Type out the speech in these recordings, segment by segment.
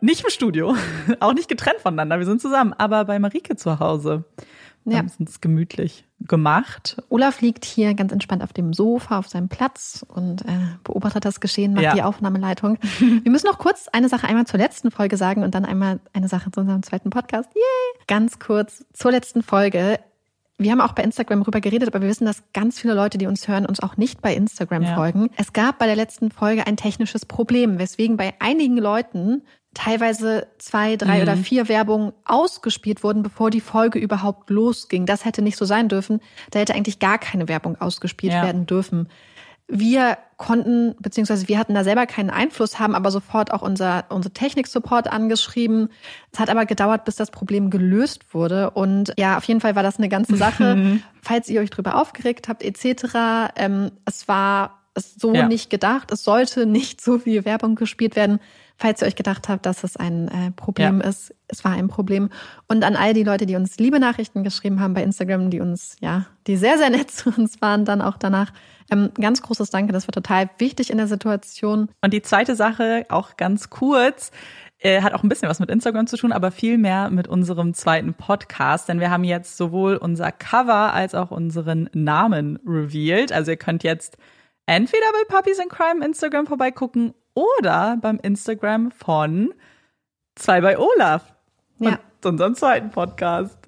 nicht im Studio, auch nicht getrennt voneinander. Wir sind zusammen, aber bei Marike zu Hause. Wir haben es gemütlich gemacht. Olaf liegt hier ganz entspannt auf dem Sofa, auf seinem Platz und äh, beobachtet das Geschehen, macht ja. die Aufnahmeleitung. Wir müssen noch kurz eine Sache einmal zur letzten Folge sagen und dann einmal eine Sache zu unserem zweiten Podcast. Yay! Ganz kurz zur letzten Folge. Wir haben auch bei Instagram darüber geredet, aber wir wissen, dass ganz viele Leute, die uns hören, uns auch nicht bei Instagram ja. folgen. Es gab bei der letzten Folge ein technisches Problem, weswegen bei einigen Leuten teilweise zwei, drei mhm. oder vier Werbungen ausgespielt wurden, bevor die Folge überhaupt losging. Das hätte nicht so sein dürfen. Da hätte eigentlich gar keine Werbung ausgespielt ja. werden dürfen. Wir konnten, beziehungsweise wir hatten da selber keinen Einfluss, haben aber sofort auch unser, unser Technik-Support angeschrieben. Es hat aber gedauert, bis das Problem gelöst wurde. Und ja, auf jeden Fall war das eine ganze Sache. Falls ihr euch drüber aufgeregt habt, etc., ähm, es war ist so ja. nicht gedacht. Es sollte nicht so viel Werbung gespielt werden. Falls ihr euch gedacht habt, dass es ein äh, Problem ja. ist, es war ein Problem. Und an all die Leute, die uns liebe Nachrichten geschrieben haben bei Instagram, die uns, ja, die sehr, sehr nett zu uns waren, dann auch danach. Ähm, ganz großes Danke, das war total wichtig in der Situation. Und die zweite Sache, auch ganz kurz, äh, hat auch ein bisschen was mit Instagram zu tun, aber viel mehr mit unserem zweiten Podcast, denn wir haben jetzt sowohl unser Cover als auch unseren Namen revealed. Also ihr könnt jetzt entweder bei Puppies in Crime Instagram vorbeigucken oder beim Instagram von zwei bei Olaf. Ja. unserem zweiten Podcast.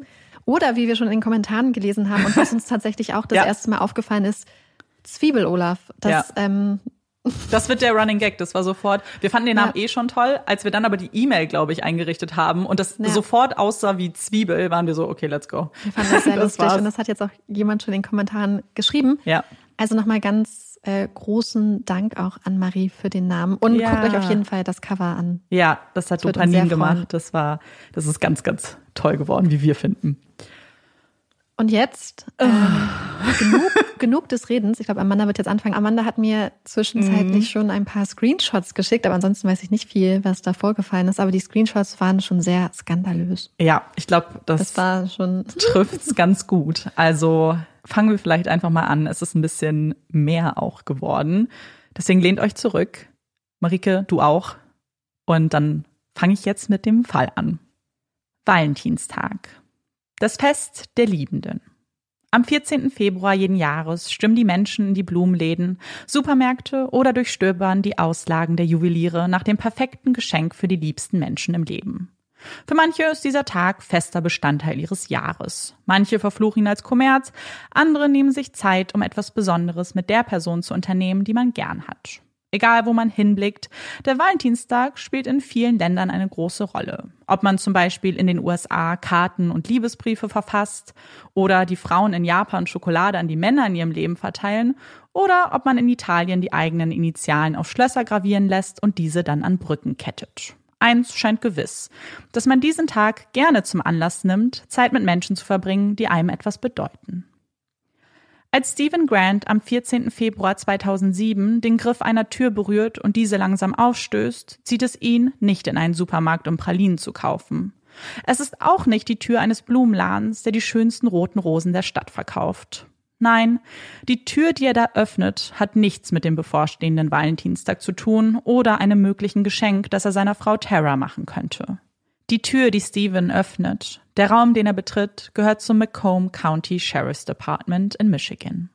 Oder wie wir schon in den Kommentaren gelesen haben und was uns tatsächlich auch das ja. erste Mal aufgefallen ist, Zwiebel Olaf. Das, ja. ähm, das wird der Running Gag. Das war sofort. Wir fanden den Namen ja. eh schon toll. Als wir dann aber die E-Mail, glaube ich, eingerichtet haben und das ja. sofort aussah wie Zwiebel, waren wir so, okay, let's go. Wir fanden das sehr das lustig. War's. Und das hat jetzt auch jemand schon in den Kommentaren geschrieben. Ja. Also nochmal ganz äh, großen Dank auch an Marie für den Namen. Und ja. guckt euch auf jeden Fall das Cover an. Ja, das hat Dopamin gemacht. Das war, das ist ganz, ganz toll geworden, wie wir finden. Und jetzt ähm, genug, genug des Redens. Ich glaube, Amanda wird jetzt anfangen. Amanda hat mir zwischenzeitlich mhm. schon ein paar Screenshots geschickt, aber ansonsten weiß ich nicht viel, was da vorgefallen ist. Aber die Screenshots waren schon sehr skandalös. Ja, ich glaube, das, das war schon trifft's ganz gut. Also fangen wir vielleicht einfach mal an. Es ist ein bisschen mehr auch geworden. Deswegen lehnt euch zurück. Marike, du auch. Und dann fange ich jetzt mit dem Fall an. Valentinstag. Das Fest der Liebenden. Am 14. Februar jeden Jahres stimmen die Menschen in die Blumenläden, Supermärkte oder durchstöbern die Auslagen der Juweliere nach dem perfekten Geschenk für die liebsten Menschen im Leben. Für manche ist dieser Tag fester Bestandteil ihres Jahres. Manche verfluchen ihn als Kommerz, andere nehmen sich Zeit, um etwas Besonderes mit der Person zu unternehmen, die man gern hat. Egal, wo man hinblickt, der Valentinstag spielt in vielen Ländern eine große Rolle. Ob man zum Beispiel in den USA Karten und Liebesbriefe verfasst oder die Frauen in Japan Schokolade an die Männer in ihrem Leben verteilen oder ob man in Italien die eigenen Initialen auf Schlösser gravieren lässt und diese dann an Brücken kettet. Eins scheint gewiss, dass man diesen Tag gerne zum Anlass nimmt, Zeit mit Menschen zu verbringen, die einem etwas bedeuten. Als Stephen Grant am 14. Februar 2007 den Griff einer Tür berührt und diese langsam aufstößt, zieht es ihn nicht in einen Supermarkt, um Pralinen zu kaufen. Es ist auch nicht die Tür eines Blumenladens, der die schönsten roten Rosen der Stadt verkauft. Nein, die Tür, die er da öffnet, hat nichts mit dem bevorstehenden Valentinstag zu tun oder einem möglichen Geschenk, das er seiner Frau Tara machen könnte. Die Tür, die Steven öffnet, der Raum, den er betritt, gehört zum Macomb County Sheriff's Department in Michigan.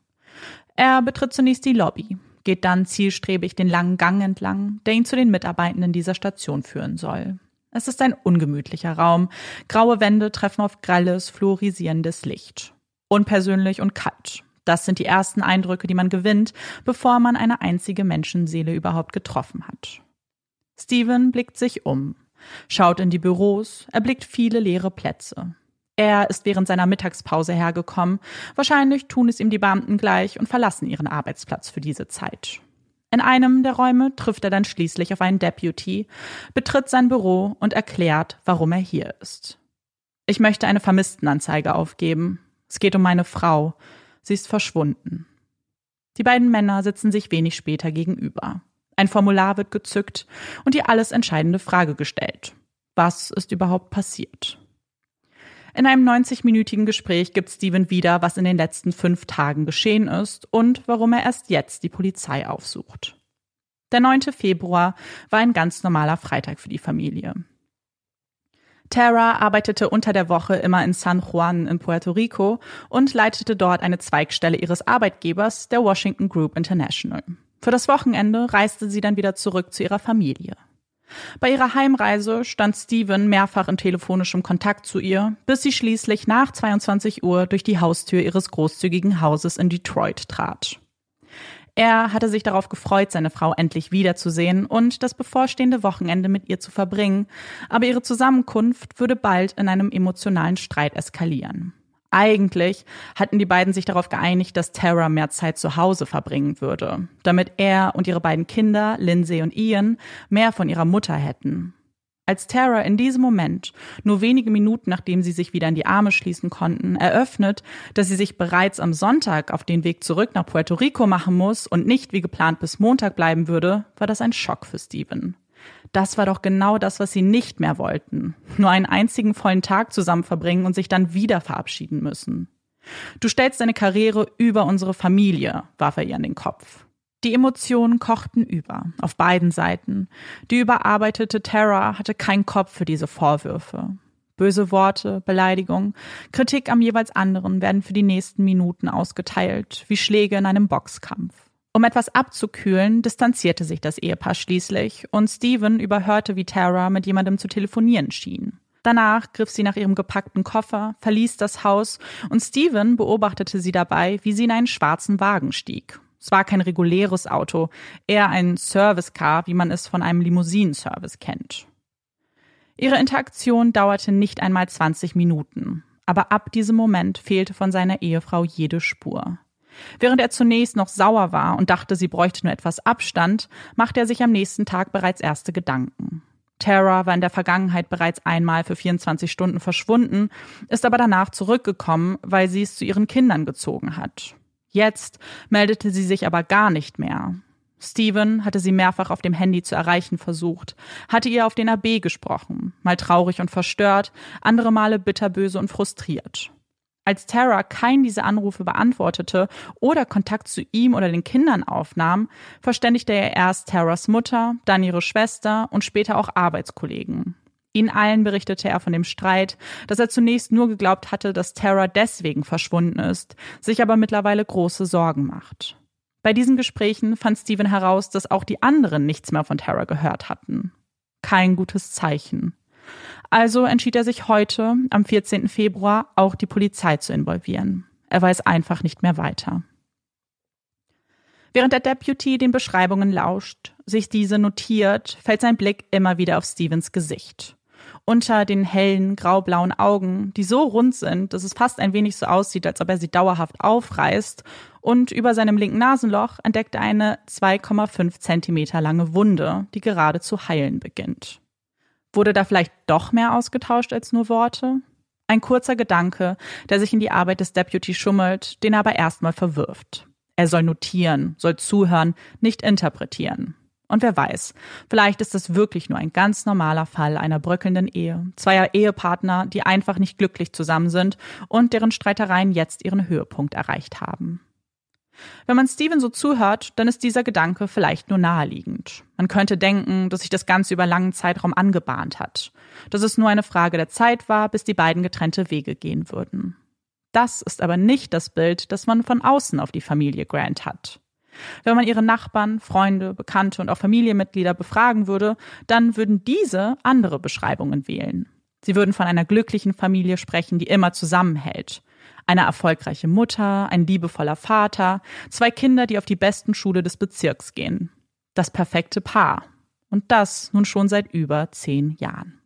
Er betritt zunächst die Lobby, geht dann zielstrebig den langen Gang entlang, der ihn zu den Mitarbeitenden dieser Station führen soll. Es ist ein ungemütlicher Raum. Graue Wände treffen auf grelles, fluorisierendes Licht. Unpersönlich und kalt. Das sind die ersten Eindrücke, die man gewinnt, bevor man eine einzige Menschenseele überhaupt getroffen hat. Steven blickt sich um, schaut in die Büros, erblickt viele leere Plätze. Er ist während seiner Mittagspause hergekommen. Wahrscheinlich tun es ihm die Beamten gleich und verlassen ihren Arbeitsplatz für diese Zeit. In einem der Räume trifft er dann schließlich auf einen Deputy, betritt sein Büro und erklärt, warum er hier ist. Ich möchte eine Vermisstenanzeige aufgeben. Es geht um meine Frau. Sie ist verschwunden. Die beiden Männer sitzen sich wenig später gegenüber. Ein Formular wird gezückt und die alles entscheidende Frage gestellt. Was ist überhaupt passiert? In einem 90-minütigen Gespräch gibt Steven wieder, was in den letzten fünf Tagen geschehen ist und warum er erst jetzt die Polizei aufsucht. Der 9. Februar war ein ganz normaler Freitag für die Familie. Tara arbeitete unter der Woche immer in San Juan in Puerto Rico und leitete dort eine Zweigstelle ihres Arbeitgebers, der Washington Group International. Für das Wochenende reiste sie dann wieder zurück zu ihrer Familie. Bei ihrer Heimreise stand Steven mehrfach in telefonischem Kontakt zu ihr, bis sie schließlich nach 22 Uhr durch die Haustür ihres großzügigen Hauses in Detroit trat. Er hatte sich darauf gefreut, seine Frau endlich wiederzusehen und das bevorstehende Wochenende mit ihr zu verbringen, aber ihre Zusammenkunft würde bald in einem emotionalen Streit eskalieren. Eigentlich hatten die beiden sich darauf geeinigt, dass Tara mehr Zeit zu Hause verbringen würde, damit er und ihre beiden Kinder, Lindsay und Ian, mehr von ihrer Mutter hätten. Als Tara in diesem Moment, nur wenige Minuten nachdem sie sich wieder in die Arme schließen konnten, eröffnet, dass sie sich bereits am Sonntag auf den Weg zurück nach Puerto Rico machen muss und nicht wie geplant bis Montag bleiben würde, war das ein Schock für Steven. Das war doch genau das, was sie nicht mehr wollten. Nur einen einzigen vollen Tag zusammen verbringen und sich dann wieder verabschieden müssen. Du stellst deine Karriere über unsere Familie, warf er ihr an den Kopf. Die Emotionen kochten über, auf beiden Seiten. Die überarbeitete Tara hatte keinen Kopf für diese Vorwürfe. Böse Worte, Beleidigung, Kritik am jeweils anderen werden für die nächsten Minuten ausgeteilt, wie Schläge in einem Boxkampf. Um etwas abzukühlen, distanzierte sich das Ehepaar schließlich und Steven überhörte, wie Tara mit jemandem zu telefonieren schien. Danach griff sie nach ihrem gepackten Koffer, verließ das Haus und Steven beobachtete sie dabei, wie sie in einen schwarzen Wagen stieg es war kein reguläres Auto, eher ein Servicecar, wie man es von einem Limousinenservice kennt. Ihre Interaktion dauerte nicht einmal 20 Minuten, aber ab diesem Moment fehlte von seiner Ehefrau jede Spur. Während er zunächst noch sauer war und dachte, sie bräuchte nur etwas Abstand, machte er sich am nächsten Tag bereits erste Gedanken. Tara war in der Vergangenheit bereits einmal für 24 Stunden verschwunden, ist aber danach zurückgekommen, weil sie es zu ihren Kindern gezogen hat. Jetzt meldete sie sich aber gar nicht mehr. Steven hatte sie mehrfach auf dem Handy zu erreichen versucht, hatte ihr auf den AB gesprochen, mal traurig und verstört, andere Male bitterböse und frustriert. Als Tara kein dieser Anrufe beantwortete oder Kontakt zu ihm oder den Kindern aufnahm, verständigte er erst Taras Mutter, dann ihre Schwester und später auch Arbeitskollegen. Ihnen allen berichtete er von dem Streit, dass er zunächst nur geglaubt hatte, dass Tara deswegen verschwunden ist, sich aber mittlerweile große Sorgen macht. Bei diesen Gesprächen fand Steven heraus, dass auch die anderen nichts mehr von Tara gehört hatten. Kein gutes Zeichen. Also entschied er sich heute, am 14. Februar, auch die Polizei zu involvieren. Er weiß einfach nicht mehr weiter. Während der Deputy den Beschreibungen lauscht, sich diese notiert, fällt sein Blick immer wieder auf Stevens Gesicht unter den hellen graublauen Augen, die so rund sind, dass es fast ein wenig so aussieht, als ob er sie dauerhaft aufreißt, und über seinem linken Nasenloch entdeckt er eine 2,5 Zentimeter lange Wunde, die gerade zu heilen beginnt. Wurde da vielleicht doch mehr ausgetauscht als nur Worte? Ein kurzer Gedanke, der sich in die Arbeit des Deputy schummelt, den er aber erstmal verwirft. Er soll notieren, soll zuhören, nicht interpretieren. Und wer weiß, vielleicht ist es wirklich nur ein ganz normaler Fall einer bröckelnden Ehe, zweier Ehepartner, die einfach nicht glücklich zusammen sind und deren Streitereien jetzt ihren Höhepunkt erreicht haben. Wenn man Steven so zuhört, dann ist dieser Gedanke vielleicht nur naheliegend. Man könnte denken, dass sich das Ganze über langen Zeitraum angebahnt hat, dass es nur eine Frage der Zeit war, bis die beiden getrennte Wege gehen würden. Das ist aber nicht das Bild, das man von außen auf die Familie Grant hat. Wenn man ihre Nachbarn, Freunde, Bekannte und auch Familienmitglieder befragen würde, dann würden diese andere Beschreibungen wählen. Sie würden von einer glücklichen Familie sprechen, die immer zusammenhält. Eine erfolgreiche Mutter, ein liebevoller Vater, zwei Kinder, die auf die besten Schule des Bezirks gehen. Das perfekte Paar. Und das nun schon seit über zehn Jahren.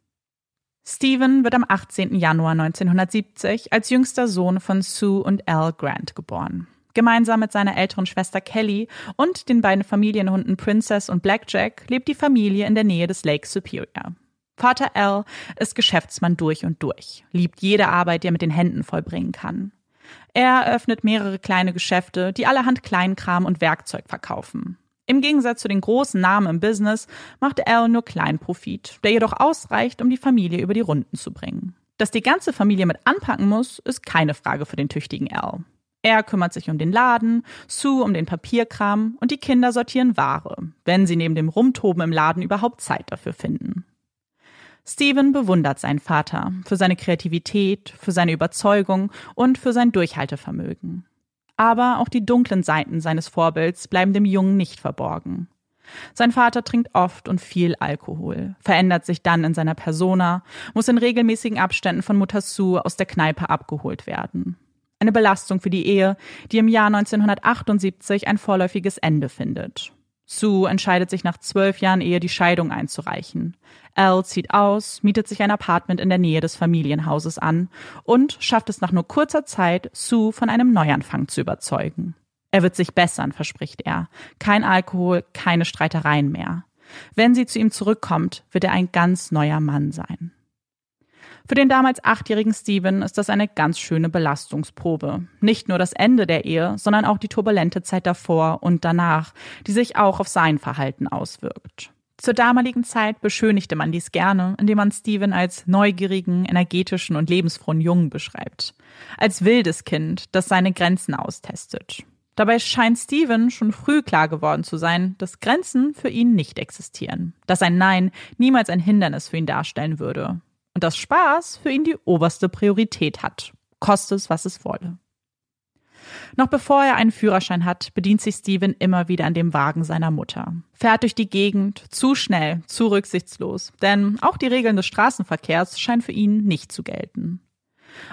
Stephen wird am 18. Januar 1970 als jüngster Sohn von Sue und Al Grant geboren. Gemeinsam mit seiner älteren Schwester Kelly und den beiden Familienhunden Princess und Blackjack lebt die Familie in der Nähe des Lake Superior. Vater Al ist Geschäftsmann durch und durch, liebt jede Arbeit, die er mit den Händen vollbringen kann. Er eröffnet mehrere kleine Geschäfte, die allerhand Kleinkram und Werkzeug verkaufen. Im Gegensatz zu den großen Namen im Business macht Al nur Kleinprofit, der jedoch ausreicht, um die Familie über die Runden zu bringen. Dass die ganze Familie mit anpacken muss, ist keine Frage für den tüchtigen Al. Er kümmert sich um den Laden, Sue um den Papierkram und die Kinder sortieren Ware, wenn sie neben dem Rumtoben im Laden überhaupt Zeit dafür finden. Steven bewundert seinen Vater für seine Kreativität, für seine Überzeugung und für sein Durchhaltevermögen. Aber auch die dunklen Seiten seines Vorbilds bleiben dem Jungen nicht verborgen. Sein Vater trinkt oft und viel Alkohol, verändert sich dann in seiner Persona, muss in regelmäßigen Abständen von Mutter Sue aus der Kneipe abgeholt werden. Eine Belastung für die Ehe, die im Jahr 1978 ein vorläufiges Ende findet. Sue entscheidet sich nach zwölf Jahren Ehe, die Scheidung einzureichen. Al zieht aus, mietet sich ein Apartment in der Nähe des Familienhauses an und schafft es nach nur kurzer Zeit, Sue von einem Neuanfang zu überzeugen. Er wird sich bessern, verspricht er. Kein Alkohol, keine Streitereien mehr. Wenn sie zu ihm zurückkommt, wird er ein ganz neuer Mann sein. Für den damals achtjährigen Steven ist das eine ganz schöne Belastungsprobe. Nicht nur das Ende der Ehe, sondern auch die turbulente Zeit davor und danach, die sich auch auf sein Verhalten auswirkt. Zur damaligen Zeit beschönigte man dies gerne, indem man Steven als neugierigen, energetischen und lebensfrohen Jungen beschreibt. Als wildes Kind, das seine Grenzen austestet. Dabei scheint Steven schon früh klar geworden zu sein, dass Grenzen für ihn nicht existieren. Dass ein Nein niemals ein Hindernis für ihn darstellen würde. Und dass Spaß für ihn die oberste Priorität hat. Koste es, was es wolle. Noch bevor er einen Führerschein hat, bedient sich Steven immer wieder an dem Wagen seiner Mutter. Fährt durch die Gegend, zu schnell, zu rücksichtslos, denn auch die Regeln des Straßenverkehrs scheinen für ihn nicht zu gelten.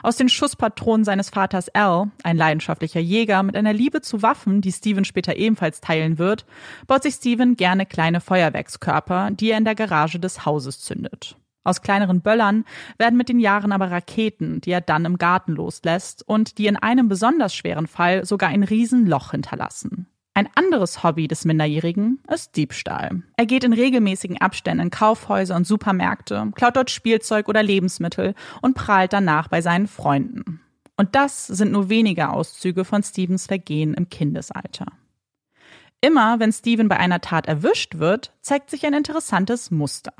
Aus den Schusspatronen seines Vaters Al, ein leidenschaftlicher Jäger mit einer Liebe zu Waffen, die Steven später ebenfalls teilen wird, baut sich Steven gerne kleine Feuerwerkskörper, die er in der Garage des Hauses zündet. Aus kleineren Böllern werden mit den Jahren aber Raketen, die er dann im Garten loslässt und die in einem besonders schweren Fall sogar ein Riesenloch hinterlassen. Ein anderes Hobby des Minderjährigen ist Diebstahl. Er geht in regelmäßigen Abständen in Kaufhäuser und Supermärkte, klaut dort Spielzeug oder Lebensmittel und prahlt danach bei seinen Freunden. Und das sind nur wenige Auszüge von Stevens Vergehen im Kindesalter. Immer wenn Steven bei einer Tat erwischt wird, zeigt sich ein interessantes Muster.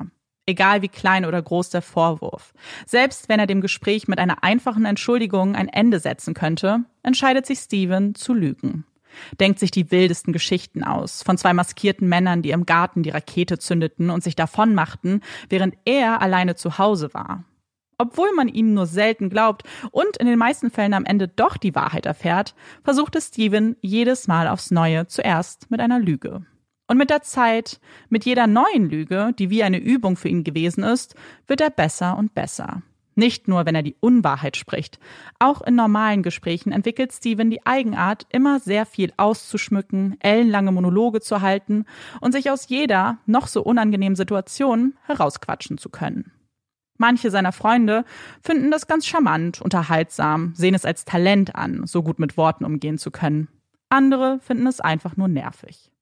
Egal wie klein oder groß der Vorwurf. Selbst wenn er dem Gespräch mit einer einfachen Entschuldigung ein Ende setzen könnte, entscheidet sich Steven zu lügen. Denkt sich die wildesten Geschichten aus, von zwei maskierten Männern, die im Garten die Rakete zündeten und sich davon machten, während er alleine zu Hause war. Obwohl man ihm nur selten glaubt und in den meisten Fällen am Ende doch die Wahrheit erfährt, versuchte Steven jedes Mal aufs Neue zuerst mit einer Lüge. Und mit der Zeit, mit jeder neuen Lüge, die wie eine Übung für ihn gewesen ist, wird er besser und besser. Nicht nur, wenn er die Unwahrheit spricht. Auch in normalen Gesprächen entwickelt Steven die Eigenart, immer sehr viel auszuschmücken, ellenlange Monologe zu halten und sich aus jeder, noch so unangenehmen Situation herausquatschen zu können. Manche seiner Freunde finden das ganz charmant, unterhaltsam, sehen es als Talent an, so gut mit Worten umgehen zu können. Andere finden es einfach nur nervig.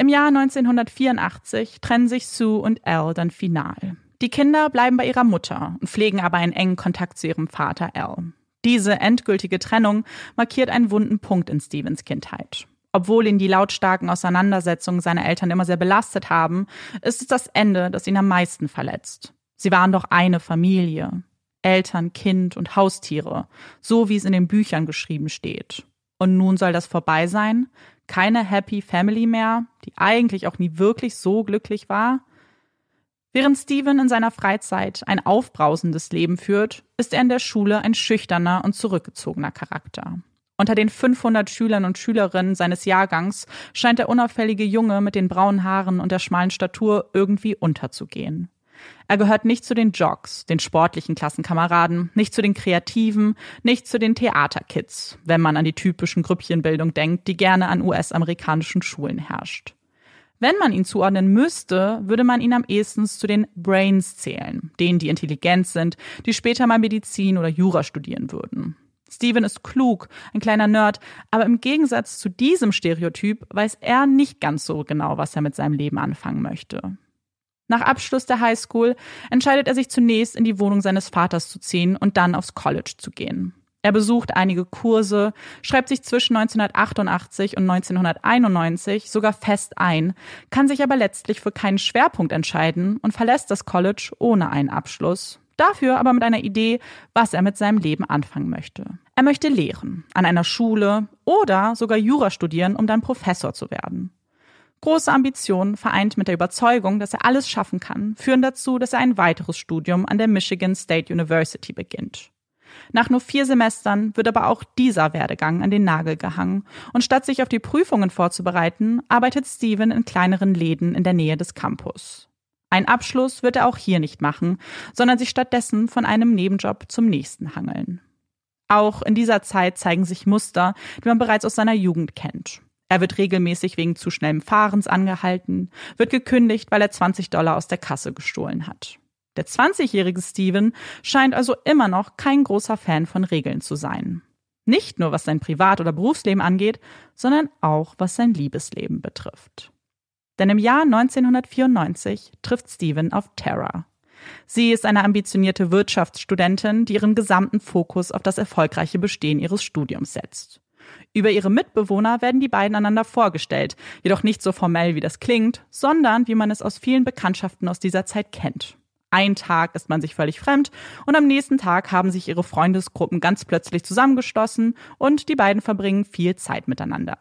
Im Jahr 1984 trennen sich Sue und Al dann final. Die Kinder bleiben bei ihrer Mutter und pflegen aber einen engen Kontakt zu ihrem Vater Al. Diese endgültige Trennung markiert einen wunden Punkt in Stevens Kindheit. Obwohl ihn die lautstarken Auseinandersetzungen seiner Eltern immer sehr belastet haben, ist es das Ende, das ihn am meisten verletzt. Sie waren doch eine Familie. Eltern, Kind und Haustiere, so wie es in den Büchern geschrieben steht. Und nun soll das vorbei sein? Keine Happy Family mehr, die eigentlich auch nie wirklich so glücklich war. Während Steven in seiner Freizeit ein aufbrausendes Leben führt, ist er in der Schule ein schüchterner und zurückgezogener Charakter. Unter den 500 Schülern und Schülerinnen seines Jahrgangs scheint der unauffällige Junge mit den braunen Haaren und der schmalen Statur irgendwie unterzugehen. Er gehört nicht zu den Jocks, den sportlichen Klassenkameraden, nicht zu den Kreativen, nicht zu den Theaterkids, wenn man an die typischen Grüppchenbildung denkt, die gerne an US-amerikanischen Schulen herrscht. Wenn man ihn zuordnen müsste, würde man ihn am ehesten zu den Brains zählen, denen, die intelligent sind, die später mal Medizin oder Jura studieren würden. Steven ist klug, ein kleiner Nerd, aber im Gegensatz zu diesem Stereotyp weiß er nicht ganz so genau, was er mit seinem Leben anfangen möchte. Nach Abschluss der Highschool entscheidet er sich zunächst in die Wohnung seines Vaters zu ziehen und dann aufs College zu gehen. Er besucht einige Kurse, schreibt sich zwischen 1988 und 1991 sogar fest ein, kann sich aber letztlich für keinen Schwerpunkt entscheiden und verlässt das College ohne einen Abschluss. Dafür aber mit einer Idee, was er mit seinem Leben anfangen möchte. Er möchte lehren, an einer Schule oder sogar Jura studieren, um dann Professor zu werden. Große Ambitionen, vereint mit der Überzeugung, dass er alles schaffen kann, führen dazu, dass er ein weiteres Studium an der Michigan State University beginnt. Nach nur vier Semestern wird aber auch dieser Werdegang an den Nagel gehangen und statt sich auf die Prüfungen vorzubereiten, arbeitet Steven in kleineren Läden in der Nähe des Campus. Ein Abschluss wird er auch hier nicht machen, sondern sich stattdessen von einem Nebenjob zum nächsten hangeln. Auch in dieser Zeit zeigen sich Muster, die man bereits aus seiner Jugend kennt. Er wird regelmäßig wegen zu schnellem Fahrens angehalten, wird gekündigt, weil er 20 Dollar aus der Kasse gestohlen hat. Der 20-jährige Steven scheint also immer noch kein großer Fan von Regeln zu sein. Nicht nur was sein Privat- oder Berufsleben angeht, sondern auch was sein Liebesleben betrifft. Denn im Jahr 1994 trifft Steven auf Tara. Sie ist eine ambitionierte Wirtschaftsstudentin, die ihren gesamten Fokus auf das erfolgreiche Bestehen ihres Studiums setzt. Über ihre Mitbewohner werden die beiden einander vorgestellt, jedoch nicht so formell, wie das klingt, sondern wie man es aus vielen Bekanntschaften aus dieser Zeit kennt. Ein Tag ist man sich völlig fremd und am nächsten Tag haben sich ihre Freundesgruppen ganz plötzlich zusammengeschlossen und die beiden verbringen viel Zeit miteinander.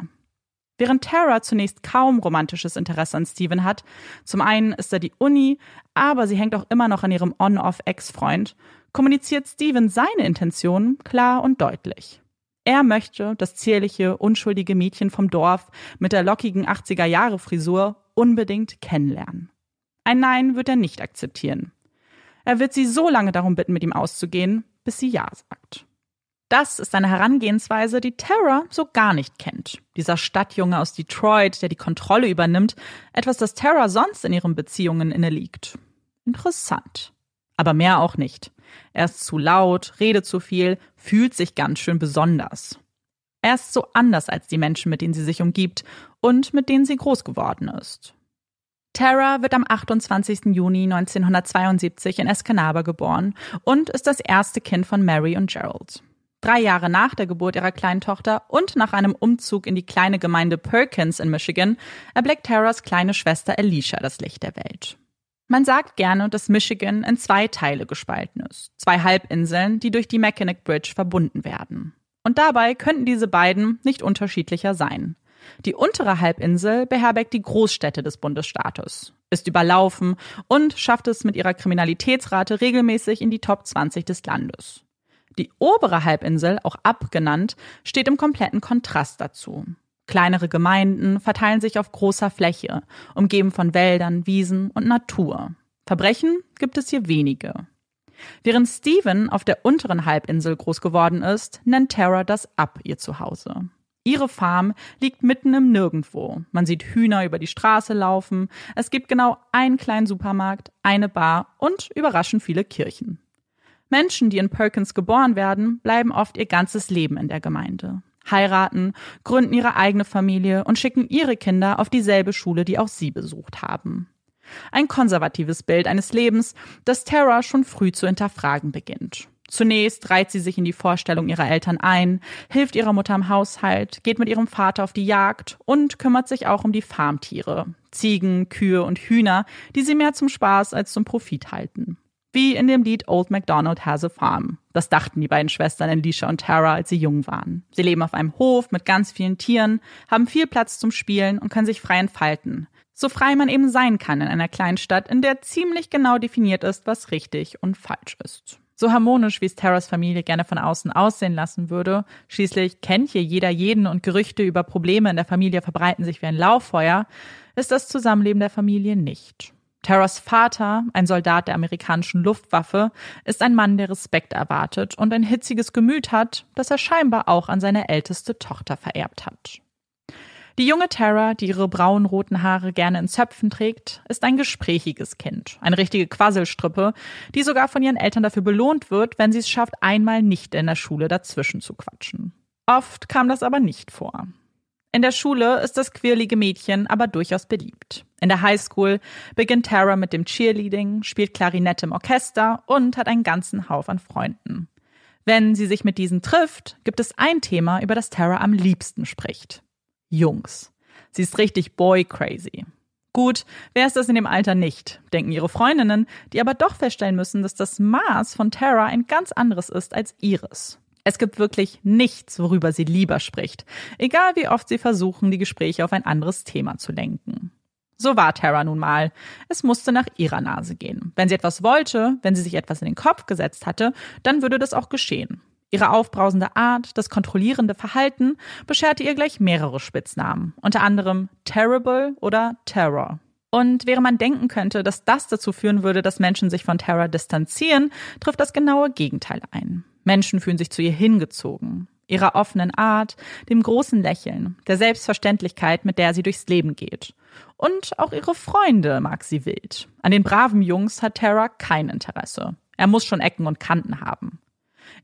Während Tara zunächst kaum romantisches Interesse an Steven hat, zum einen ist er die Uni, aber sie hängt auch immer noch an ihrem On-Off-Ex-Freund, kommuniziert Steven seine Intentionen klar und deutlich. Er möchte das zierliche, unschuldige Mädchen vom Dorf mit der lockigen 80er-Jahre-Frisur unbedingt kennenlernen. Ein Nein wird er nicht akzeptieren. Er wird sie so lange darum bitten, mit ihm auszugehen, bis sie Ja sagt. Das ist eine Herangehensweise, die Tara so gar nicht kennt. Dieser Stadtjunge aus Detroit, der die Kontrolle übernimmt, etwas, das Tara sonst in ihren Beziehungen inne liegt. Interessant. Aber mehr auch nicht. Er ist zu laut, redet zu viel, fühlt sich ganz schön besonders. Er ist so anders als die Menschen, mit denen sie sich umgibt und mit denen sie groß geworden ist. Tara wird am 28. Juni 1972 in Escanaba geboren und ist das erste Kind von Mary und Gerald. Drei Jahre nach der Geburt ihrer kleinen Tochter und nach einem Umzug in die kleine Gemeinde Perkins in Michigan erblickt Taras kleine Schwester Alicia das Licht der Welt. Man sagt gerne, dass Michigan in zwei Teile gespalten ist. Zwei Halbinseln, die durch die Mackinac Bridge verbunden werden. Und dabei könnten diese beiden nicht unterschiedlicher sein. Die untere Halbinsel beherbergt die Großstädte des Bundesstaates, ist überlaufen und schafft es mit ihrer Kriminalitätsrate regelmäßig in die Top 20 des Landes. Die obere Halbinsel, auch abgenannt, steht im kompletten Kontrast dazu. Kleinere Gemeinden verteilen sich auf großer Fläche, umgeben von Wäldern, Wiesen und Natur. Verbrechen gibt es hier wenige. Während Steven auf der unteren Halbinsel groß geworden ist, nennt Tara das Ab ihr Zuhause. Ihre Farm liegt mitten im Nirgendwo. Man sieht Hühner über die Straße laufen. Es gibt genau einen kleinen Supermarkt, eine Bar und überraschend viele Kirchen. Menschen, die in Perkins geboren werden, bleiben oft ihr ganzes Leben in der Gemeinde, heiraten, gründen ihre eigene Familie und schicken ihre Kinder auf dieselbe Schule, die auch sie besucht haben. Ein konservatives Bild eines Lebens, das Tara schon früh zu hinterfragen beginnt. Zunächst reiht sie sich in die Vorstellung ihrer Eltern ein, hilft ihrer Mutter im Haushalt, geht mit ihrem Vater auf die Jagd und kümmert sich auch um die Farmtiere, Ziegen, Kühe und Hühner, die sie mehr zum Spaß als zum Profit halten. Wie in dem Lied Old MacDonald Has a Farm. Das dachten die beiden Schwestern Alicia und Tara, als sie jung waren. Sie leben auf einem Hof mit ganz vielen Tieren, haben viel Platz zum Spielen und können sich frei entfalten. So frei man eben sein kann in einer kleinen Stadt, in der ziemlich genau definiert ist, was richtig und falsch ist. So harmonisch, wie es Taras Familie gerne von außen aussehen lassen würde. Schließlich kennt hier jeder jeden und Gerüchte über Probleme in der Familie verbreiten sich wie ein Lauffeuer, ist das Zusammenleben der Familie nicht. Taras Vater, ein Soldat der amerikanischen Luftwaffe, ist ein Mann, der Respekt erwartet und ein hitziges Gemüt hat, das er scheinbar auch an seine älteste Tochter vererbt hat. Die junge Tara, die ihre braun-roten Haare gerne in Zöpfen trägt, ist ein gesprächiges Kind, eine richtige Quasselstrippe, die sogar von ihren Eltern dafür belohnt wird, wenn sie es schafft, einmal nicht in der Schule dazwischen zu quatschen. Oft kam das aber nicht vor. In der Schule ist das quirlige Mädchen aber durchaus beliebt. In der Highschool beginnt Tara mit dem Cheerleading, spielt Klarinette im Orchester und hat einen ganzen Haufen an Freunden. Wenn sie sich mit diesen trifft, gibt es ein Thema, über das Tara am liebsten spricht. Jungs. Sie ist richtig boy crazy. Gut, wer ist das in dem Alter nicht, denken ihre Freundinnen, die aber doch feststellen müssen, dass das Maß von Tara ein ganz anderes ist als ihres. Es gibt wirklich nichts, worüber sie lieber spricht, egal wie oft sie versuchen, die Gespräche auf ein anderes Thema zu lenken. So war Tara nun mal. Es musste nach ihrer Nase gehen. Wenn sie etwas wollte, wenn sie sich etwas in den Kopf gesetzt hatte, dann würde das auch geschehen. Ihre aufbrausende Art, das kontrollierende Verhalten bescherte ihr gleich mehrere Spitznamen, unter anderem Terrible oder Terror. Und während man denken könnte, dass das dazu führen würde, dass Menschen sich von Terror distanzieren, trifft das genaue Gegenteil ein. Menschen fühlen sich zu ihr hingezogen. Ihrer offenen Art, dem großen Lächeln, der Selbstverständlichkeit, mit der sie durchs Leben geht. Und auch ihre Freunde mag sie wild. An den braven Jungs hat Tara kein Interesse. Er muss schon Ecken und Kanten haben.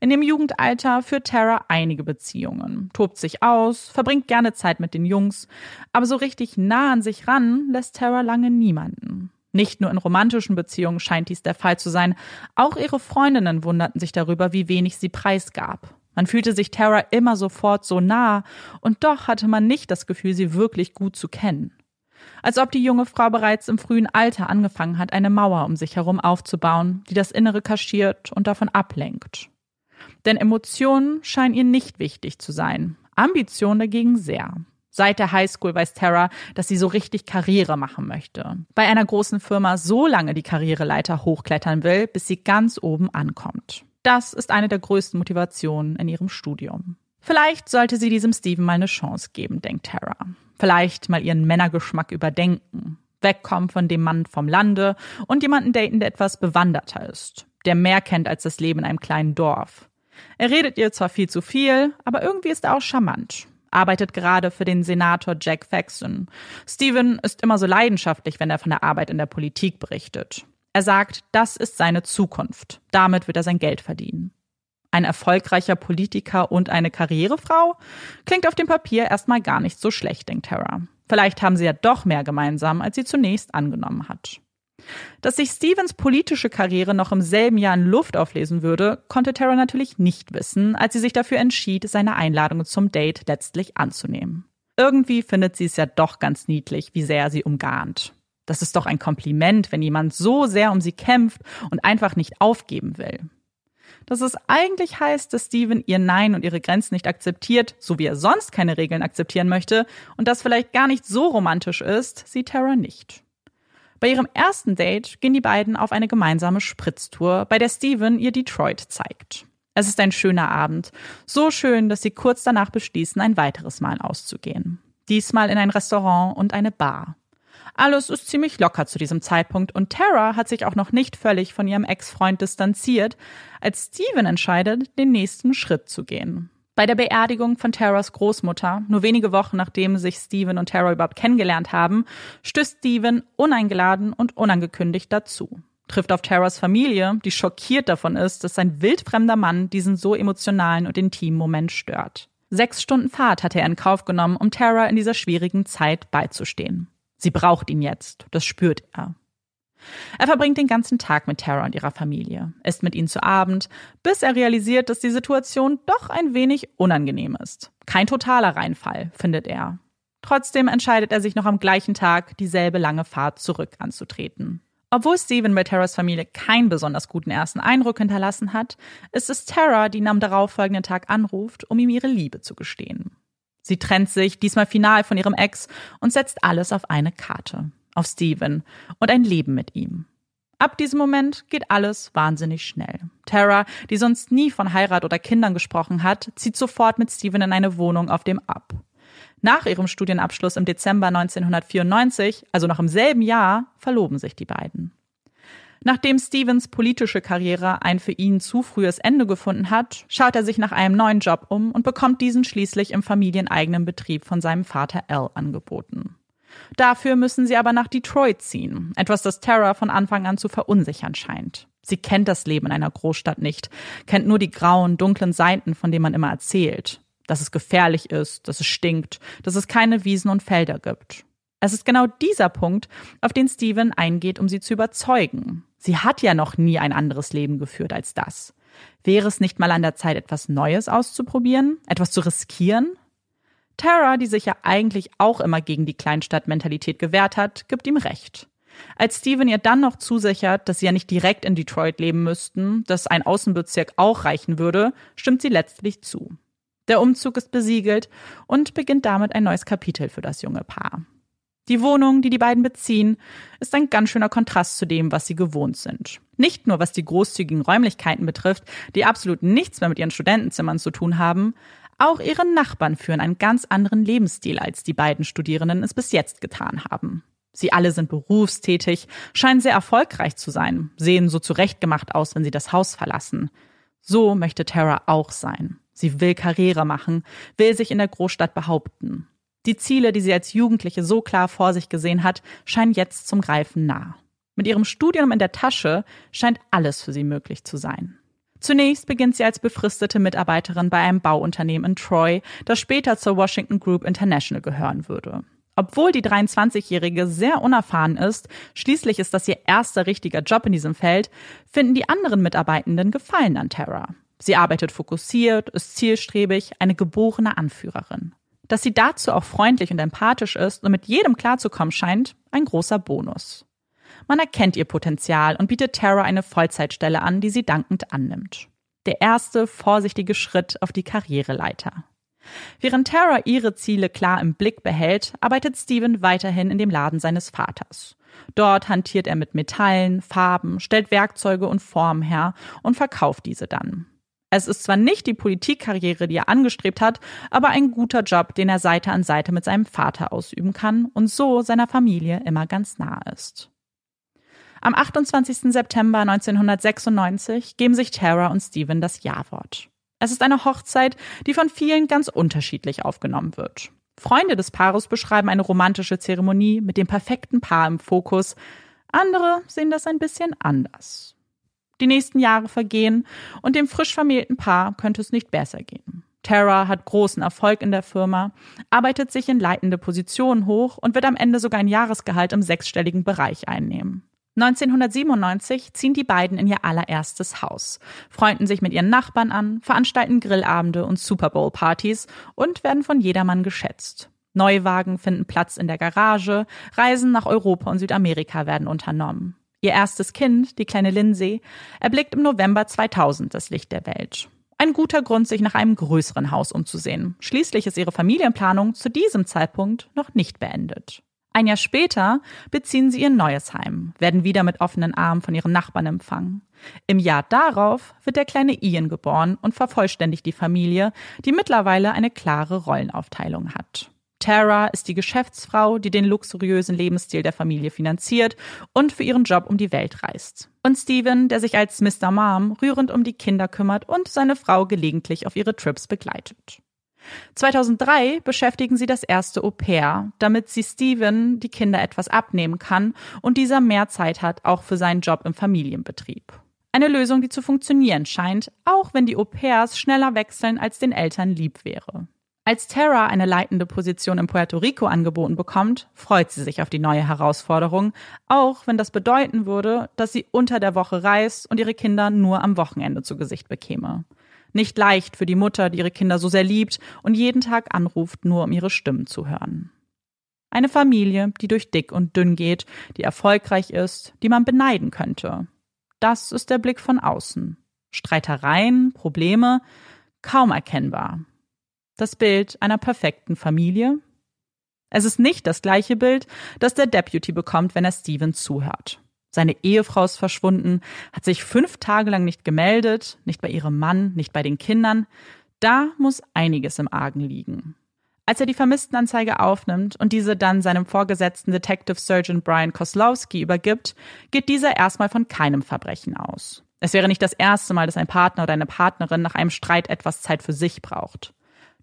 In dem Jugendalter führt Tara einige Beziehungen, tobt sich aus, verbringt gerne Zeit mit den Jungs, aber so richtig nah an sich ran lässt Tara lange niemanden. Nicht nur in romantischen Beziehungen scheint dies der Fall zu sein, auch ihre Freundinnen wunderten sich darüber, wie wenig sie preisgab. Man fühlte sich Tara immer sofort so nah, und doch hatte man nicht das Gefühl, sie wirklich gut zu kennen. Als ob die junge Frau bereits im frühen Alter angefangen hat, eine Mauer um sich herum aufzubauen, die das Innere kaschiert und davon ablenkt. Denn Emotionen scheinen ihr nicht wichtig zu sein, Ambition dagegen sehr. Seit der Highschool weiß Tara, dass sie so richtig Karriere machen möchte. Bei einer großen Firma so lange die Karriereleiter hochklettern will, bis sie ganz oben ankommt. Das ist eine der größten Motivationen in ihrem Studium. Vielleicht sollte sie diesem Steven mal eine Chance geben, denkt Tara. Vielleicht mal ihren Männergeschmack überdenken. Wegkommen von dem Mann vom Lande und jemanden daten, der etwas bewanderter ist, der mehr kennt als das Leben in einem kleinen Dorf. Er redet ihr zwar viel zu viel, aber irgendwie ist er auch charmant. Arbeitet gerade für den Senator Jack Faxon. Steven ist immer so leidenschaftlich, wenn er von der Arbeit in der Politik berichtet. Er sagt, das ist seine Zukunft. Damit wird er sein Geld verdienen. Ein erfolgreicher Politiker und eine Karrierefrau? Klingt auf dem Papier erstmal gar nicht so schlecht, denkt Tara. Vielleicht haben sie ja doch mehr gemeinsam, als sie zunächst angenommen hat. Dass sich Stevens politische Karriere noch im selben Jahr in Luft auflesen würde, konnte Tara natürlich nicht wissen, als sie sich dafür entschied, seine Einladung zum Date letztlich anzunehmen. Irgendwie findet sie es ja doch ganz niedlich, wie sehr sie umgarnt. Das ist doch ein Kompliment, wenn jemand so sehr um sie kämpft und einfach nicht aufgeben will. Dass es eigentlich heißt, dass Steven ihr Nein und ihre Grenzen nicht akzeptiert, so wie er sonst keine Regeln akzeptieren möchte, und das vielleicht gar nicht so romantisch ist, sieht Tara nicht. Bei ihrem ersten Date gehen die beiden auf eine gemeinsame Spritztour, bei der Steven ihr Detroit zeigt. Es ist ein schöner Abend, so schön, dass sie kurz danach beschließen, ein weiteres Mal auszugehen. Diesmal in ein Restaurant und eine Bar. Alles ist ziemlich locker zu diesem Zeitpunkt und Tara hat sich auch noch nicht völlig von ihrem Ex-Freund distanziert, als Steven entscheidet, den nächsten Schritt zu gehen. Bei der Beerdigung von Taras Großmutter, nur wenige Wochen nachdem sich Steven und Tara überhaupt kennengelernt haben, stößt Steven uneingeladen und unangekündigt dazu. Trifft auf Taras Familie, die schockiert davon ist, dass sein wildfremder Mann diesen so emotionalen und intimen Moment stört. Sechs Stunden Fahrt hat er in Kauf genommen, um Tara in dieser schwierigen Zeit beizustehen. Sie braucht ihn jetzt, das spürt er. Er verbringt den ganzen Tag mit Tara und ihrer Familie, isst mit ihnen zu Abend, bis er realisiert, dass die Situation doch ein wenig unangenehm ist. Kein totaler Reinfall, findet er. Trotzdem entscheidet er sich noch am gleichen Tag, dieselbe lange Fahrt zurück anzutreten. Obwohl Steven bei Terras Familie keinen besonders guten ersten Eindruck hinterlassen hat, ist es Tara, die ihn am darauffolgenden Tag anruft, um ihm ihre Liebe zu gestehen. Sie trennt sich, diesmal final von ihrem Ex, und setzt alles auf eine Karte. Auf Steven und ein Leben mit ihm. Ab diesem Moment geht alles wahnsinnig schnell. Tara, die sonst nie von Heirat oder Kindern gesprochen hat, zieht sofort mit Steven in eine Wohnung auf dem Ab. Nach ihrem Studienabschluss im Dezember 1994, also noch im selben Jahr, verloben sich die beiden. Nachdem Stevens politische Karriere ein für ihn zu frühes Ende gefunden hat, schaut er sich nach einem neuen Job um und bekommt diesen schließlich im familieneigenen Betrieb von seinem Vater Al angeboten. Dafür müssen sie aber nach Detroit ziehen, etwas, das Tara von Anfang an zu verunsichern scheint. Sie kennt das Leben in einer Großstadt nicht, kennt nur die grauen, dunklen Seiten, von denen man immer erzählt. Dass es gefährlich ist, dass es stinkt, dass es keine Wiesen und Felder gibt. Es ist genau dieser Punkt, auf den Steven eingeht, um sie zu überzeugen. Sie hat ja noch nie ein anderes Leben geführt als das. Wäre es nicht mal an der Zeit, etwas Neues auszuprobieren, etwas zu riskieren? Tara, die sich ja eigentlich auch immer gegen die Kleinstadtmentalität gewehrt hat, gibt ihm recht. Als Steven ihr dann noch zusichert, dass sie ja nicht direkt in Detroit leben müssten, dass ein Außenbezirk auch reichen würde, stimmt sie letztlich zu. Der Umzug ist besiegelt und beginnt damit ein neues Kapitel für das junge Paar. Die Wohnung, die die beiden beziehen, ist ein ganz schöner Kontrast zu dem, was sie gewohnt sind. Nicht nur was die großzügigen Räumlichkeiten betrifft, die absolut nichts mehr mit ihren Studentenzimmern zu tun haben, auch ihre Nachbarn führen einen ganz anderen Lebensstil, als die beiden Studierenden es bis jetzt getan haben. Sie alle sind berufstätig, scheinen sehr erfolgreich zu sein, sehen so zurechtgemacht aus, wenn sie das Haus verlassen. So möchte Tara auch sein. Sie will Karriere machen, will sich in der Großstadt behaupten. Die Ziele, die sie als Jugendliche so klar vor sich gesehen hat, scheinen jetzt zum Greifen nah. Mit ihrem Studium in der Tasche scheint alles für sie möglich zu sein. Zunächst beginnt sie als befristete Mitarbeiterin bei einem Bauunternehmen in Troy, das später zur Washington Group International gehören würde. Obwohl die 23-Jährige sehr unerfahren ist, schließlich ist das ihr erster richtiger Job in diesem Feld, finden die anderen Mitarbeitenden Gefallen an Tara. Sie arbeitet fokussiert, ist zielstrebig, eine geborene Anführerin. Dass sie dazu auch freundlich und empathisch ist und mit jedem klarzukommen scheint, ein großer Bonus. Man erkennt ihr Potenzial und bietet Tara eine Vollzeitstelle an, die sie dankend annimmt. Der erste vorsichtige Schritt auf die Karriereleiter. Während Tara ihre Ziele klar im Blick behält, arbeitet Steven weiterhin in dem Laden seines Vaters. Dort hantiert er mit Metallen, Farben, stellt Werkzeuge und Formen her und verkauft diese dann. Es ist zwar nicht die Politikkarriere, die er angestrebt hat, aber ein guter Job, den er Seite an Seite mit seinem Vater ausüben kann und so seiner Familie immer ganz nah ist. Am 28. September 1996 geben sich Tara und Steven das Ja-Wort. Es ist eine Hochzeit, die von vielen ganz unterschiedlich aufgenommen wird. Freunde des Paares beschreiben eine romantische Zeremonie mit dem perfekten Paar im Fokus. Andere sehen das ein bisschen anders. Die nächsten Jahre vergehen und dem frisch vermählten Paar könnte es nicht besser gehen. Tara hat großen Erfolg in der Firma, arbeitet sich in leitende Positionen hoch und wird am Ende sogar ein Jahresgehalt im sechsstelligen Bereich einnehmen. 1997 ziehen die beiden in ihr allererstes Haus, freunden sich mit ihren Nachbarn an, veranstalten Grillabende und Super Bowl Partys und werden von jedermann geschätzt. Neuwagen finden Platz in der Garage, Reisen nach Europa und Südamerika werden unternommen. Ihr erstes Kind, die kleine Lindsay, erblickt im November 2000 das Licht der Welt. Ein guter Grund, sich nach einem größeren Haus umzusehen. Schließlich ist ihre Familienplanung zu diesem Zeitpunkt noch nicht beendet. Ein Jahr später beziehen sie ihr neues Heim, werden wieder mit offenen Armen von ihren Nachbarn empfangen. Im Jahr darauf wird der kleine Ian geboren und vervollständigt die Familie, die mittlerweile eine klare Rollenaufteilung hat. Tara ist die Geschäftsfrau, die den luxuriösen Lebensstil der Familie finanziert und für ihren Job um die Welt reist. Und Steven, der sich als Mr. Mom rührend um die Kinder kümmert und seine Frau gelegentlich auf ihre Trips begleitet. 2003 beschäftigen sie das erste Au pair, damit sie Steven die Kinder etwas abnehmen kann und dieser mehr Zeit hat, auch für seinen Job im Familienbetrieb. Eine Lösung, die zu funktionieren scheint, auch wenn die Au pairs schneller wechseln, als den Eltern lieb wäre. Als Tara eine leitende Position in Puerto Rico angeboten bekommt, freut sie sich auf die neue Herausforderung, auch wenn das bedeuten würde, dass sie unter der Woche reist und ihre Kinder nur am Wochenende zu Gesicht bekäme. Nicht leicht für die Mutter, die ihre Kinder so sehr liebt und jeden Tag anruft, nur um ihre Stimmen zu hören. Eine Familie, die durch dick und dünn geht, die erfolgreich ist, die man beneiden könnte. Das ist der Blick von außen. Streitereien, Probleme, kaum erkennbar. Das Bild einer perfekten Familie? Es ist nicht das gleiche Bild, das der Deputy bekommt, wenn er Steven zuhört. Seine Ehefrau ist verschwunden, hat sich fünf Tage lang nicht gemeldet, nicht bei ihrem Mann, nicht bei den Kindern. Da muss einiges im Argen liegen. Als er die Vermisstenanzeige aufnimmt und diese dann seinem Vorgesetzten Detective Surgeon Brian Koslowski übergibt, geht dieser erstmal von keinem Verbrechen aus. Es wäre nicht das erste Mal, dass ein Partner oder eine Partnerin nach einem Streit etwas Zeit für sich braucht.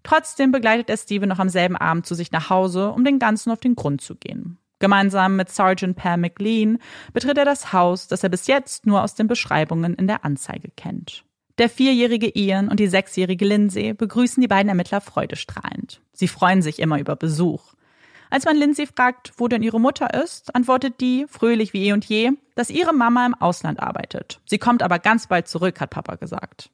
Trotzdem begleitet er Steven noch am selben Abend zu sich nach Hause, um den Ganzen auf den Grund zu gehen. Gemeinsam mit Sergeant Pam McLean betritt er das Haus, das er bis jetzt nur aus den Beschreibungen in der Anzeige kennt. Der vierjährige Ian und die sechsjährige Lindsay begrüßen die beiden Ermittler freudestrahlend. Sie freuen sich immer über Besuch. Als man Lindsay fragt, wo denn ihre Mutter ist, antwortet die, fröhlich wie eh und je, dass ihre Mama im Ausland arbeitet. Sie kommt aber ganz bald zurück, hat Papa gesagt.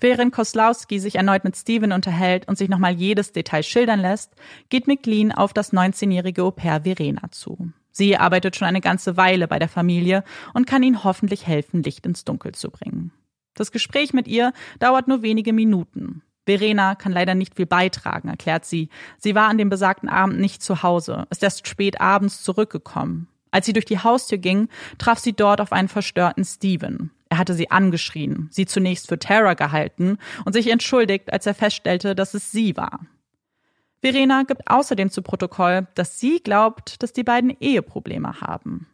Während Koslowski sich erneut mit Steven unterhält und sich nochmal jedes Detail schildern lässt, geht McLean auf das 19-jährige Au-pair Verena zu. Sie arbeitet schon eine ganze Weile bei der Familie und kann ihnen hoffentlich helfen, Licht ins Dunkel zu bringen. Das Gespräch mit ihr dauert nur wenige Minuten. Verena kann leider nicht viel beitragen, erklärt sie. Sie war an dem besagten Abend nicht zu Hause, ist erst spät abends zurückgekommen. Als sie durch die Haustür ging, traf sie dort auf einen verstörten Steven. Er hatte sie angeschrien, sie zunächst für Terror gehalten und sich entschuldigt, als er feststellte, dass es sie war. Verena gibt außerdem zu Protokoll, dass sie glaubt, dass die beiden Eheprobleme haben.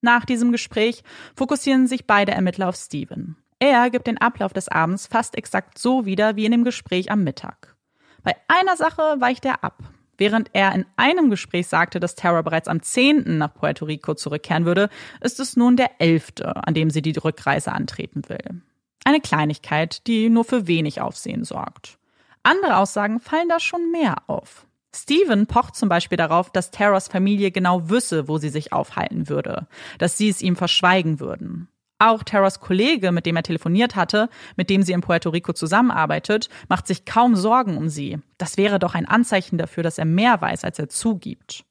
Nach diesem Gespräch fokussieren sich beide Ermittler auf Steven. Er gibt den Ablauf des Abends fast exakt so wieder wie in dem Gespräch am Mittag. Bei einer Sache weicht er ab. Während er in einem Gespräch sagte, dass Tara bereits am 10. nach Puerto Rico zurückkehren würde, ist es nun der 11., an dem sie die Rückreise antreten will. Eine Kleinigkeit, die nur für wenig Aufsehen sorgt. Andere Aussagen fallen da schon mehr auf. Steven pocht zum Beispiel darauf, dass Terras Familie genau wüsste, wo sie sich aufhalten würde, dass sie es ihm verschweigen würden. Auch Terras Kollege, mit dem er telefoniert hatte, mit dem sie in Puerto Rico zusammenarbeitet, macht sich kaum Sorgen um sie. Das wäre doch ein Anzeichen dafür, dass er mehr weiß, als er zugibt.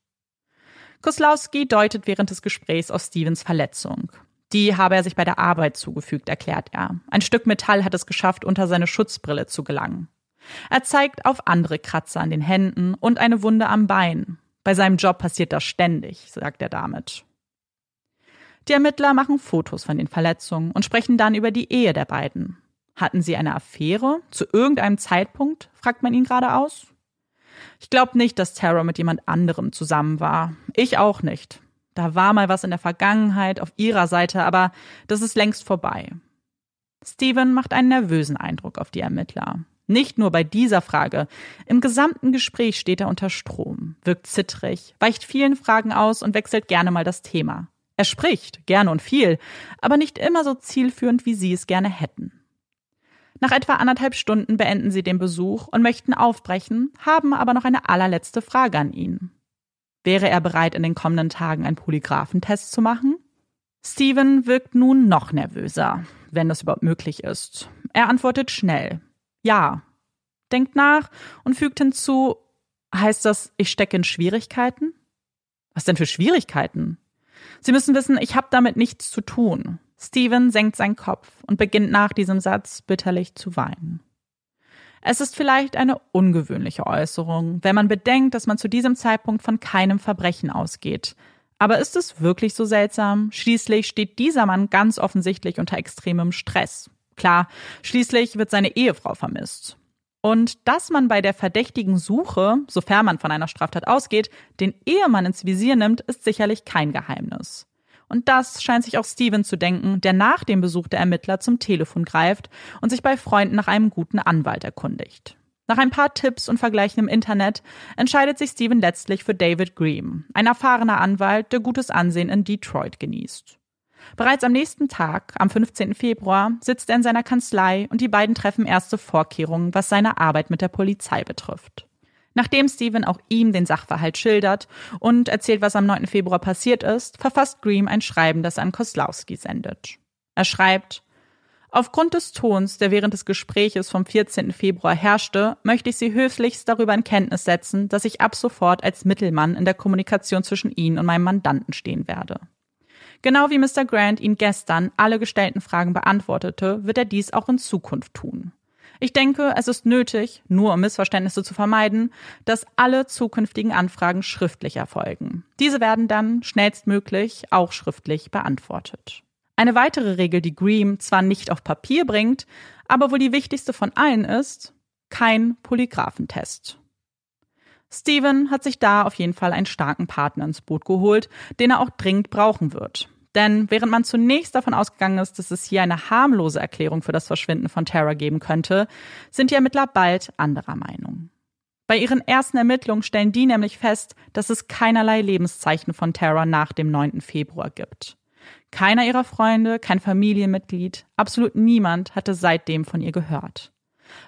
Koslowski deutet während des Gesprächs auf Stevens Verletzung. Die habe er sich bei der Arbeit zugefügt, erklärt er. Ein Stück Metall hat es geschafft, unter seine Schutzbrille zu gelangen. Er zeigt auf andere Kratzer an den Händen und eine Wunde am Bein. Bei seinem Job passiert das ständig, sagt er damit. Die Ermittler machen Fotos von den Verletzungen und sprechen dann über die Ehe der beiden. Hatten sie eine Affäre? Zu irgendeinem Zeitpunkt? fragt man ihn gerade aus. Ich glaube nicht, dass Tara mit jemand anderem zusammen war. Ich auch nicht. Da war mal was in der Vergangenheit auf ihrer Seite, aber das ist längst vorbei. Steven macht einen nervösen Eindruck auf die Ermittler. Nicht nur bei dieser Frage. Im gesamten Gespräch steht er unter Strom, wirkt zittrig, weicht vielen Fragen aus und wechselt gerne mal das Thema. Er spricht, gerne und viel, aber nicht immer so zielführend, wie Sie es gerne hätten. Nach etwa anderthalb Stunden beenden sie den Besuch und möchten aufbrechen, haben aber noch eine allerletzte Frage an ihn. Wäre er bereit, in den kommenden Tagen einen Polygraphentest zu machen? Steven wirkt nun noch nervöser, wenn das überhaupt möglich ist. Er antwortet schnell. Ja. Denkt nach und fügt hinzu, heißt das, ich stecke in Schwierigkeiten? Was denn für Schwierigkeiten? Sie müssen wissen, ich habe damit nichts zu tun. Steven senkt seinen Kopf und beginnt nach diesem Satz bitterlich zu weinen. Es ist vielleicht eine ungewöhnliche Äußerung, wenn man bedenkt, dass man zu diesem Zeitpunkt von keinem Verbrechen ausgeht. Aber ist es wirklich so seltsam? Schließlich steht dieser Mann ganz offensichtlich unter extremem Stress. Klar, schließlich wird seine Ehefrau vermisst. Und dass man bei der verdächtigen Suche, sofern man von einer Straftat ausgeht, den Ehemann ins Visier nimmt, ist sicherlich kein Geheimnis. Und das scheint sich auch Steven zu denken, der nach dem Besuch der Ermittler zum Telefon greift und sich bei Freunden nach einem guten Anwalt erkundigt. Nach ein paar Tipps und Vergleichen im Internet entscheidet sich Steven letztlich für David Green, ein erfahrener Anwalt, der gutes Ansehen in Detroit genießt. Bereits am nächsten Tag, am 15. Februar, sitzt er in seiner Kanzlei und die beiden treffen erste Vorkehrungen, was seine Arbeit mit der Polizei betrifft. Nachdem Steven auch ihm den Sachverhalt schildert und erzählt, was am 9. Februar passiert ist, verfasst Green ein Schreiben, das er an Koslowski sendet. Er schreibt, Aufgrund des Tons, der während des Gespräches vom 14. Februar herrschte, möchte ich Sie höflichst darüber in Kenntnis setzen, dass ich ab sofort als Mittelmann in der Kommunikation zwischen Ihnen und meinem Mandanten stehen werde. Genau wie Mr. Grant Ihnen gestern alle gestellten Fragen beantwortete, wird er dies auch in Zukunft tun. Ich denke, es ist nötig, nur um Missverständnisse zu vermeiden, dass alle zukünftigen Anfragen schriftlich erfolgen. Diese werden dann schnellstmöglich auch schriftlich beantwortet. Eine weitere Regel, die Green zwar nicht auf Papier bringt, aber wohl die wichtigste von allen ist, kein Polygraphentest. Steven hat sich da auf jeden Fall einen starken Partner ins Boot geholt, den er auch dringend brauchen wird. Denn während man zunächst davon ausgegangen ist, dass es hier eine harmlose Erklärung für das Verschwinden von Tara geben könnte, sind die Ermittler bald anderer Meinung. Bei ihren ersten Ermittlungen stellen die nämlich fest, dass es keinerlei Lebenszeichen von Tara nach dem 9. Februar gibt. Keiner ihrer Freunde, kein Familienmitglied, absolut niemand hatte seitdem von ihr gehört.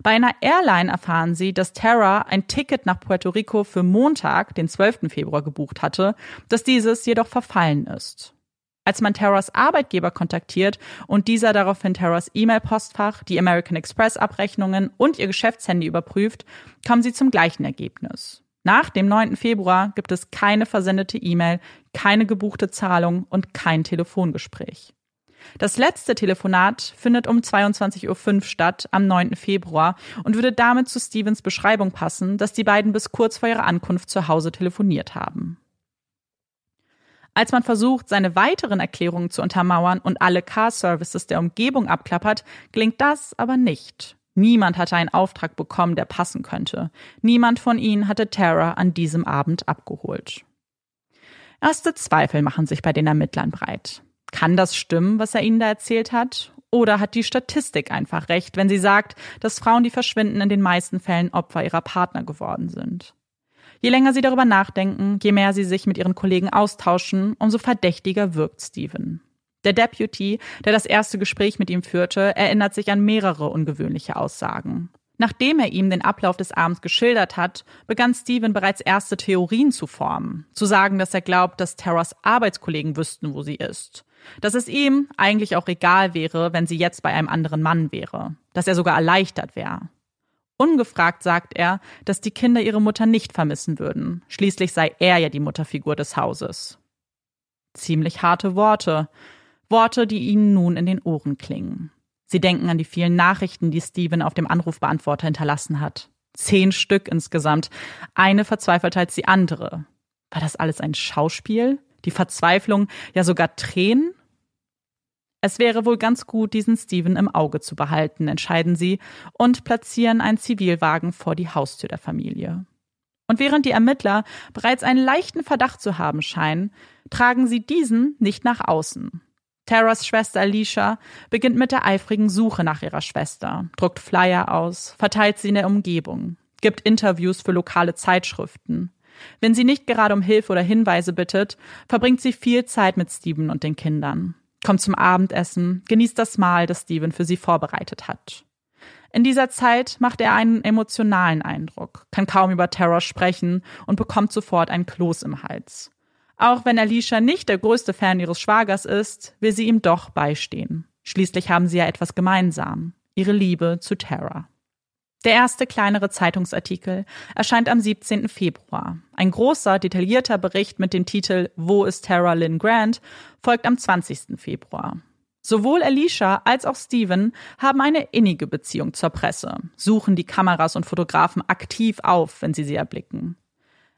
Bei einer Airline erfahren sie, dass Tara ein Ticket nach Puerto Rico für Montag, den 12. Februar, gebucht hatte, dass dieses jedoch verfallen ist. Als man Terras Arbeitgeber kontaktiert und dieser daraufhin Terras E-Mail-Postfach, die American Express-Abrechnungen und ihr Geschäftshandy überprüft, kommen sie zum gleichen Ergebnis. Nach dem 9. Februar gibt es keine versendete E-Mail, keine gebuchte Zahlung und kein Telefongespräch. Das letzte Telefonat findet um 22.05 Uhr statt am 9. Februar und würde damit zu Stevens Beschreibung passen, dass die beiden bis kurz vor ihrer Ankunft zu Hause telefoniert haben. Als man versucht, seine weiteren Erklärungen zu untermauern und alle Car-Services der Umgebung abklappert, gelingt das aber nicht. Niemand hatte einen Auftrag bekommen, der passen könnte. Niemand von ihnen hatte Tara an diesem Abend abgeholt. Erste Zweifel machen sich bei den Ermittlern breit. Kann das stimmen, was er ihnen da erzählt hat? Oder hat die Statistik einfach recht, wenn sie sagt, dass Frauen, die verschwinden, in den meisten Fällen Opfer ihrer Partner geworden sind? Je länger sie darüber nachdenken, je mehr sie sich mit ihren Kollegen austauschen, umso verdächtiger wirkt Steven. Der Deputy, der das erste Gespräch mit ihm führte, erinnert sich an mehrere ungewöhnliche Aussagen. Nachdem er ihm den Ablauf des Abends geschildert hat, begann Steven bereits erste Theorien zu formen. Zu sagen, dass er glaubt, dass Terras Arbeitskollegen wüssten, wo sie ist. Dass es ihm eigentlich auch egal wäre, wenn sie jetzt bei einem anderen Mann wäre. Dass er sogar erleichtert wäre. Ungefragt sagt er, dass die Kinder ihre Mutter nicht vermissen würden. Schließlich sei er ja die Mutterfigur des Hauses. Ziemlich harte Worte. Worte, die ihnen nun in den Ohren klingen. Sie denken an die vielen Nachrichten, die Steven auf dem Anrufbeantworter hinterlassen hat. Zehn Stück insgesamt. Eine verzweifelter als die andere. War das alles ein Schauspiel? Die Verzweiflung, ja sogar Tränen? Es wäre wohl ganz gut, diesen Steven im Auge zu behalten, entscheiden sie und platzieren einen Zivilwagen vor die Haustür der Familie. Und während die Ermittler bereits einen leichten Verdacht zu haben scheinen, tragen sie diesen nicht nach außen. Terras Schwester Alicia beginnt mit der eifrigen Suche nach ihrer Schwester, druckt Flyer aus, verteilt sie in der Umgebung, gibt Interviews für lokale Zeitschriften. Wenn sie nicht gerade um Hilfe oder Hinweise bittet, verbringt sie viel Zeit mit Steven und den Kindern kommt zum Abendessen, genießt das Mahl, das Steven für sie vorbereitet hat. In dieser Zeit macht er einen emotionalen Eindruck, kann kaum über Terror sprechen und bekommt sofort ein Kloß im Hals. Auch wenn Alicia nicht der größte Fan ihres Schwagers ist, will sie ihm doch beistehen. Schließlich haben sie ja etwas gemeinsam. Ihre Liebe zu Terra. Der erste kleinere Zeitungsartikel erscheint am 17. Februar. Ein großer, detaillierter Bericht mit dem Titel Wo ist Tara Lynn Grant folgt am 20. Februar. Sowohl Alicia als auch Steven haben eine innige Beziehung zur Presse, suchen die Kameras und Fotografen aktiv auf, wenn sie sie erblicken.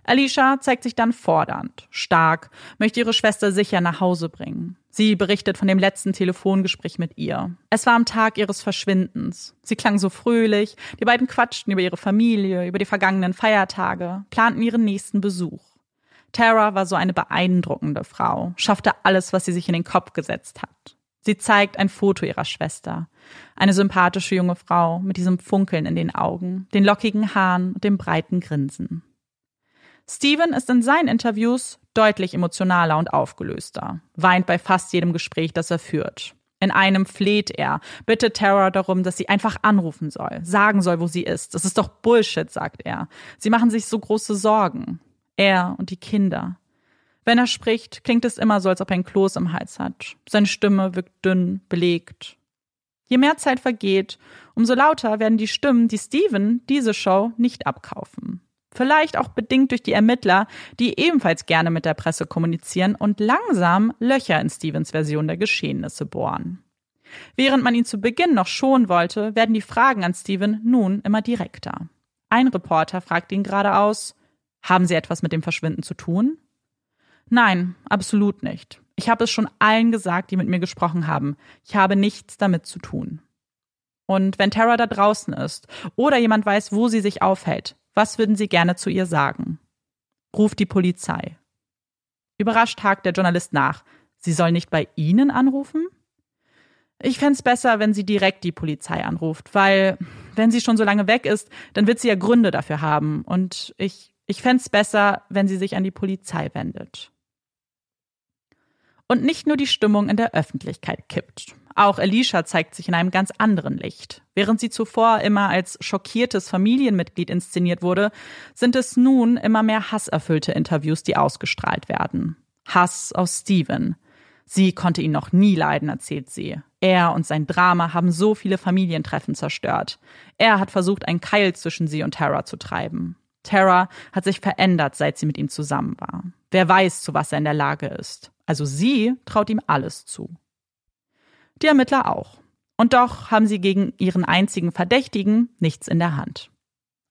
Alicia zeigt sich dann fordernd, stark, möchte ihre Schwester sicher nach Hause bringen. Sie berichtet von dem letzten Telefongespräch mit ihr. Es war am Tag ihres Verschwindens. Sie klang so fröhlich, die beiden quatschten über ihre Familie, über die vergangenen Feiertage, planten ihren nächsten Besuch. Tara war so eine beeindruckende Frau, schaffte alles, was sie sich in den Kopf gesetzt hat. Sie zeigt ein Foto ihrer Schwester. Eine sympathische junge Frau mit diesem Funkeln in den Augen, den lockigen Haaren und dem breiten Grinsen. Steven ist in seinen Interviews deutlich emotionaler und aufgelöster, weint bei fast jedem Gespräch, das er führt. In einem fleht er, bittet Tara darum, dass sie einfach anrufen soll, sagen soll, wo sie ist. Das ist doch Bullshit, sagt er. Sie machen sich so große Sorgen. Er und die Kinder. Wenn er spricht, klingt es immer so, als ob er ein Kloß im Hals hat. Seine Stimme wirkt dünn, belegt. Je mehr Zeit vergeht, umso lauter werden die Stimmen, die Steven diese Show nicht abkaufen. Vielleicht auch bedingt durch die Ermittler, die ebenfalls gerne mit der Presse kommunizieren und langsam Löcher in Stevens Version der Geschehnisse bohren. Während man ihn zu Beginn noch schonen wollte, werden die Fragen an Steven nun immer direkter. Ein Reporter fragt ihn geradeaus, haben Sie etwas mit dem Verschwinden zu tun? Nein, absolut nicht. Ich habe es schon allen gesagt, die mit mir gesprochen haben. Ich habe nichts damit zu tun. Und wenn Tara da draußen ist oder jemand weiß, wo sie sich aufhält, was würden Sie gerne zu ihr sagen? Ruft die Polizei. Überrascht hakt der Journalist nach. Sie soll nicht bei Ihnen anrufen? Ich fände es besser, wenn sie direkt die Polizei anruft, weil wenn sie schon so lange weg ist, dann wird sie ja Gründe dafür haben. Und ich, ich fände es besser, wenn sie sich an die Polizei wendet. Und nicht nur die Stimmung in der Öffentlichkeit kippt. Auch Alicia zeigt sich in einem ganz anderen Licht. Während sie zuvor immer als schockiertes Familienmitglied inszeniert wurde, sind es nun immer mehr hasserfüllte Interviews, die ausgestrahlt werden. Hass auf Steven. Sie konnte ihn noch nie leiden, erzählt sie. Er und sein Drama haben so viele Familientreffen zerstört. Er hat versucht, einen Keil zwischen sie und Tara zu treiben. Tara hat sich verändert, seit sie mit ihm zusammen war. Wer weiß, zu was er in der Lage ist. Also sie traut ihm alles zu die Ermittler auch. Und doch haben sie gegen ihren einzigen Verdächtigen nichts in der Hand.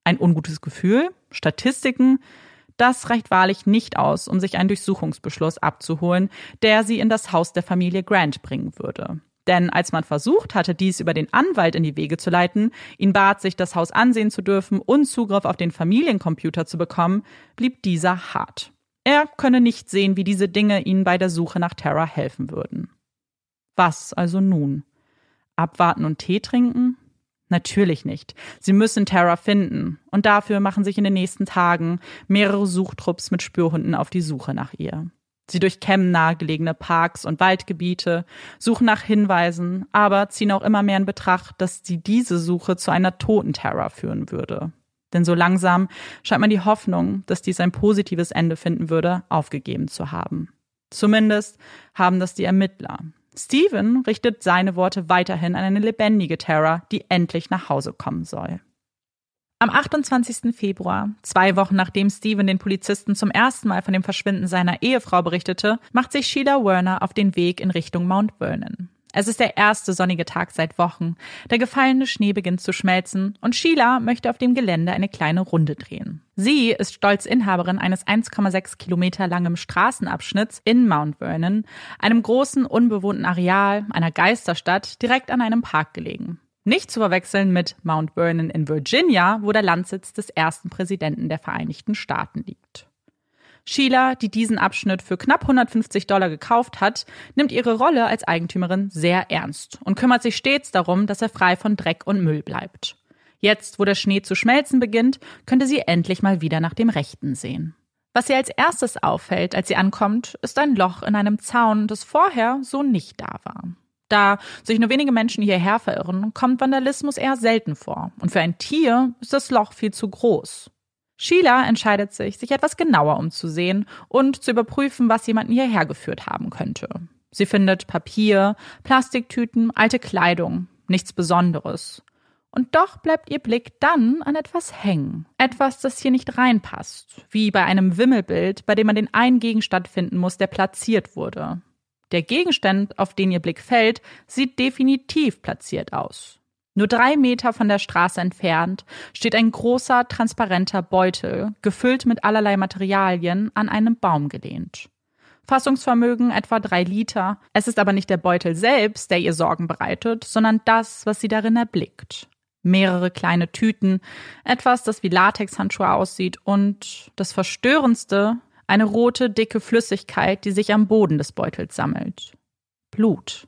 Ein ungutes Gefühl, Statistiken, das reicht wahrlich nicht aus, um sich einen Durchsuchungsbeschluss abzuholen, der sie in das Haus der Familie Grant bringen würde. Denn als man versucht hatte, dies über den Anwalt in die Wege zu leiten, ihn bat, sich das Haus ansehen zu dürfen und Zugriff auf den Familiencomputer zu bekommen, blieb dieser hart. Er könne nicht sehen, wie diese Dinge ihnen bei der Suche nach Terra helfen würden. Was also nun? Abwarten und Tee trinken? Natürlich nicht. Sie müssen Tara finden. Und dafür machen sich in den nächsten Tagen mehrere Suchtrupps mit Spürhunden auf die Suche nach ihr. Sie durchkämmen nahegelegene Parks und Waldgebiete, suchen nach Hinweisen, aber ziehen auch immer mehr in Betracht, dass sie diese Suche zu einer Totenterror führen würde. Denn so langsam scheint man die Hoffnung, dass dies ein positives Ende finden würde, aufgegeben zu haben. Zumindest haben das die Ermittler. Steven richtet seine Worte weiterhin an eine lebendige Terra, die endlich nach Hause kommen soll. Am 28. Februar, zwei Wochen nachdem Steven den Polizisten zum ersten Mal von dem Verschwinden seiner Ehefrau berichtete, macht sich Sheila Werner auf den Weg in Richtung Mount Vernon. Es ist der erste sonnige Tag seit Wochen. Der gefallene Schnee beginnt zu schmelzen und Sheila möchte auf dem Gelände eine kleine Runde drehen. Sie ist stolz Inhaberin eines 1,6 Kilometer langen Straßenabschnitts in Mount Vernon, einem großen unbewohnten Areal, einer Geisterstadt, direkt an einem Park gelegen. Nicht zu verwechseln mit Mount Vernon in Virginia, wo der Landsitz des ersten Präsidenten der Vereinigten Staaten liegt. Sheila, die diesen Abschnitt für knapp 150 Dollar gekauft hat, nimmt ihre Rolle als Eigentümerin sehr ernst und kümmert sich stets darum, dass er frei von Dreck und Müll bleibt. Jetzt, wo der Schnee zu schmelzen beginnt, könnte sie endlich mal wieder nach dem Rechten sehen. Was ihr als erstes auffällt, als sie ankommt, ist ein Loch in einem Zaun, das vorher so nicht da war. Da sich nur wenige Menschen hierher verirren, kommt Vandalismus eher selten vor. Und für ein Tier ist das Loch viel zu groß. Sheila entscheidet sich, sich etwas genauer umzusehen und zu überprüfen, was jemanden hierher geführt haben könnte. Sie findet Papier, Plastiktüten, alte Kleidung, nichts Besonderes. Und doch bleibt ihr Blick dann an etwas hängen. Etwas, das hier nicht reinpasst. Wie bei einem Wimmelbild, bei dem man den einen Gegenstand finden muss, der platziert wurde. Der Gegenstand, auf den ihr Blick fällt, sieht definitiv platziert aus. Nur drei Meter von der Straße entfernt steht ein großer, transparenter Beutel, gefüllt mit allerlei Materialien, an einem Baum gelehnt. Fassungsvermögen etwa drei Liter. Es ist aber nicht der Beutel selbst, der ihr Sorgen bereitet, sondern das, was sie darin erblickt. Mehrere kleine Tüten, etwas, das wie Latexhandschuhe aussieht und das Verstörendste, eine rote, dicke Flüssigkeit, die sich am Boden des Beutels sammelt. Blut.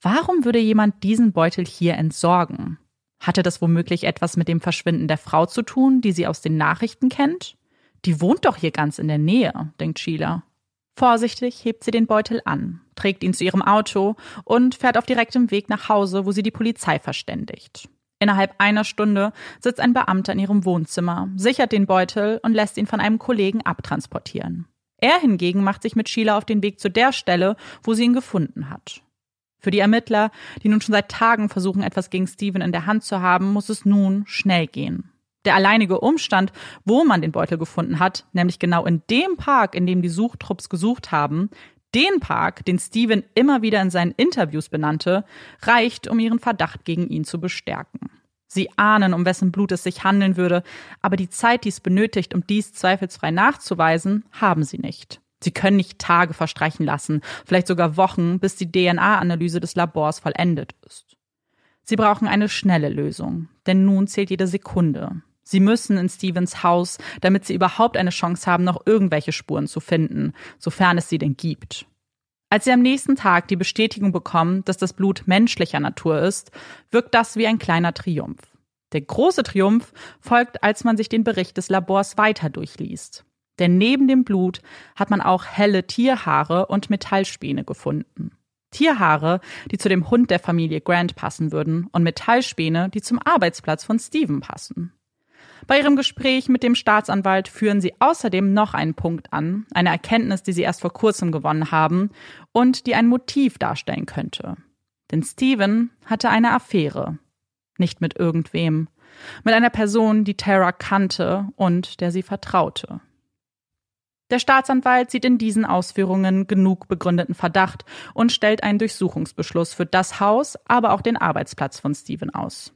Warum würde jemand diesen Beutel hier entsorgen? Hatte das womöglich etwas mit dem Verschwinden der Frau zu tun, die sie aus den Nachrichten kennt? Die wohnt doch hier ganz in der Nähe, denkt Sheila. Vorsichtig hebt sie den Beutel an, trägt ihn zu ihrem Auto und fährt auf direktem Weg nach Hause, wo sie die Polizei verständigt. Innerhalb einer Stunde sitzt ein Beamter in ihrem Wohnzimmer, sichert den Beutel und lässt ihn von einem Kollegen abtransportieren. Er hingegen macht sich mit Sheila auf den Weg zu der Stelle, wo sie ihn gefunden hat. Für die Ermittler, die nun schon seit Tagen versuchen, etwas gegen Steven in der Hand zu haben, muss es nun schnell gehen. Der alleinige Umstand, wo man den Beutel gefunden hat, nämlich genau in dem Park, in dem die Suchtrupps gesucht haben, den Park, den Steven immer wieder in seinen Interviews benannte, reicht, um ihren Verdacht gegen ihn zu bestärken. Sie ahnen, um wessen Blut es sich handeln würde, aber die Zeit, die es benötigt, um dies zweifelsfrei nachzuweisen, haben sie nicht. Sie können nicht Tage verstreichen lassen, vielleicht sogar Wochen, bis die DNA-Analyse des Labors vollendet ist. Sie brauchen eine schnelle Lösung, denn nun zählt jede Sekunde. Sie müssen in Stevens Haus, damit sie überhaupt eine Chance haben, noch irgendwelche Spuren zu finden, sofern es sie denn gibt. Als sie am nächsten Tag die Bestätigung bekommen, dass das Blut menschlicher Natur ist, wirkt das wie ein kleiner Triumph. Der große Triumph folgt, als man sich den Bericht des Labors weiter durchliest. Denn neben dem Blut hat man auch helle Tierhaare und Metallspäne gefunden. Tierhaare, die zu dem Hund der Familie Grant passen würden, und Metallspäne, die zum Arbeitsplatz von Steven passen. Bei ihrem Gespräch mit dem Staatsanwalt führen sie außerdem noch einen Punkt an, eine Erkenntnis, die sie erst vor kurzem gewonnen haben und die ein Motiv darstellen könnte. Denn Steven hatte eine Affäre. Nicht mit irgendwem. Mit einer Person, die Tara kannte und der sie vertraute. Der Staatsanwalt sieht in diesen Ausführungen genug begründeten Verdacht und stellt einen Durchsuchungsbeschluss für das Haus, aber auch den Arbeitsplatz von Steven aus.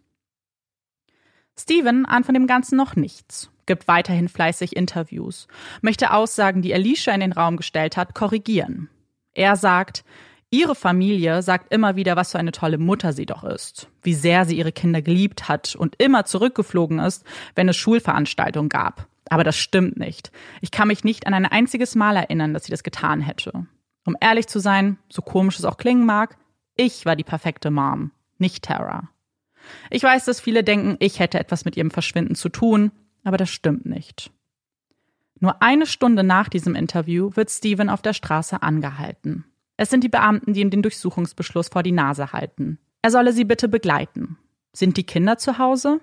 Steven ahnt von dem Ganzen noch nichts, gibt weiterhin fleißig Interviews, möchte Aussagen, die Alicia in den Raum gestellt hat, korrigieren. Er sagt, ihre Familie sagt immer wieder, was für eine tolle Mutter sie doch ist, wie sehr sie ihre Kinder geliebt hat und immer zurückgeflogen ist, wenn es Schulveranstaltungen gab. Aber das stimmt nicht. Ich kann mich nicht an ein einziges Mal erinnern, dass sie das getan hätte. Um ehrlich zu sein, so komisch es auch klingen mag, ich war die perfekte Mom, nicht Tara. Ich weiß, dass viele denken, ich hätte etwas mit ihrem Verschwinden zu tun, aber das stimmt nicht. Nur eine Stunde nach diesem Interview wird Steven auf der Straße angehalten. Es sind die Beamten, die ihm den Durchsuchungsbeschluss vor die Nase halten. Er solle sie bitte begleiten. Sind die Kinder zu Hause?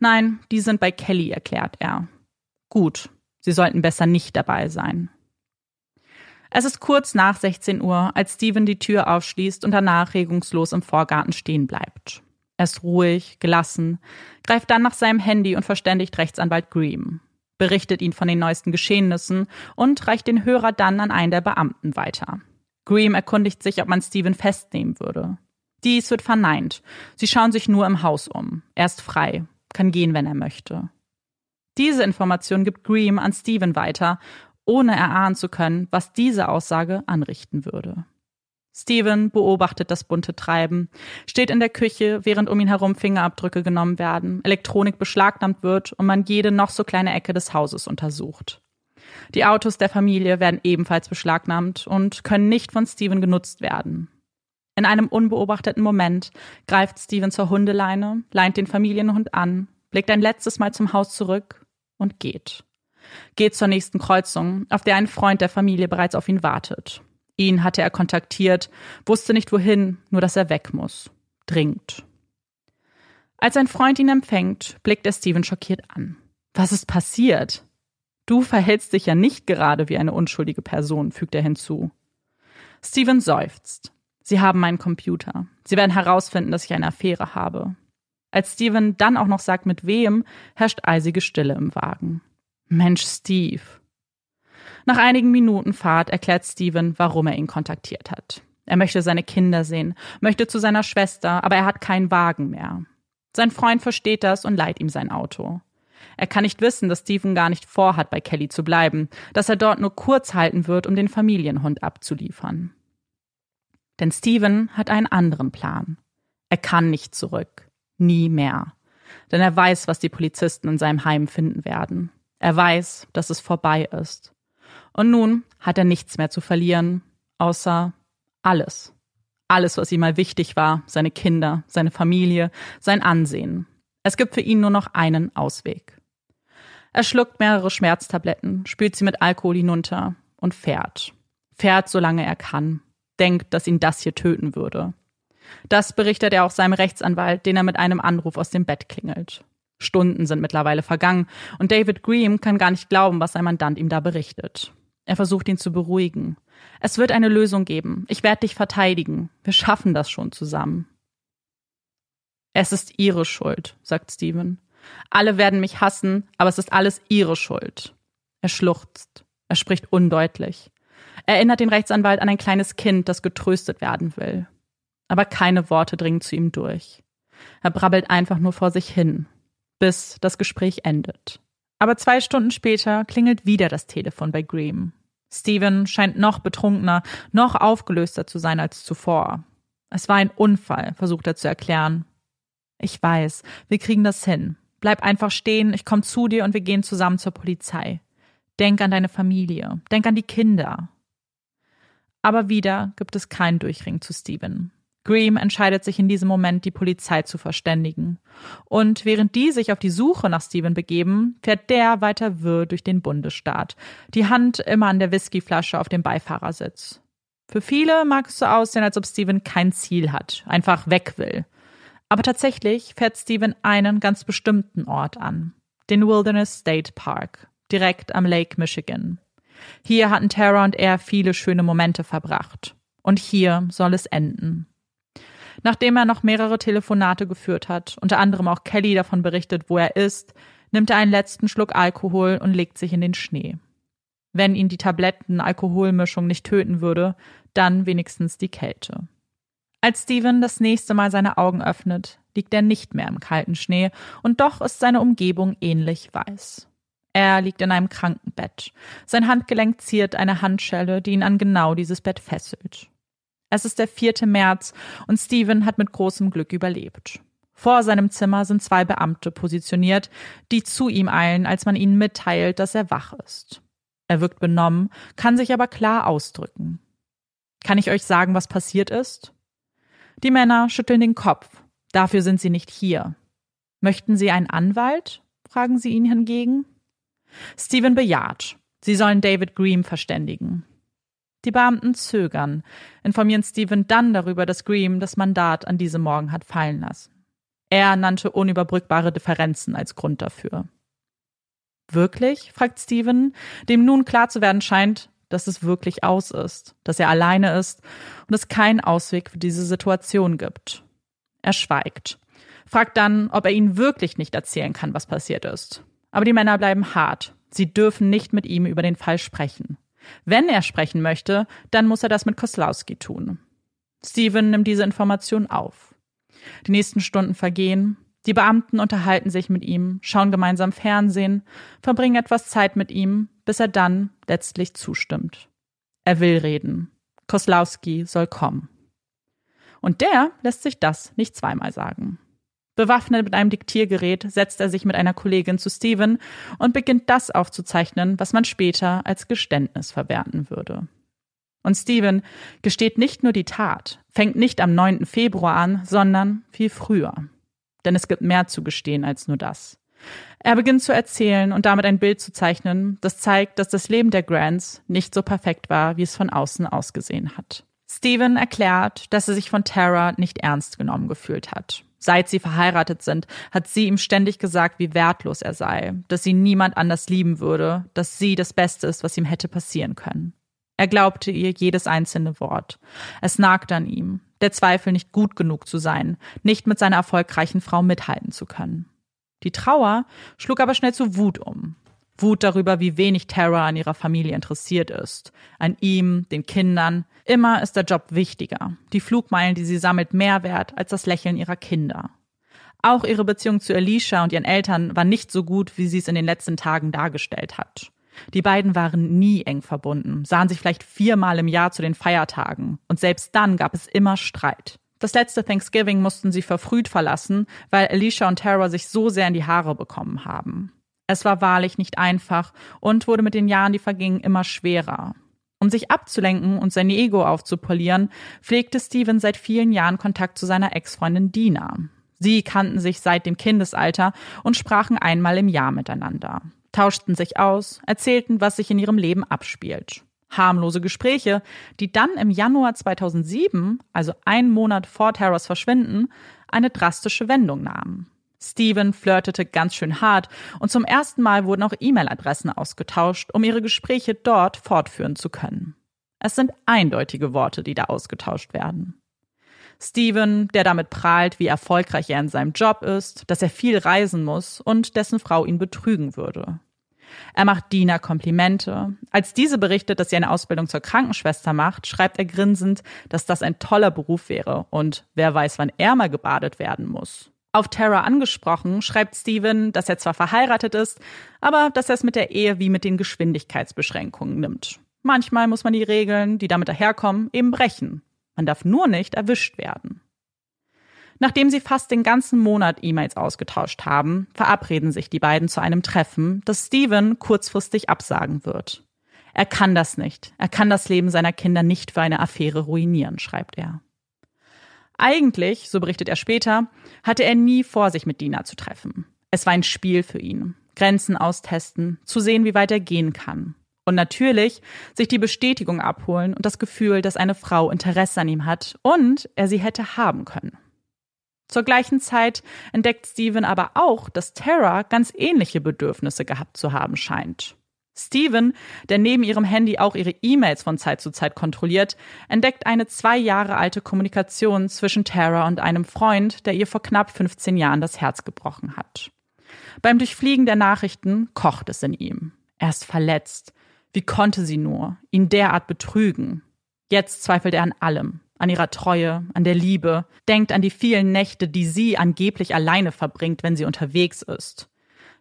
Nein, die sind bei Kelly, erklärt er. Gut, sie sollten besser nicht dabei sein. Es ist kurz nach 16 Uhr, als Steven die Tür aufschließt und danach regungslos im Vorgarten stehen bleibt. Er ist ruhig, gelassen, greift dann nach seinem Handy und verständigt Rechtsanwalt Green, berichtet ihn von den neuesten Geschehnissen und reicht den Hörer dann an einen der Beamten weiter. Green erkundigt sich, ob man Steven festnehmen würde. Dies wird verneint. Sie schauen sich nur im Haus um. Er ist frei, kann gehen, wenn er möchte. Diese Information gibt Green an Steven weiter, ohne erahnen zu können, was diese Aussage anrichten würde. Steven beobachtet das bunte Treiben, steht in der Küche, während um ihn herum Fingerabdrücke genommen werden, Elektronik beschlagnahmt wird und man jede noch so kleine Ecke des Hauses untersucht. Die Autos der Familie werden ebenfalls beschlagnahmt und können nicht von Steven genutzt werden. In einem unbeobachteten Moment greift Steven zur Hundeleine, leint den Familienhund an, blickt ein letztes Mal zum Haus zurück und geht. Geht zur nächsten Kreuzung, auf der ein Freund der Familie bereits auf ihn wartet. Ihn hatte er kontaktiert, wusste nicht wohin, nur dass er weg muss. Dringend. Als ein Freund ihn empfängt, blickt er Steven schockiert an. Was ist passiert? Du verhältst dich ja nicht gerade wie eine unschuldige Person, fügt er hinzu. Steven seufzt. Sie haben meinen Computer. Sie werden herausfinden, dass ich eine Affäre habe. Als Steven dann auch noch sagt, mit wem, herrscht eisige Stille im Wagen. Mensch, Steve. Nach einigen Minuten Fahrt erklärt Steven, warum er ihn kontaktiert hat. Er möchte seine Kinder sehen, möchte zu seiner Schwester, aber er hat keinen Wagen mehr. Sein Freund versteht das und leiht ihm sein Auto. Er kann nicht wissen, dass Steven gar nicht vorhat, bei Kelly zu bleiben, dass er dort nur kurz halten wird, um den Familienhund abzuliefern. Denn Steven hat einen anderen Plan. Er kann nicht zurück. Nie mehr. Denn er weiß, was die Polizisten in seinem Heim finden werden. Er weiß, dass es vorbei ist. Und nun hat er nichts mehr zu verlieren, außer alles. Alles, was ihm mal wichtig war, seine Kinder, seine Familie, sein Ansehen. Es gibt für ihn nur noch einen Ausweg. Er schluckt mehrere Schmerztabletten, spült sie mit Alkohol hinunter und fährt. Fährt, solange er kann. Denkt, dass ihn das hier töten würde. Das berichtet er auch seinem Rechtsanwalt, den er mit einem Anruf aus dem Bett klingelt. Stunden sind mittlerweile vergangen und David Green kann gar nicht glauben, was sein Mandant ihm da berichtet. Er versucht ihn zu beruhigen. Es wird eine Lösung geben. Ich werde dich verteidigen. Wir schaffen das schon zusammen. Es ist ihre Schuld, sagt Steven. Alle werden mich hassen, aber es ist alles ihre Schuld. Er schluchzt. Er spricht undeutlich. Er erinnert den Rechtsanwalt an ein kleines Kind, das getröstet werden will. Aber keine Worte dringen zu ihm durch. Er brabbelt einfach nur vor sich hin, bis das Gespräch endet. Aber zwei Stunden später klingelt wieder das Telefon bei Graham. Steven scheint noch betrunkener, noch aufgelöster zu sein als zuvor. Es war ein Unfall, versucht er zu erklären. Ich weiß, wir kriegen das hin. Bleib einfach stehen, ich komme zu dir und wir gehen zusammen zur Polizei. Denk an deine Familie, denk an die Kinder. Aber wieder gibt es keinen Durchring zu Steven. Green entscheidet sich in diesem Moment, die Polizei zu verständigen. Und während die sich auf die Suche nach Steven begeben, fährt der weiter wirr durch den Bundesstaat, die Hand immer an der Whiskyflasche auf dem Beifahrersitz. Für viele mag es so aussehen, als ob Steven kein Ziel hat, einfach weg will. Aber tatsächlich fährt Steven einen ganz bestimmten Ort an, den Wilderness State Park, direkt am Lake Michigan. Hier hatten Tara und er viele schöne Momente verbracht. Und hier soll es enden. Nachdem er noch mehrere Telefonate geführt hat, unter anderem auch Kelly davon berichtet, wo er ist, nimmt er einen letzten Schluck Alkohol und legt sich in den Schnee. Wenn ihn die Tabletten-Alkoholmischung nicht töten würde, dann wenigstens die Kälte. Als Steven das nächste Mal seine Augen öffnet, liegt er nicht mehr im kalten Schnee, und doch ist seine Umgebung ähnlich weiß. Er liegt in einem Krankenbett. Sein Handgelenk ziert eine Handschelle, die ihn an genau dieses Bett fesselt. Es ist der 4. März und Steven hat mit großem Glück überlebt. Vor seinem Zimmer sind zwei Beamte positioniert, die zu ihm eilen, als man ihnen mitteilt, dass er wach ist. Er wirkt benommen, kann sich aber klar ausdrücken. Kann ich euch sagen, was passiert ist? Die Männer schütteln den Kopf. Dafür sind sie nicht hier. Möchten Sie einen Anwalt? fragen sie ihn hingegen. Steven bejaht. Sie sollen David Green verständigen. Die Beamten zögern, informieren Steven dann darüber, dass Green das Mandat an diesem Morgen hat fallen lassen. Er nannte unüberbrückbare Differenzen als Grund dafür. Wirklich? fragt Steven, dem nun klar zu werden scheint, dass es wirklich aus ist, dass er alleine ist und es keinen Ausweg für diese Situation gibt. Er schweigt, fragt dann, ob er ihnen wirklich nicht erzählen kann, was passiert ist. Aber die Männer bleiben hart. Sie dürfen nicht mit ihm über den Fall sprechen. Wenn er sprechen möchte, dann muss er das mit Koslowski tun. Steven nimmt diese Information auf. Die nächsten Stunden vergehen. Die Beamten unterhalten sich mit ihm, schauen gemeinsam Fernsehen, verbringen etwas Zeit mit ihm, bis er dann letztlich zustimmt. Er will reden. Koslowski soll kommen. Und der lässt sich das nicht zweimal sagen. Bewaffnet mit einem Diktiergerät setzt er sich mit einer Kollegin zu Steven und beginnt das aufzuzeichnen, was man später als Geständnis verwerten würde. Und Steven gesteht nicht nur die Tat, fängt nicht am 9. Februar an, sondern viel früher. Denn es gibt mehr zu gestehen als nur das. Er beginnt zu erzählen und damit ein Bild zu zeichnen, das zeigt, dass das Leben der Grants nicht so perfekt war, wie es von außen ausgesehen hat. Steven erklärt, dass er sich von Tara nicht ernst genommen gefühlt hat. Seit sie verheiratet sind, hat sie ihm ständig gesagt, wie wertlos er sei, dass sie niemand anders lieben würde, dass sie das Beste ist, was ihm hätte passieren können. Er glaubte ihr jedes einzelne Wort. Es nagte an ihm, der Zweifel, nicht gut genug zu sein, nicht mit seiner erfolgreichen Frau mithalten zu können. Die Trauer schlug aber schnell zu Wut um. Wut darüber, wie wenig Tara an ihrer Familie interessiert ist. An ihm, den Kindern. Immer ist der Job wichtiger. Die Flugmeilen, die sie sammelt, mehr wert als das Lächeln ihrer Kinder. Auch ihre Beziehung zu Alicia und ihren Eltern war nicht so gut, wie sie es in den letzten Tagen dargestellt hat. Die beiden waren nie eng verbunden, sahen sich vielleicht viermal im Jahr zu den Feiertagen. Und selbst dann gab es immer Streit. Das letzte Thanksgiving mussten sie verfrüht verlassen, weil Alicia und Tara sich so sehr in die Haare bekommen haben. Es war wahrlich nicht einfach und wurde mit den Jahren, die vergingen, immer schwerer. Um sich abzulenken und sein Ego aufzupolieren, pflegte Steven seit vielen Jahren Kontakt zu seiner Ex-Freundin Dina. Sie kannten sich seit dem Kindesalter und sprachen einmal im Jahr miteinander, tauschten sich aus, erzählten, was sich in ihrem Leben abspielt. Harmlose Gespräche, die dann im Januar 2007, also einen Monat vor Terrors Verschwinden, eine drastische Wendung nahmen. Steven flirtete ganz schön hart und zum ersten Mal wurden auch E-Mail-Adressen ausgetauscht, um ihre Gespräche dort fortführen zu können. Es sind eindeutige Worte, die da ausgetauscht werden. Steven, der damit prahlt, wie erfolgreich er in seinem Job ist, dass er viel reisen muss und dessen Frau ihn betrügen würde. Er macht Dina Komplimente. Als diese berichtet, dass sie eine Ausbildung zur Krankenschwester macht, schreibt er grinsend, dass das ein toller Beruf wäre und wer weiß, wann er mal gebadet werden muss. Auf Tara angesprochen, schreibt Steven, dass er zwar verheiratet ist, aber dass er es mit der Ehe wie mit den Geschwindigkeitsbeschränkungen nimmt. Manchmal muss man die Regeln, die damit daherkommen, eben brechen. Man darf nur nicht erwischt werden. Nachdem sie fast den ganzen Monat E-Mails ausgetauscht haben, verabreden sich die beiden zu einem Treffen, das Steven kurzfristig absagen wird. Er kann das nicht. Er kann das Leben seiner Kinder nicht für eine Affäre ruinieren, schreibt er. Eigentlich, so berichtet er später, hatte er nie vor, sich mit Dina zu treffen. Es war ein Spiel für ihn. Grenzen austesten, zu sehen, wie weit er gehen kann. Und natürlich sich die Bestätigung abholen und das Gefühl, dass eine Frau Interesse an ihm hat und er sie hätte haben können. Zur gleichen Zeit entdeckt Steven aber auch, dass Tara ganz ähnliche Bedürfnisse gehabt zu haben scheint. Steven, der neben ihrem Handy auch ihre E-Mails von Zeit zu Zeit kontrolliert, entdeckt eine zwei Jahre alte Kommunikation zwischen Tara und einem Freund, der ihr vor knapp 15 Jahren das Herz gebrochen hat. Beim Durchfliegen der Nachrichten kocht es in ihm. Er ist verletzt. Wie konnte sie nur ihn derart betrügen? Jetzt zweifelt er an allem, an ihrer Treue, an der Liebe, denkt an die vielen Nächte, die sie angeblich alleine verbringt, wenn sie unterwegs ist.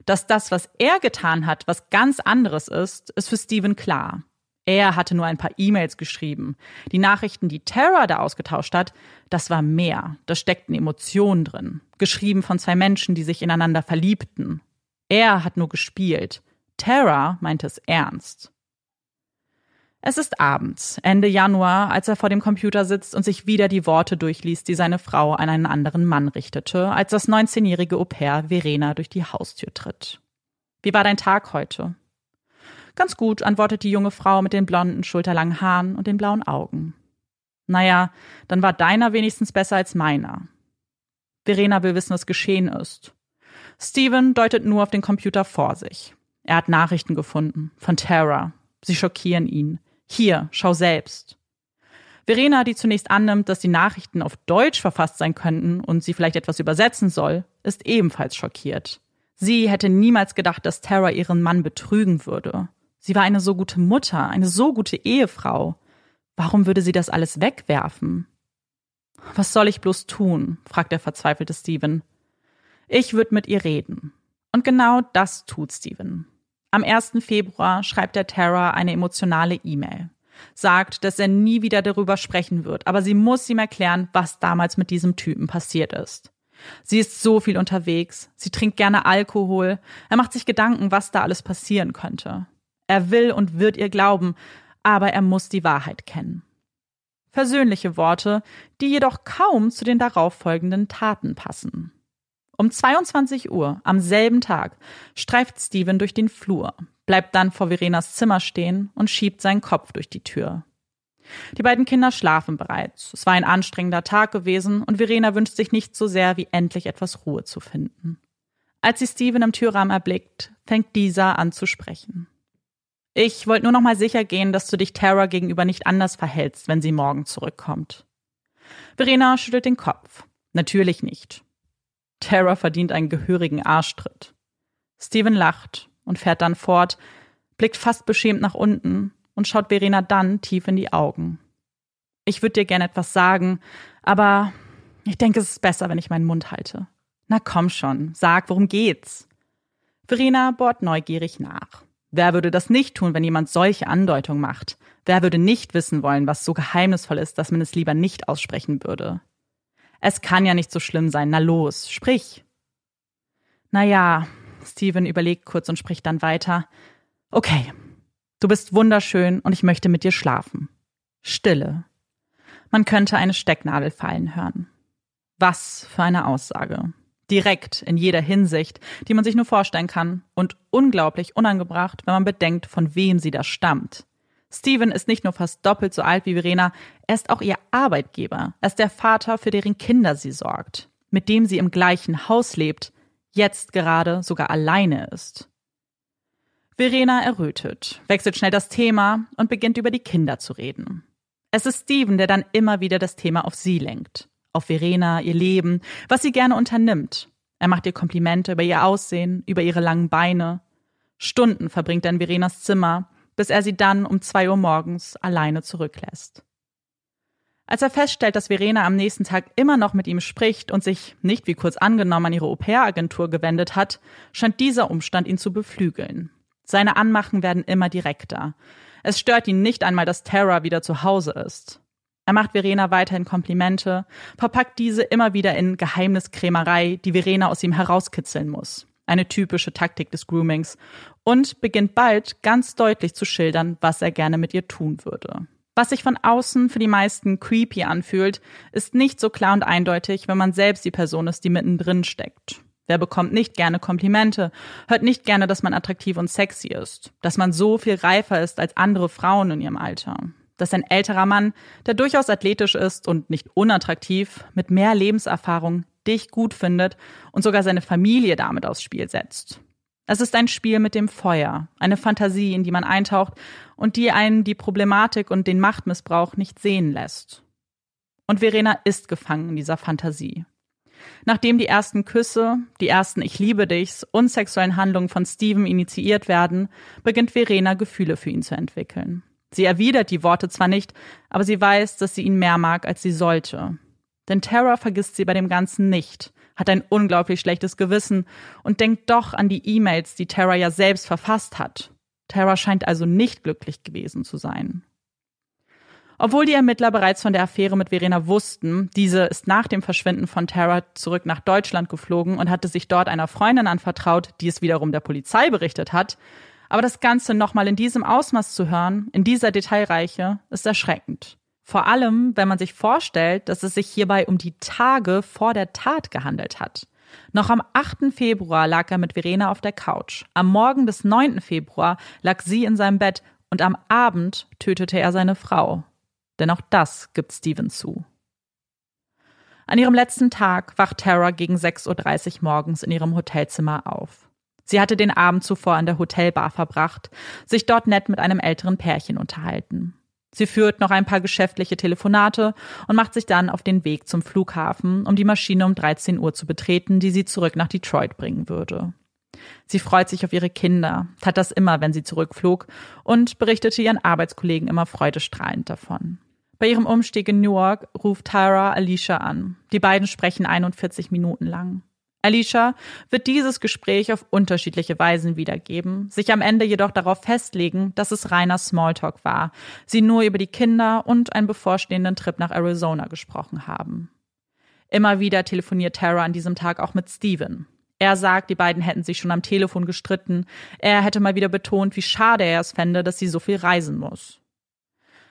Dass das, was er getan hat, was ganz anderes ist, ist für Steven klar. Er hatte nur ein paar E-Mails geschrieben. Die Nachrichten, die Tara da ausgetauscht hat, das war mehr. Da steckten Emotionen drin. Geschrieben von zwei Menschen, die sich ineinander verliebten. Er hat nur gespielt. Tara meinte es ernst. Es ist abends, Ende Januar, als er vor dem Computer sitzt und sich wieder die Worte durchliest, die seine Frau an einen anderen Mann richtete, als das 19-jährige Au-pair Verena durch die Haustür tritt. Wie war dein Tag heute? Ganz gut, antwortet die junge Frau mit den blonden, schulterlangen Haaren und den blauen Augen. Naja, dann war deiner wenigstens besser als meiner. Verena will wissen, was geschehen ist. Steven deutet nur auf den Computer vor sich. Er hat Nachrichten gefunden. Von Tara. Sie schockieren ihn. Hier, schau selbst. Verena, die zunächst annimmt, dass die Nachrichten auf Deutsch verfasst sein könnten und sie vielleicht etwas übersetzen soll, ist ebenfalls schockiert. Sie hätte niemals gedacht, dass Tara ihren Mann betrügen würde. Sie war eine so gute Mutter, eine so gute Ehefrau. Warum würde sie das alles wegwerfen? Was soll ich bloß tun? fragt der verzweifelte Steven. Ich würde mit ihr reden. Und genau das tut Steven. Am 1. Februar schreibt er Tara eine emotionale E-Mail. Sagt, dass er nie wieder darüber sprechen wird, aber sie muss ihm erklären, was damals mit diesem Typen passiert ist. Sie ist so viel unterwegs, sie trinkt gerne Alkohol, er macht sich Gedanken, was da alles passieren könnte. Er will und wird ihr glauben, aber er muss die Wahrheit kennen. Versöhnliche Worte, die jedoch kaum zu den darauffolgenden Taten passen. Um 22 Uhr am selben Tag streift Steven durch den Flur, bleibt dann vor Verenas Zimmer stehen und schiebt seinen Kopf durch die Tür. Die beiden Kinder schlafen bereits. Es war ein anstrengender Tag gewesen und Verena wünscht sich nicht so sehr, wie endlich etwas Ruhe zu finden. Als sie Steven im Türrahmen erblickt, fängt dieser an zu sprechen. Ich wollte nur noch mal sicher gehen, dass du dich Tara gegenüber nicht anders verhältst, wenn sie morgen zurückkommt. Verena schüttelt den Kopf. Natürlich nicht. Tara verdient einen gehörigen Arschtritt. Steven lacht und fährt dann fort, blickt fast beschämt nach unten und schaut Verena dann tief in die Augen. Ich würde dir gern etwas sagen, aber ich denke, es ist besser, wenn ich meinen Mund halte. Na komm schon, sag, worum geht's? Verena bohrt neugierig nach. Wer würde das nicht tun, wenn jemand solche Andeutungen macht? Wer würde nicht wissen wollen, was so geheimnisvoll ist, dass man es lieber nicht aussprechen würde? Es kann ja nicht so schlimm sein. Na los, sprich. Na ja, Steven überlegt kurz und spricht dann weiter. Okay, du bist wunderschön und ich möchte mit dir schlafen. Stille. Man könnte eine Stecknadel fallen hören. Was für eine Aussage direkt in jeder Hinsicht, die man sich nur vorstellen kann und unglaublich unangebracht, wenn man bedenkt, von wem sie da stammt. Steven ist nicht nur fast doppelt so alt wie Verena, er ist auch ihr Arbeitgeber. Er ist der Vater, für deren Kinder sie sorgt, mit dem sie im gleichen Haus lebt, jetzt gerade sogar alleine ist. Verena errötet, wechselt schnell das Thema und beginnt über die Kinder zu reden. Es ist Steven, der dann immer wieder das Thema auf sie lenkt auf Verena, ihr Leben, was sie gerne unternimmt. Er macht ihr Komplimente über ihr Aussehen, über ihre langen Beine. Stunden verbringt er in Verenas Zimmer, bis er sie dann um zwei Uhr morgens alleine zurücklässt. Als er feststellt, dass Verena am nächsten Tag immer noch mit ihm spricht und sich nicht wie kurz angenommen an ihre Au-pair-Agentur gewendet hat, scheint dieser Umstand ihn zu beflügeln. Seine Anmachen werden immer direkter. Es stört ihn nicht einmal, dass Tara wieder zu Hause ist. Er macht Verena weiterhin Komplimente, verpackt diese immer wieder in Geheimniskrämerei, die Verena aus ihm herauskitzeln muss. Eine typische Taktik des Groomings. Und beginnt bald ganz deutlich zu schildern, was er gerne mit ihr tun würde. Was sich von außen für die meisten creepy anfühlt, ist nicht so klar und eindeutig, wenn man selbst die Person ist, die mittendrin steckt. Wer bekommt nicht gerne Komplimente, hört nicht gerne, dass man attraktiv und sexy ist, dass man so viel reifer ist als andere Frauen in ihrem Alter dass ein älterer Mann, der durchaus athletisch ist und nicht unattraktiv, mit mehr Lebenserfahrung dich gut findet und sogar seine Familie damit aufs Spiel setzt. Es ist ein Spiel mit dem Feuer, eine Fantasie, in die man eintaucht und die einen die Problematik und den Machtmissbrauch nicht sehen lässt. Und Verena ist gefangen in dieser Fantasie. Nachdem die ersten Küsse, die ersten Ich liebe dichs und sexuellen Handlungen von Steven initiiert werden, beginnt Verena Gefühle für ihn zu entwickeln. Sie erwidert die Worte zwar nicht, aber sie weiß, dass sie ihn mehr mag, als sie sollte. Denn Tara vergisst sie bei dem Ganzen nicht, hat ein unglaublich schlechtes Gewissen und denkt doch an die E-Mails, die Tara ja selbst verfasst hat. Tara scheint also nicht glücklich gewesen zu sein. Obwohl die Ermittler bereits von der Affäre mit Verena wussten, diese ist nach dem Verschwinden von Tara zurück nach Deutschland geflogen und hatte sich dort einer Freundin anvertraut, die es wiederum der Polizei berichtet hat, aber das Ganze nochmal in diesem Ausmaß zu hören, in dieser Detailreiche, ist erschreckend. Vor allem, wenn man sich vorstellt, dass es sich hierbei um die Tage vor der Tat gehandelt hat. Noch am 8. Februar lag er mit Verena auf der Couch. Am Morgen des 9. Februar lag sie in seinem Bett und am Abend tötete er seine Frau. Denn auch das gibt Steven zu. An ihrem letzten Tag wacht Tara gegen 6.30 Uhr morgens in ihrem Hotelzimmer auf. Sie hatte den Abend zuvor an der Hotelbar verbracht, sich dort nett mit einem älteren Pärchen unterhalten. Sie führt noch ein paar geschäftliche Telefonate und macht sich dann auf den Weg zum Flughafen, um die Maschine um 13 Uhr zu betreten, die sie zurück nach Detroit bringen würde. Sie freut sich auf ihre Kinder, tat das immer, wenn sie zurückflog und berichtete ihren Arbeitskollegen immer freudestrahlend davon. Bei ihrem Umstieg in Newark ruft Tyra Alicia an. Die beiden sprechen 41 Minuten lang. Alicia wird dieses Gespräch auf unterschiedliche Weisen wiedergeben, sich am Ende jedoch darauf festlegen, dass es reiner Smalltalk war, sie nur über die Kinder und einen bevorstehenden Trip nach Arizona gesprochen haben. Immer wieder telefoniert Tara an diesem Tag auch mit Steven. Er sagt, die beiden hätten sich schon am Telefon gestritten. Er hätte mal wieder betont, wie schade er es fände, dass sie so viel reisen muss.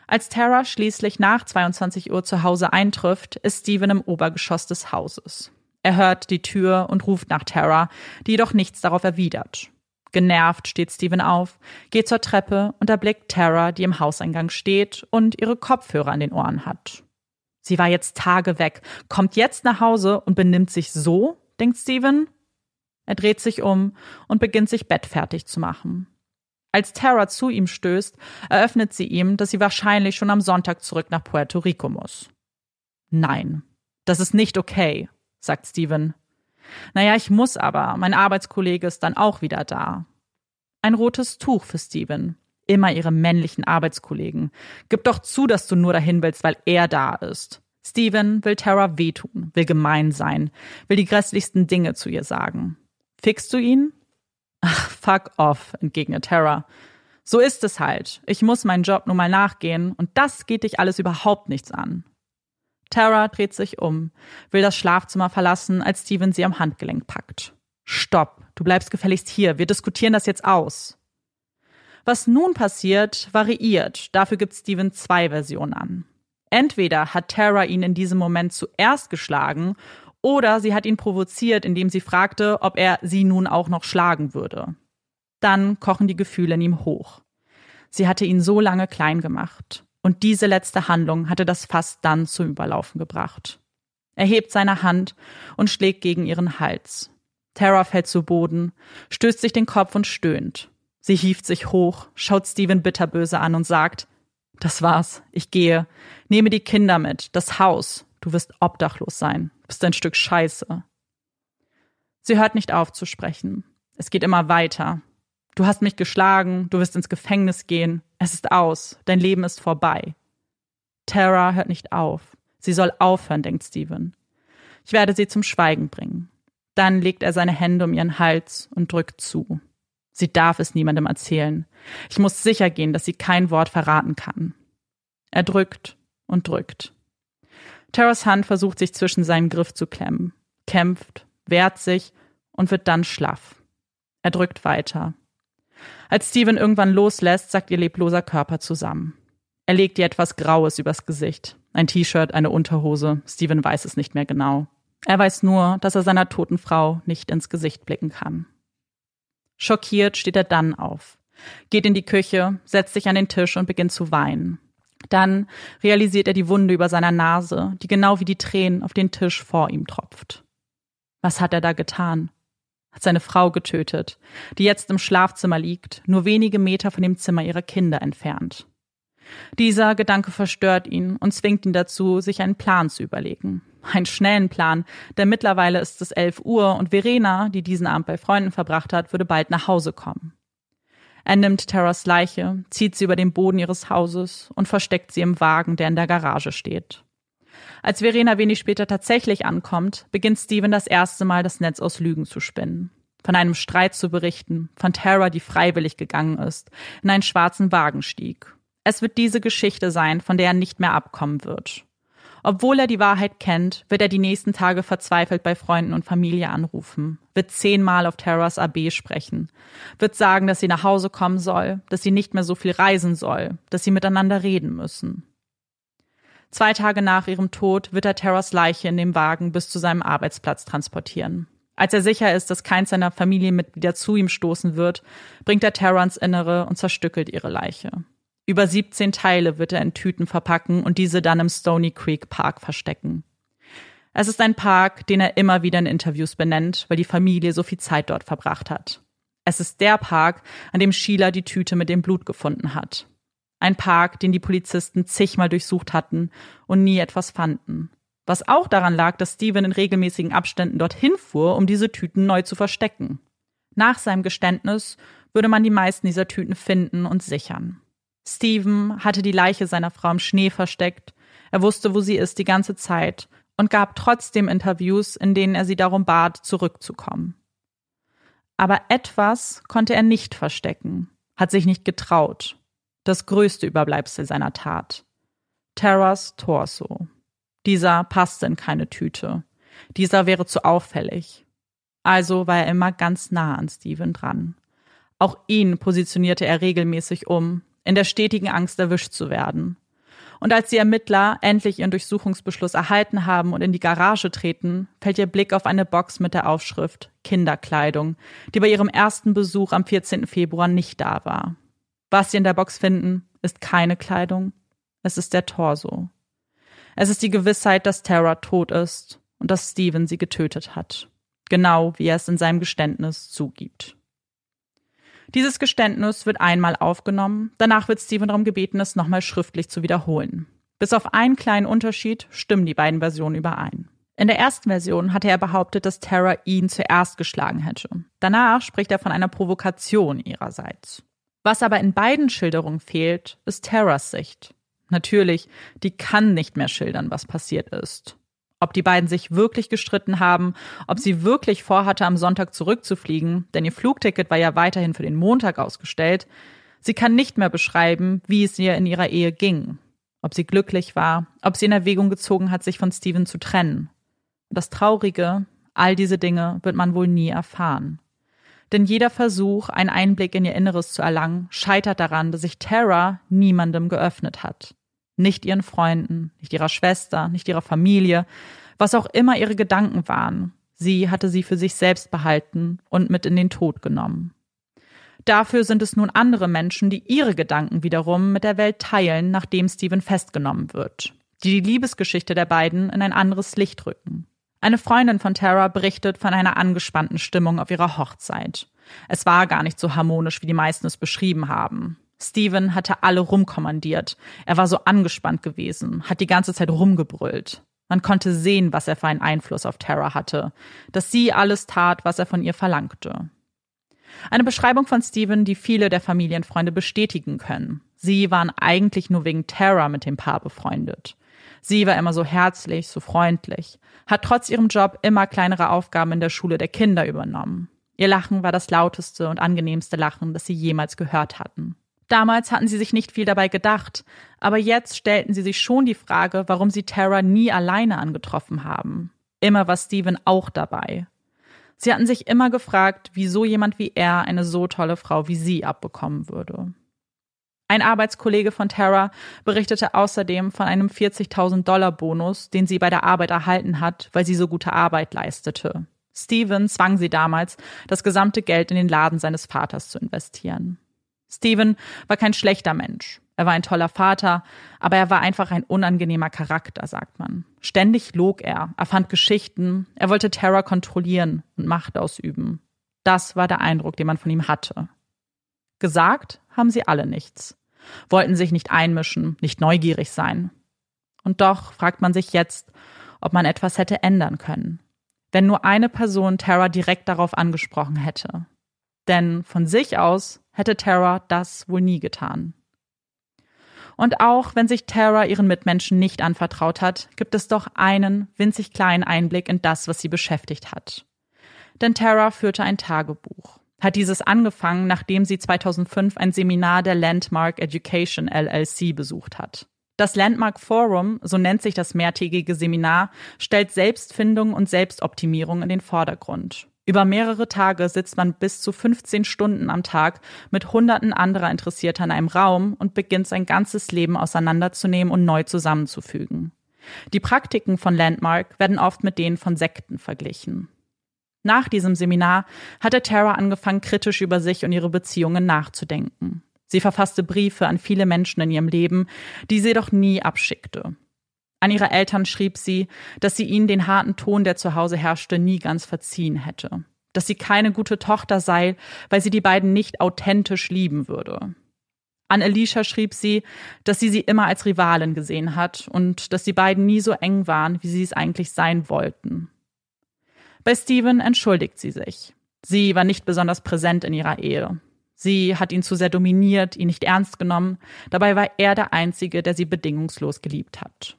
Als Tara schließlich nach 22 Uhr zu Hause eintrifft, ist Steven im Obergeschoss des Hauses. Er hört die Tür und ruft nach Tara, die jedoch nichts darauf erwidert. Genervt steht Steven auf, geht zur Treppe und erblickt Tara, die im Hauseingang steht und ihre Kopfhörer an den Ohren hat. Sie war jetzt Tage weg, kommt jetzt nach Hause und benimmt sich so, denkt Steven. Er dreht sich um und beginnt sich bettfertig zu machen. Als Tara zu ihm stößt, eröffnet sie ihm, dass sie wahrscheinlich schon am Sonntag zurück nach Puerto Rico muss. Nein, das ist nicht okay, sagt Steven. Naja, ich muss aber, mein Arbeitskollege ist dann auch wieder da. Ein rotes Tuch für Steven. Immer ihre männlichen Arbeitskollegen. Gib doch zu, dass du nur dahin willst, weil er da ist. Steven will Tara wehtun, will gemein sein, will die grässlichsten Dinge zu ihr sagen. Fickst du ihn? Ach, fuck off, entgegnet Tara. So ist es halt. Ich muss meinen Job nun mal nachgehen und das geht dich alles überhaupt nichts an. Tara dreht sich um, will das Schlafzimmer verlassen, als Steven sie am Handgelenk packt. Stopp, du bleibst gefälligst hier, wir diskutieren das jetzt aus. Was nun passiert, variiert. Dafür gibt Steven zwei Versionen an. Entweder hat Tara ihn in diesem Moment zuerst geschlagen oder sie hat ihn provoziert, indem sie fragte, ob er sie nun auch noch schlagen würde. Dann kochen die Gefühle in ihm hoch. Sie hatte ihn so lange klein gemacht. Und diese letzte Handlung hatte das Fass dann zum Überlaufen gebracht. Er hebt seine Hand und schlägt gegen ihren Hals. Tara fällt zu Boden, stößt sich den Kopf und stöhnt. Sie hieft sich hoch, schaut Steven bitterböse an und sagt, das war's, ich gehe, nehme die Kinder mit, das Haus, du wirst obdachlos sein, bist ein Stück Scheiße. Sie hört nicht auf zu sprechen. Es geht immer weiter. Du hast mich geschlagen, du wirst ins Gefängnis gehen, es ist aus, dein Leben ist vorbei. Tara hört nicht auf. Sie soll aufhören, denkt Steven. Ich werde sie zum Schweigen bringen. Dann legt er seine Hände um ihren Hals und drückt zu. Sie darf es niemandem erzählen. Ich muss sicher gehen, dass sie kein Wort verraten kann. Er drückt und drückt. Taras Hand versucht sich zwischen seinen Griff zu klemmen, kämpft, wehrt sich und wird dann schlaff. Er drückt weiter. Als Steven irgendwann loslässt, sagt ihr lebloser Körper zusammen. Er legt ihr etwas Graues übers Gesicht. Ein T-Shirt, eine Unterhose. Steven weiß es nicht mehr genau. Er weiß nur, dass er seiner toten Frau nicht ins Gesicht blicken kann. Schockiert steht er dann auf, geht in die Küche, setzt sich an den Tisch und beginnt zu weinen. Dann realisiert er die Wunde über seiner Nase, die genau wie die Tränen auf den Tisch vor ihm tropft. Was hat er da getan? Hat seine Frau getötet, die jetzt im Schlafzimmer liegt, nur wenige Meter von dem Zimmer ihrer Kinder entfernt. Dieser Gedanke verstört ihn und zwingt ihn dazu, sich einen Plan zu überlegen. Einen schnellen Plan, denn mittlerweile ist es elf Uhr und Verena, die diesen Abend bei Freunden verbracht hat, würde bald nach Hause kommen. Er nimmt Terras Leiche, zieht sie über den Boden ihres Hauses und versteckt sie im Wagen, der in der Garage steht. Als Verena wenig später tatsächlich ankommt, beginnt Steven das erste Mal das Netz aus Lügen zu spinnen. Von einem Streit zu berichten, von Tara, die freiwillig gegangen ist, in einen schwarzen Wagen stieg. Es wird diese Geschichte sein, von der er nicht mehr abkommen wird. Obwohl er die Wahrheit kennt, wird er die nächsten Tage verzweifelt bei Freunden und Familie anrufen, wird zehnmal auf Terras AB sprechen, wird sagen, dass sie nach Hause kommen soll, dass sie nicht mehr so viel reisen soll, dass sie miteinander reden müssen. Zwei Tage nach ihrem Tod wird er Terras Leiche in dem Wagen bis zu seinem Arbeitsplatz transportieren. Als er sicher ist, dass keins seiner Familienmitglieder zu ihm stoßen wird, bringt er Tara ins Innere und zerstückelt ihre Leiche. Über 17 Teile wird er in Tüten verpacken und diese dann im Stony Creek Park verstecken. Es ist ein Park, den er immer wieder in Interviews benennt, weil die Familie so viel Zeit dort verbracht hat. Es ist der Park, an dem Sheila die Tüte mit dem Blut gefunden hat. Ein Park, den die Polizisten zigmal durchsucht hatten und nie etwas fanden. Was auch daran lag, dass Steven in regelmäßigen Abständen dorthin fuhr, um diese Tüten neu zu verstecken. Nach seinem Geständnis würde man die meisten dieser Tüten finden und sichern. Steven hatte die Leiche seiner Frau im Schnee versteckt, er wusste, wo sie ist die ganze Zeit und gab trotzdem Interviews, in denen er sie darum bat, zurückzukommen. Aber etwas konnte er nicht verstecken, hat sich nicht getraut. Das größte Überbleibsel seiner Tat. Terras Torso. Dieser passte in keine Tüte. Dieser wäre zu auffällig. Also war er immer ganz nah an Steven dran. Auch ihn positionierte er regelmäßig um, in der stetigen Angst erwischt zu werden. Und als die Ermittler endlich ihren Durchsuchungsbeschluss erhalten haben und in die Garage treten, fällt ihr Blick auf eine Box mit der Aufschrift Kinderkleidung, die bei ihrem ersten Besuch am 14. Februar nicht da war. Was sie in der Box finden, ist keine Kleidung, es ist der Torso. Es ist die Gewissheit, dass Tara tot ist und dass Steven sie getötet hat. Genau wie er es in seinem Geständnis zugibt. Dieses Geständnis wird einmal aufgenommen, danach wird Steven darum gebeten, es nochmal schriftlich zu wiederholen. Bis auf einen kleinen Unterschied stimmen die beiden Versionen überein. In der ersten Version hatte er behauptet, dass Tara ihn zuerst geschlagen hätte. Danach spricht er von einer Provokation ihrerseits. Was aber in beiden Schilderungen fehlt, ist Taras Sicht. Natürlich, die kann nicht mehr schildern, was passiert ist ob die beiden sich wirklich gestritten haben, ob sie wirklich vorhatte, am Sonntag zurückzufliegen, denn ihr Flugticket war ja weiterhin für den Montag ausgestellt. Sie kann nicht mehr beschreiben, wie es ihr in ihrer Ehe ging, ob sie glücklich war, ob sie in Erwägung gezogen hat, sich von Steven zu trennen. Das Traurige, all diese Dinge wird man wohl nie erfahren. Denn jeder Versuch, einen Einblick in ihr Inneres zu erlangen, scheitert daran, dass sich Tara niemandem geöffnet hat. Nicht ihren Freunden, nicht ihrer Schwester, nicht ihrer Familie, was auch immer ihre Gedanken waren. Sie hatte sie für sich selbst behalten und mit in den Tod genommen. Dafür sind es nun andere Menschen, die ihre Gedanken wiederum mit der Welt teilen, nachdem Steven festgenommen wird, die die Liebesgeschichte der beiden in ein anderes Licht rücken. Eine Freundin von Tara berichtet von einer angespannten Stimmung auf ihrer Hochzeit. Es war gar nicht so harmonisch, wie die meisten es beschrieben haben. Steven hatte alle rumkommandiert. Er war so angespannt gewesen, hat die ganze Zeit rumgebrüllt. Man konnte sehen, was er für einen Einfluss auf Tara hatte, dass sie alles tat, was er von ihr verlangte. Eine Beschreibung von Steven, die viele der Familienfreunde bestätigen können. Sie waren eigentlich nur wegen Tara mit dem Paar befreundet. Sie war immer so herzlich, so freundlich, hat trotz ihrem Job immer kleinere Aufgaben in der Schule der Kinder übernommen. Ihr Lachen war das lauteste und angenehmste Lachen, das sie jemals gehört hatten. Damals hatten sie sich nicht viel dabei gedacht, aber jetzt stellten sie sich schon die Frage, warum sie Tara nie alleine angetroffen haben. Immer war Steven auch dabei. Sie hatten sich immer gefragt, wieso jemand wie er eine so tolle Frau wie sie abbekommen würde. Ein Arbeitskollege von Tara berichtete außerdem von einem 40.000 Dollar Bonus, den sie bei der Arbeit erhalten hat, weil sie so gute Arbeit leistete. Steven zwang sie damals, das gesamte Geld in den Laden seines Vaters zu investieren. Steven war kein schlechter Mensch. Er war ein toller Vater, aber er war einfach ein unangenehmer Charakter, sagt man. Ständig log er, erfand Geschichten, er wollte Terror kontrollieren und Macht ausüben. Das war der Eindruck, den man von ihm hatte. Gesagt haben sie alle nichts, wollten sich nicht einmischen, nicht neugierig sein. Und doch fragt man sich jetzt, ob man etwas hätte ändern können, wenn nur eine Person Terra direkt darauf angesprochen hätte. Denn von sich aus hätte Tara das wohl nie getan. Und auch wenn sich Tara ihren Mitmenschen nicht anvertraut hat, gibt es doch einen winzig kleinen Einblick in das, was sie beschäftigt hat. Denn Tara führte ein Tagebuch, hat dieses angefangen, nachdem sie 2005 ein Seminar der Landmark Education LLC besucht hat. Das Landmark Forum, so nennt sich das mehrtägige Seminar, stellt Selbstfindung und Selbstoptimierung in den Vordergrund. Über mehrere Tage sitzt man bis zu 15 Stunden am Tag mit Hunderten anderer Interessierter in einem Raum und beginnt sein ganzes Leben auseinanderzunehmen und neu zusammenzufügen. Die Praktiken von Landmark werden oft mit denen von Sekten verglichen. Nach diesem Seminar hatte Tara angefangen, kritisch über sich und ihre Beziehungen nachzudenken. Sie verfasste Briefe an viele Menschen in ihrem Leben, die sie doch nie abschickte. An ihre Eltern schrieb sie, dass sie ihnen den harten Ton, der zu Hause herrschte, nie ganz verziehen hätte. Dass sie keine gute Tochter sei, weil sie die beiden nicht authentisch lieben würde. An Alicia schrieb sie, dass sie sie immer als Rivalin gesehen hat und dass die beiden nie so eng waren, wie sie es eigentlich sein wollten. Bei Steven entschuldigt sie sich. Sie war nicht besonders präsent in ihrer Ehe. Sie hat ihn zu sehr dominiert, ihn nicht ernst genommen. Dabei war er der Einzige, der sie bedingungslos geliebt hat.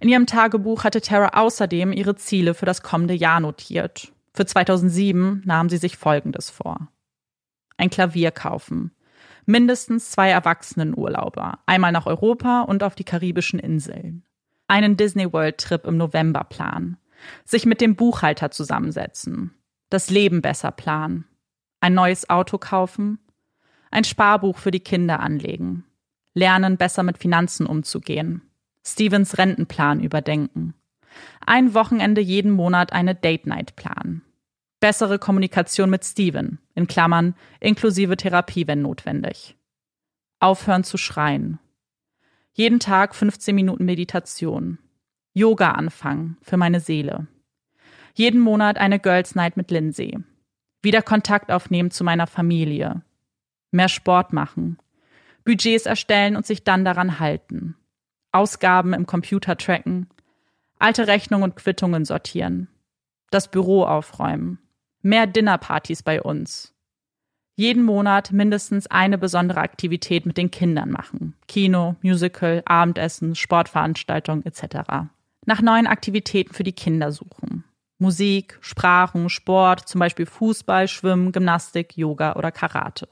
In ihrem Tagebuch hatte Tara außerdem ihre Ziele für das kommende Jahr notiert. Für 2007 nahm sie sich Folgendes vor. Ein Klavier kaufen. Mindestens zwei Erwachsenenurlauber. Einmal nach Europa und auf die karibischen Inseln. Einen Disney World Trip im November planen sich mit dem Buchhalter zusammensetzen, das Leben besser planen, ein neues Auto kaufen, ein Sparbuch für die Kinder anlegen, lernen, besser mit Finanzen umzugehen, Stevens Rentenplan überdenken, ein Wochenende jeden Monat eine Date Night planen, bessere Kommunikation mit Steven, in Klammern, inklusive Therapie, wenn notwendig, aufhören zu schreien, jeden Tag 15 Minuten Meditation, Yoga anfangen für meine Seele. Jeden Monat eine Girls Night mit Lindsay. Wieder Kontakt aufnehmen zu meiner Familie. Mehr Sport machen. Budgets erstellen und sich dann daran halten. Ausgaben im Computer tracken. Alte Rechnungen und Quittungen sortieren. Das Büro aufräumen. Mehr Dinnerpartys bei uns. Jeden Monat mindestens eine besondere Aktivität mit den Kindern machen. Kino, Musical, Abendessen, Sportveranstaltung etc nach neuen Aktivitäten für die Kinder suchen. Musik, Sprachen, Sport, zum Beispiel Fußball, Schwimmen, Gymnastik, Yoga oder Karate.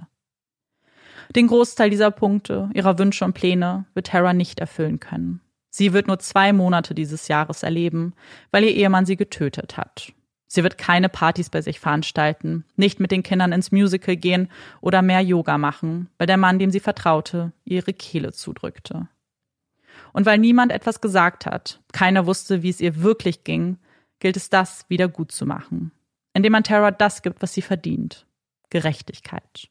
Den Großteil dieser Punkte, ihrer Wünsche und Pläne wird Tara nicht erfüllen können. Sie wird nur zwei Monate dieses Jahres erleben, weil ihr Ehemann sie getötet hat. Sie wird keine Partys bei sich veranstalten, nicht mit den Kindern ins Musical gehen oder mehr Yoga machen, weil der Mann, dem sie vertraute, ihre Kehle zudrückte. Und weil niemand etwas gesagt hat, keiner wusste, wie es ihr wirklich ging, gilt es das wieder gut zu machen, indem man Tara das gibt, was sie verdient. Gerechtigkeit.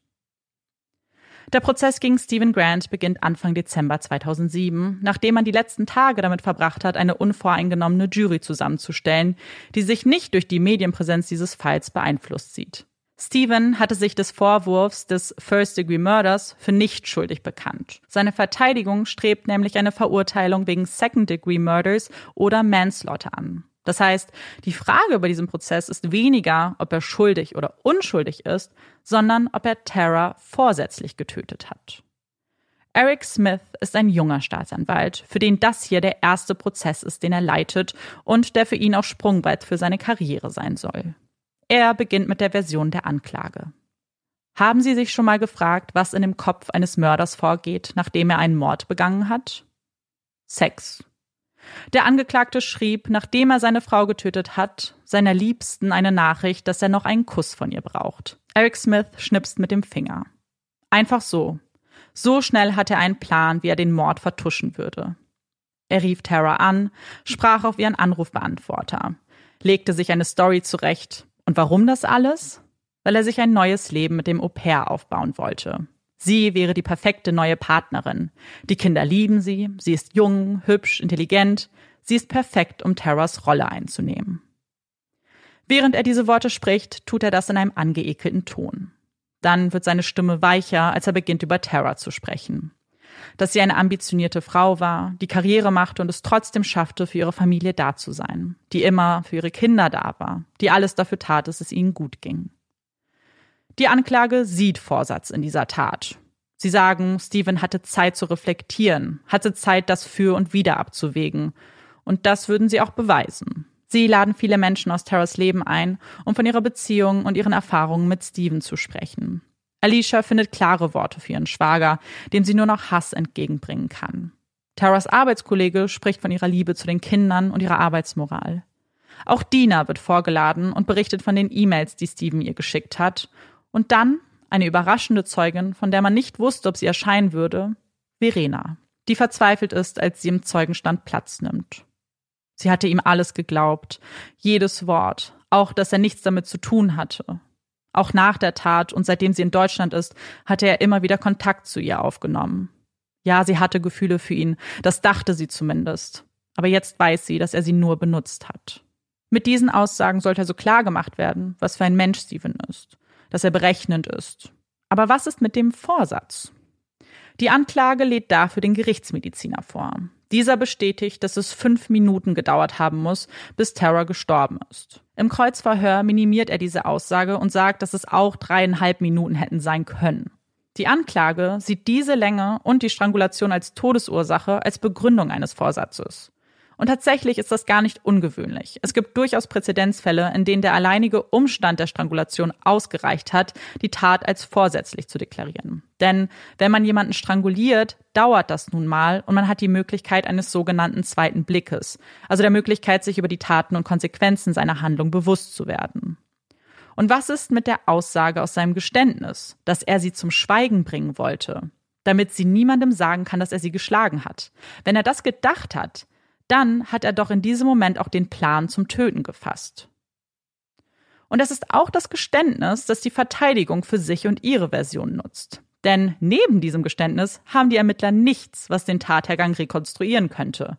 Der Prozess gegen Stephen Grant beginnt Anfang Dezember 2007, nachdem man die letzten Tage damit verbracht hat, eine unvoreingenommene Jury zusammenzustellen, die sich nicht durch die Medienpräsenz dieses Falls beeinflusst sieht. Stephen hatte sich des Vorwurfs des First-Degree Murders für nicht schuldig bekannt. Seine Verteidigung strebt nämlich eine Verurteilung wegen Second-Degree Murders oder Manslaughter an. Das heißt, die Frage bei diesem Prozess ist weniger, ob er schuldig oder unschuldig ist, sondern ob er Tara vorsätzlich getötet hat. Eric Smith ist ein junger Staatsanwalt, für den das hier der erste Prozess ist, den er leitet und der für ihn auch Sprungbrett für seine Karriere sein soll. Er beginnt mit der Version der Anklage. Haben Sie sich schon mal gefragt, was in dem Kopf eines Mörders vorgeht, nachdem er einen Mord begangen hat? Sex. Der Angeklagte schrieb, nachdem er seine Frau getötet hat, seiner Liebsten eine Nachricht, dass er noch einen Kuss von ihr braucht. Eric Smith schnipst mit dem Finger. Einfach so. So schnell hat er einen Plan, wie er den Mord vertuschen würde. Er rief Tara an, sprach auf ihren Anrufbeantworter, legte sich eine Story zurecht, und warum das alles? Weil er sich ein neues Leben mit dem Au pair aufbauen wollte. Sie wäre die perfekte neue Partnerin. Die Kinder lieben sie, sie ist jung, hübsch, intelligent, sie ist perfekt, um Terras Rolle einzunehmen. Während er diese Worte spricht, tut er das in einem angeekelten Ton. Dann wird seine Stimme weicher, als er beginnt über Terra zu sprechen dass sie eine ambitionierte Frau war, die Karriere machte und es trotzdem schaffte, für ihre Familie da zu sein, die immer für ihre Kinder da war, die alles dafür tat, dass es ihnen gut ging. Die Anklage sieht Vorsatz in dieser Tat. Sie sagen, Stephen hatte Zeit zu reflektieren, hatte Zeit, das für und wieder abzuwägen. Und das würden sie auch beweisen. Sie laden viele Menschen aus Terras Leben ein, um von ihrer Beziehung und ihren Erfahrungen mit Stephen zu sprechen. Alicia findet klare Worte für ihren Schwager, dem sie nur noch Hass entgegenbringen kann. Taras Arbeitskollege spricht von ihrer Liebe zu den Kindern und ihrer Arbeitsmoral. Auch Dina wird vorgeladen und berichtet von den E-Mails, die Steven ihr geschickt hat. Und dann eine überraschende Zeugin, von der man nicht wusste, ob sie erscheinen würde, Verena, die verzweifelt ist, als sie im Zeugenstand Platz nimmt. Sie hatte ihm alles geglaubt, jedes Wort, Auch, dass er nichts damit zu tun hatte. Auch nach der Tat und seitdem sie in Deutschland ist, hatte er immer wieder Kontakt zu ihr aufgenommen. Ja, sie hatte Gefühle für ihn, das dachte sie zumindest. Aber jetzt weiß sie, dass er sie nur benutzt hat. Mit diesen Aussagen sollte also klar gemacht werden, was für ein Mensch Steven ist, dass er berechnend ist. Aber was ist mit dem Vorsatz? Die Anklage lädt dafür den Gerichtsmediziner vor. Dieser bestätigt, dass es fünf Minuten gedauert haben muss, bis Tara gestorben ist. Im Kreuzverhör minimiert er diese Aussage und sagt, dass es auch dreieinhalb Minuten hätten sein können. Die Anklage sieht diese Länge und die Strangulation als Todesursache als Begründung eines Vorsatzes. Und tatsächlich ist das gar nicht ungewöhnlich. Es gibt durchaus Präzedenzfälle, in denen der alleinige Umstand der Strangulation ausgereicht hat, die Tat als vorsätzlich zu deklarieren. Denn wenn man jemanden stranguliert, dauert das nun mal und man hat die Möglichkeit eines sogenannten zweiten Blickes, also der Möglichkeit, sich über die Taten und Konsequenzen seiner Handlung bewusst zu werden. Und was ist mit der Aussage aus seinem Geständnis, dass er sie zum Schweigen bringen wollte, damit sie niemandem sagen kann, dass er sie geschlagen hat? Wenn er das gedacht hat, dann hat er doch in diesem Moment auch den Plan zum Töten gefasst. Und es ist auch das Geständnis, das die Verteidigung für sich und ihre Version nutzt. Denn neben diesem Geständnis haben die Ermittler nichts, was den Tathergang rekonstruieren könnte.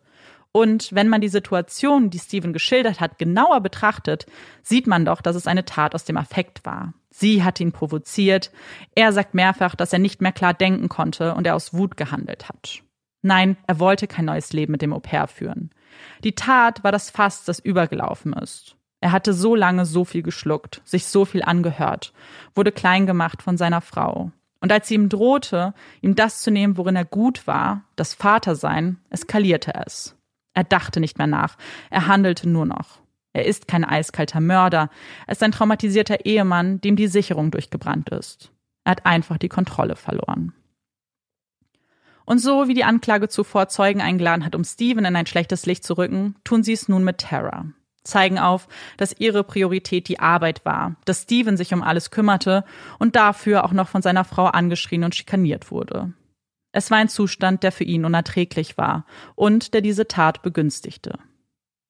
Und wenn man die Situation, die Steven geschildert hat, genauer betrachtet, sieht man doch, dass es eine Tat aus dem Affekt war. Sie hat ihn provoziert. Er sagt mehrfach, dass er nicht mehr klar denken konnte und er aus Wut gehandelt hat. Nein, er wollte kein neues Leben mit dem Au-pair führen. Die Tat war das Fass, das übergelaufen ist. Er hatte so lange so viel geschluckt, sich so viel angehört, wurde klein gemacht von seiner Frau. Und als sie ihm drohte, ihm das zu nehmen, worin er gut war, das Vatersein, eskalierte es. Er dachte nicht mehr nach, er handelte nur noch. Er ist kein eiskalter Mörder, er ist ein traumatisierter Ehemann, dem die Sicherung durchgebrannt ist. Er hat einfach die Kontrolle verloren. Und so wie die Anklage zuvor Zeugen eingeladen hat, um Steven in ein schlechtes Licht zu rücken, tun sie es nun mit Tara. Zeigen auf, dass ihre Priorität die Arbeit war, dass Steven sich um alles kümmerte und dafür auch noch von seiner Frau angeschrien und schikaniert wurde. Es war ein Zustand, der für ihn unerträglich war und der diese Tat begünstigte.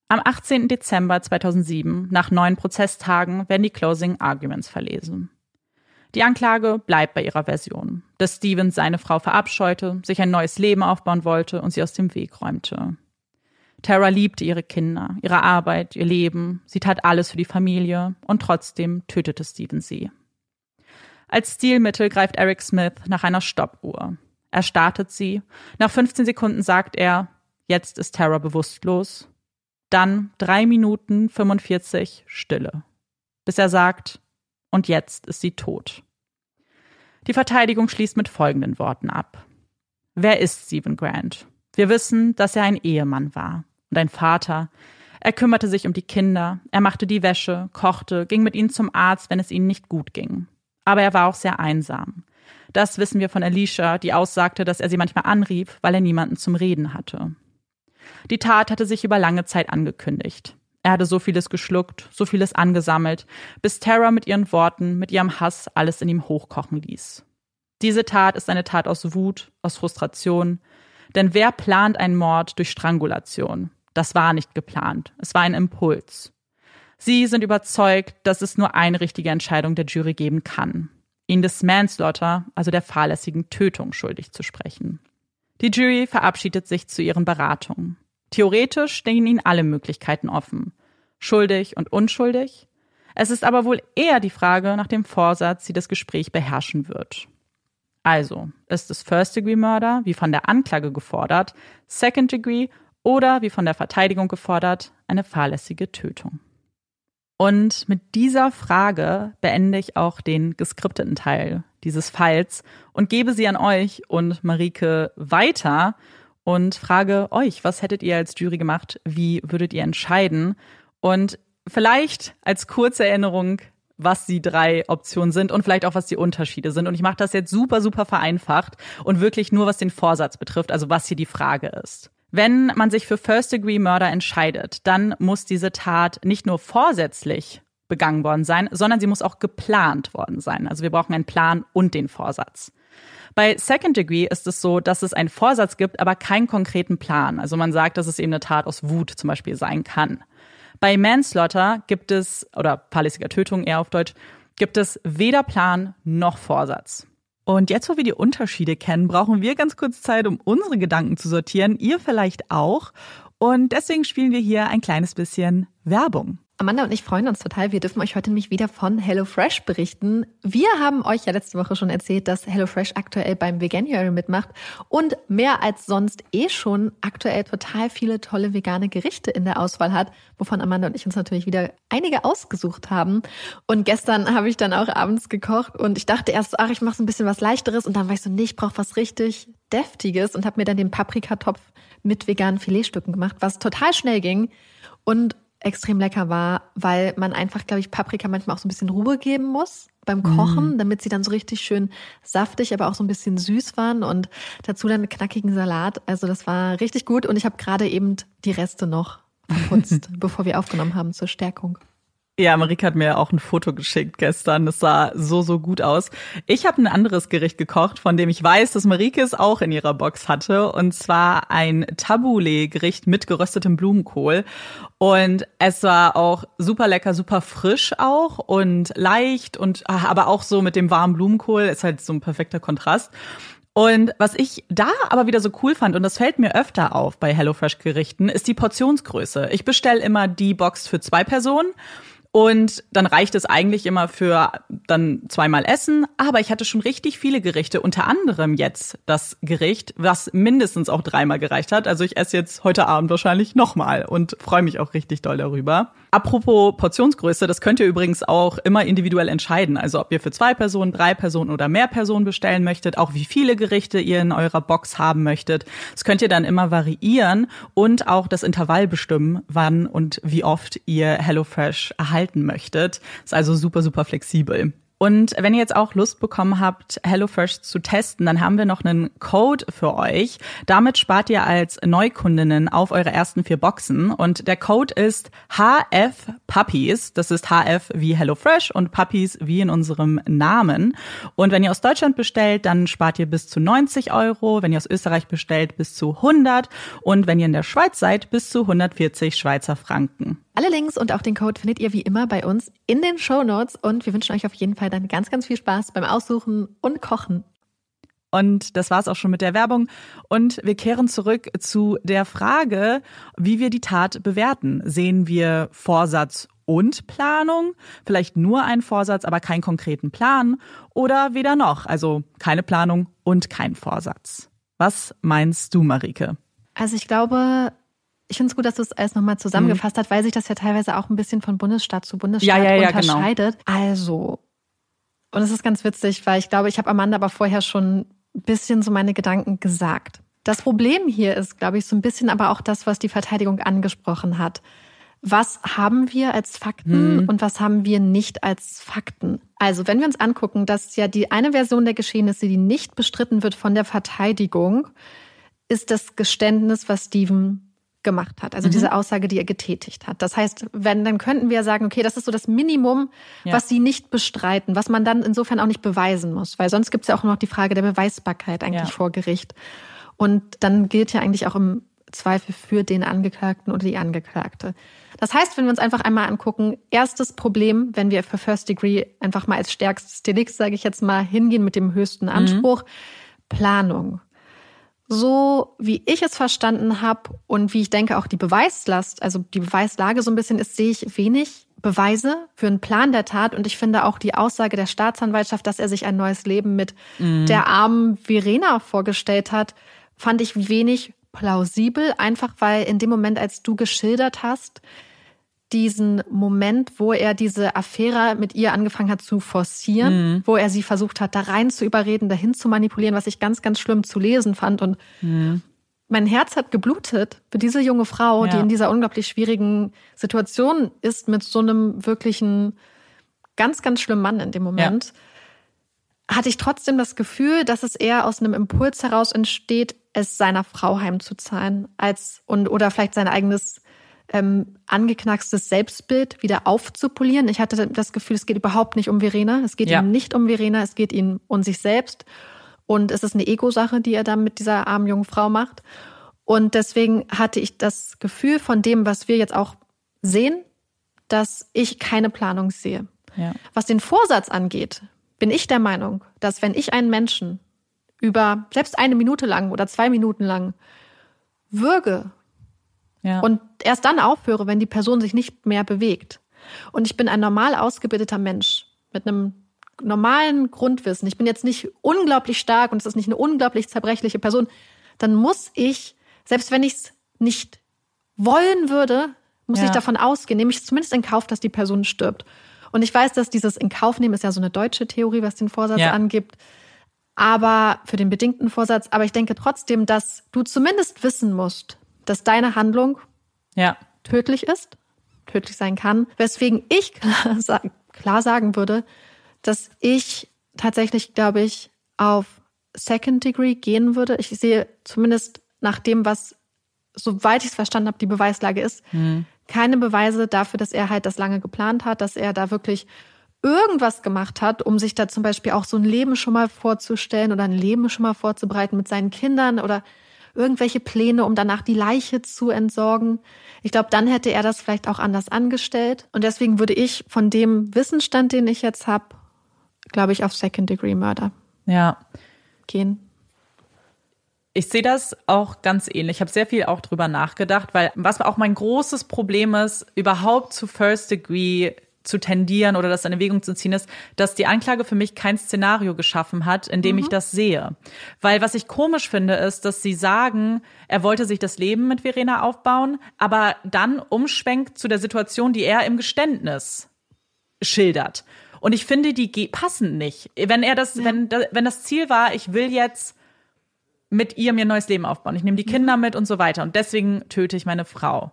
Am 18. Dezember 2007, nach neun Prozesstagen, werden die Closing Arguments verlesen. Die Anklage bleibt bei ihrer Version, dass Stevens seine Frau verabscheute, sich ein neues Leben aufbauen wollte und sie aus dem Weg räumte. Tara liebte ihre Kinder, ihre Arbeit, ihr Leben, sie tat alles für die Familie und trotzdem tötete Steven sie. Als Stilmittel greift Eric Smith nach einer Stoppuhr. Er startet sie. Nach 15 Sekunden sagt er, jetzt ist Tara bewusstlos. Dann drei Minuten 45 Stille. Bis er sagt, und jetzt ist sie tot. Die Verteidigung schließt mit folgenden Worten ab. Wer ist Stephen Grant? Wir wissen, dass er ein Ehemann war und ein Vater. Er kümmerte sich um die Kinder, er machte die Wäsche, kochte, ging mit ihnen zum Arzt, wenn es ihnen nicht gut ging. Aber er war auch sehr einsam. Das wissen wir von Alicia, die aussagte, dass er sie manchmal anrief, weil er niemanden zum Reden hatte. Die Tat hatte sich über lange Zeit angekündigt. Er hatte so vieles geschluckt, so vieles angesammelt, bis Tara mit ihren Worten, mit ihrem Hass alles in ihm hochkochen ließ. Diese Tat ist eine Tat aus Wut, aus Frustration. Denn wer plant einen Mord durch Strangulation? Das war nicht geplant. Es war ein Impuls. Sie sind überzeugt, dass es nur eine richtige Entscheidung der Jury geben kann. Ihn des Manslaughter, also der fahrlässigen Tötung, schuldig zu sprechen. Die Jury verabschiedet sich zu ihren Beratungen. Theoretisch stehen ihnen alle Möglichkeiten offen. Schuldig und unschuldig. Es ist aber wohl eher die Frage nach dem Vorsatz, die das Gespräch beherrschen wird. Also, ist es First-Degree-Murder, wie von der Anklage gefordert, Second-Degree oder wie von der Verteidigung gefordert, eine fahrlässige Tötung? Und mit dieser Frage beende ich auch den geskripteten Teil dieses Falls und gebe sie an euch und Marike weiter und frage euch, was hättet ihr als Jury gemacht? Wie würdet ihr entscheiden? Und vielleicht als kurze Erinnerung, was die drei Optionen sind und vielleicht auch, was die Unterschiede sind. Und ich mache das jetzt super, super vereinfacht und wirklich nur, was den Vorsatz betrifft, also was hier die Frage ist. Wenn man sich für First-Degree-Murder entscheidet, dann muss diese Tat nicht nur vorsätzlich begangen worden sein, sondern sie muss auch geplant worden sein. Also wir brauchen einen Plan und den Vorsatz. Bei Second Degree ist es so, dass es einen Vorsatz gibt, aber keinen konkreten Plan. Also man sagt, dass es eben eine Tat aus Wut zum Beispiel sein kann. Bei Manslaughter gibt es, oder fahrlässiger Tötung eher auf Deutsch, gibt es weder Plan noch Vorsatz. Und jetzt, wo wir die Unterschiede kennen, brauchen wir ganz kurz Zeit, um unsere Gedanken zu sortieren. Ihr vielleicht auch. Und deswegen spielen wir hier ein kleines bisschen Werbung. Amanda und ich freuen uns total. Wir dürfen euch heute nämlich wieder von HelloFresh berichten. Wir haben euch ja letzte Woche schon erzählt, dass HelloFresh aktuell beim Veganuary mitmacht und mehr als sonst eh schon aktuell total viele tolle vegane Gerichte in der Auswahl hat, wovon Amanda und ich uns natürlich wieder einige ausgesucht haben. Und gestern habe ich dann auch abends gekocht und ich dachte erst, ach, ich mache so ein bisschen was leichteres und dann war ich so, nee, ich brauche was richtig deftiges und habe mir dann den Paprikatopf mit veganen Filetstücken gemacht, was total schnell ging. Und extrem lecker war, weil man einfach, glaube ich, Paprika manchmal auch so ein bisschen Ruhe geben muss beim Kochen, mm. damit sie dann so richtig schön saftig, aber auch so ein bisschen süß waren und dazu dann einen knackigen Salat. Also das war richtig gut und ich habe gerade eben die Reste noch verputzt, bevor wir aufgenommen haben zur Stärkung. Ja, Marika hat mir auch ein Foto geschickt gestern. Das sah so, so gut aus. Ich habe ein anderes Gericht gekocht, von dem ich weiß, dass Marike es auch in ihrer Box hatte. Und zwar ein Tabbouleh-Gericht mit geröstetem Blumenkohl. Und es war auch super lecker, super frisch auch und leicht und ah, aber auch so mit dem warmen Blumenkohl ist halt so ein perfekter Kontrast. Und was ich da aber wieder so cool fand, und das fällt mir öfter auf bei HelloFresh-Gerichten, ist die Portionsgröße. Ich bestelle immer die Box für zwei Personen und dann reicht es eigentlich immer für dann zweimal Essen. Aber ich hatte schon richtig viele Gerichte, unter anderem jetzt das Gericht, was mindestens auch dreimal gereicht hat. Also ich esse jetzt heute Abend wahrscheinlich nochmal und freue mich auch richtig doll darüber. Apropos Portionsgröße, das könnt ihr übrigens auch immer individuell entscheiden. Also ob ihr für zwei Personen, drei Personen oder mehr Personen bestellen möchtet, auch wie viele Gerichte ihr in eurer Box haben möchtet. Das könnt ihr dann immer variieren und auch das Intervall bestimmen, wann und wie oft ihr HelloFresh erhalten halten möchtet. Ist also super, super flexibel. Und wenn ihr jetzt auch Lust bekommen habt, HelloFresh zu testen, dann haben wir noch einen Code für euch. Damit spart ihr als Neukundinnen auf eure ersten vier Boxen. Und der Code ist HF Puppies. Das ist HF wie HelloFresh und Puppies wie in unserem Namen. Und wenn ihr aus Deutschland bestellt, dann spart ihr bis zu 90 Euro. Wenn ihr aus Österreich bestellt, bis zu 100. Und wenn ihr in der Schweiz seid, bis zu 140 Schweizer Franken. Alle Links und auch den Code findet ihr wie immer bei uns in den Show Notes und wir wünschen euch auf jeden Fall dann ganz, ganz viel Spaß beim Aussuchen und Kochen. Und das war's auch schon mit der Werbung. Und wir kehren zurück zu der Frage, wie wir die Tat bewerten. Sehen wir Vorsatz und Planung? Vielleicht nur einen Vorsatz, aber keinen konkreten Plan? Oder weder noch, also keine Planung und kein Vorsatz? Was meinst du, Marike? Also ich glaube, ich finde es gut, dass du es alles nochmal zusammengefasst mhm. hast, weil sich das ja teilweise auch ein bisschen von Bundesstaat zu Bundesstaat ja, ja, ja, genau. unterscheidet. Genau. Also, und es ist ganz witzig, weil ich glaube, ich habe Amanda aber vorher schon ein bisschen so meine Gedanken gesagt. Das Problem hier ist, glaube ich, so ein bisschen aber auch das, was die Verteidigung angesprochen hat. Was haben wir als Fakten hm. und was haben wir nicht als Fakten? Also, wenn wir uns angucken, dass ja die eine Version der Geschehnisse, die nicht bestritten wird von der Verteidigung, ist das Geständnis, was Steven gemacht hat, also mhm. diese Aussage, die er getätigt hat. Das heißt, wenn dann könnten wir sagen, okay, das ist so das Minimum, ja. was sie nicht bestreiten, was man dann insofern auch nicht beweisen muss, weil sonst gibt es ja auch noch die Frage der Beweisbarkeit eigentlich ja. vor Gericht. Und dann gilt ja eigentlich auch im Zweifel für den Angeklagten oder die Angeklagte. Das heißt, wenn wir uns einfach einmal angucken, erstes Problem, wenn wir für First Degree einfach mal als stärkstes Delikt, sage ich jetzt mal, hingehen mit dem höchsten mhm. Anspruch, mhm. Planung so wie ich es verstanden habe und wie ich denke auch die Beweislast, also die Beweislage so ein bisschen ist, sehe ich wenig Beweise für einen Plan der Tat und ich finde auch die Aussage der Staatsanwaltschaft, dass er sich ein neues Leben mit mhm. der armen Verena vorgestellt hat, fand ich wenig plausibel, einfach weil in dem Moment, als du geschildert hast, diesen Moment, wo er diese Affäre mit ihr angefangen hat zu forcieren, mhm. wo er sie versucht hat, da rein zu überreden, dahin zu manipulieren, was ich ganz, ganz schlimm zu lesen fand. Und mhm. mein Herz hat geblutet für diese junge Frau, ja. die in dieser unglaublich schwierigen Situation ist mit so einem wirklichen, ganz, ganz schlimmen Mann in dem Moment. Ja. Hatte ich trotzdem das Gefühl, dass es eher aus einem Impuls heraus entsteht, es seiner Frau heimzuzahlen, als und oder vielleicht sein eigenes ähm, angeknackstes Selbstbild wieder aufzupolieren. Ich hatte das Gefühl, es geht überhaupt nicht um Verena. Es geht ja. ihm nicht um Verena, es geht ihm um sich selbst. Und es ist eine Ego-Sache, die er da mit dieser armen jungen Frau macht. Und deswegen hatte ich das Gefühl von dem, was wir jetzt auch sehen, dass ich keine Planung sehe. Ja. Was den Vorsatz angeht, bin ich der Meinung, dass wenn ich einen Menschen über selbst eine Minute lang oder zwei Minuten lang würge Ja. und erst dann aufhöre, wenn die Person sich nicht mehr bewegt. Und ich bin ein normal ausgebildeter Mensch mit einem normalen Grundwissen. Ich bin jetzt nicht unglaublich stark und es ist nicht eine unglaublich zerbrechliche Person. Dann muss ich, selbst wenn ich es nicht wollen würde, muss Ja. ich davon ausgehen, nehme ich zumindest in Kauf, dass die Person stirbt. Und ich weiß, dass dieses in Kauf nehmen ist ja so eine deutsche Theorie, was den Vorsatz Ja. angibt. Aber für den bedingten Vorsatz. Aber ich denke trotzdem, dass du zumindest wissen musst, dass deine Handlung ja. tödlich ist, tödlich sein kann. Weswegen ich klar, sa- klar sagen würde, dass ich tatsächlich, glaube ich, auf Second Degree gehen würde. Ich sehe zumindest nach dem, was, soweit ich es verstanden habe, die Beweislage ist, keine Beweise dafür, dass er halt das lange geplant hat, dass er da wirklich irgendwas gemacht hat, um sich da zum Beispiel auch so ein Leben schon mal vorzustellen oder ein Leben schon mal vorzubereiten mit seinen Kindern oder irgendwelche Pläne, um danach die Leiche zu entsorgen. Ich glaube, dann hätte er das vielleicht auch anders angestellt. Und deswegen würde ich von dem Wissensstand, den ich jetzt habe, glaube ich, auf Second-Degree-Murder Ja. gehen. Ich sehe das auch ganz ähnlich. Ich habe sehr viel auch drüber nachgedacht, weil was auch mein großes Problem ist, überhaupt zu First Degree zu tendieren oder das in Erwägung zu ziehen, ist, dass die Anklage für mich kein Szenario geschaffen hat, in dem ich das sehe. Weil was ich komisch finde, ist, dass sie sagen, er wollte sich das Leben mit Verena aufbauen, aber dann umschwenkt zu der Situation, die er im Geständnis schildert. Und ich finde, die passen nicht. Wenn er das, wenn, da- wenn das Ziel war, ich will jetzt mit ihr mir ein neues Leben aufbauen. Ich nehme die Kinder mit und so weiter. Und deswegen töte ich meine Frau.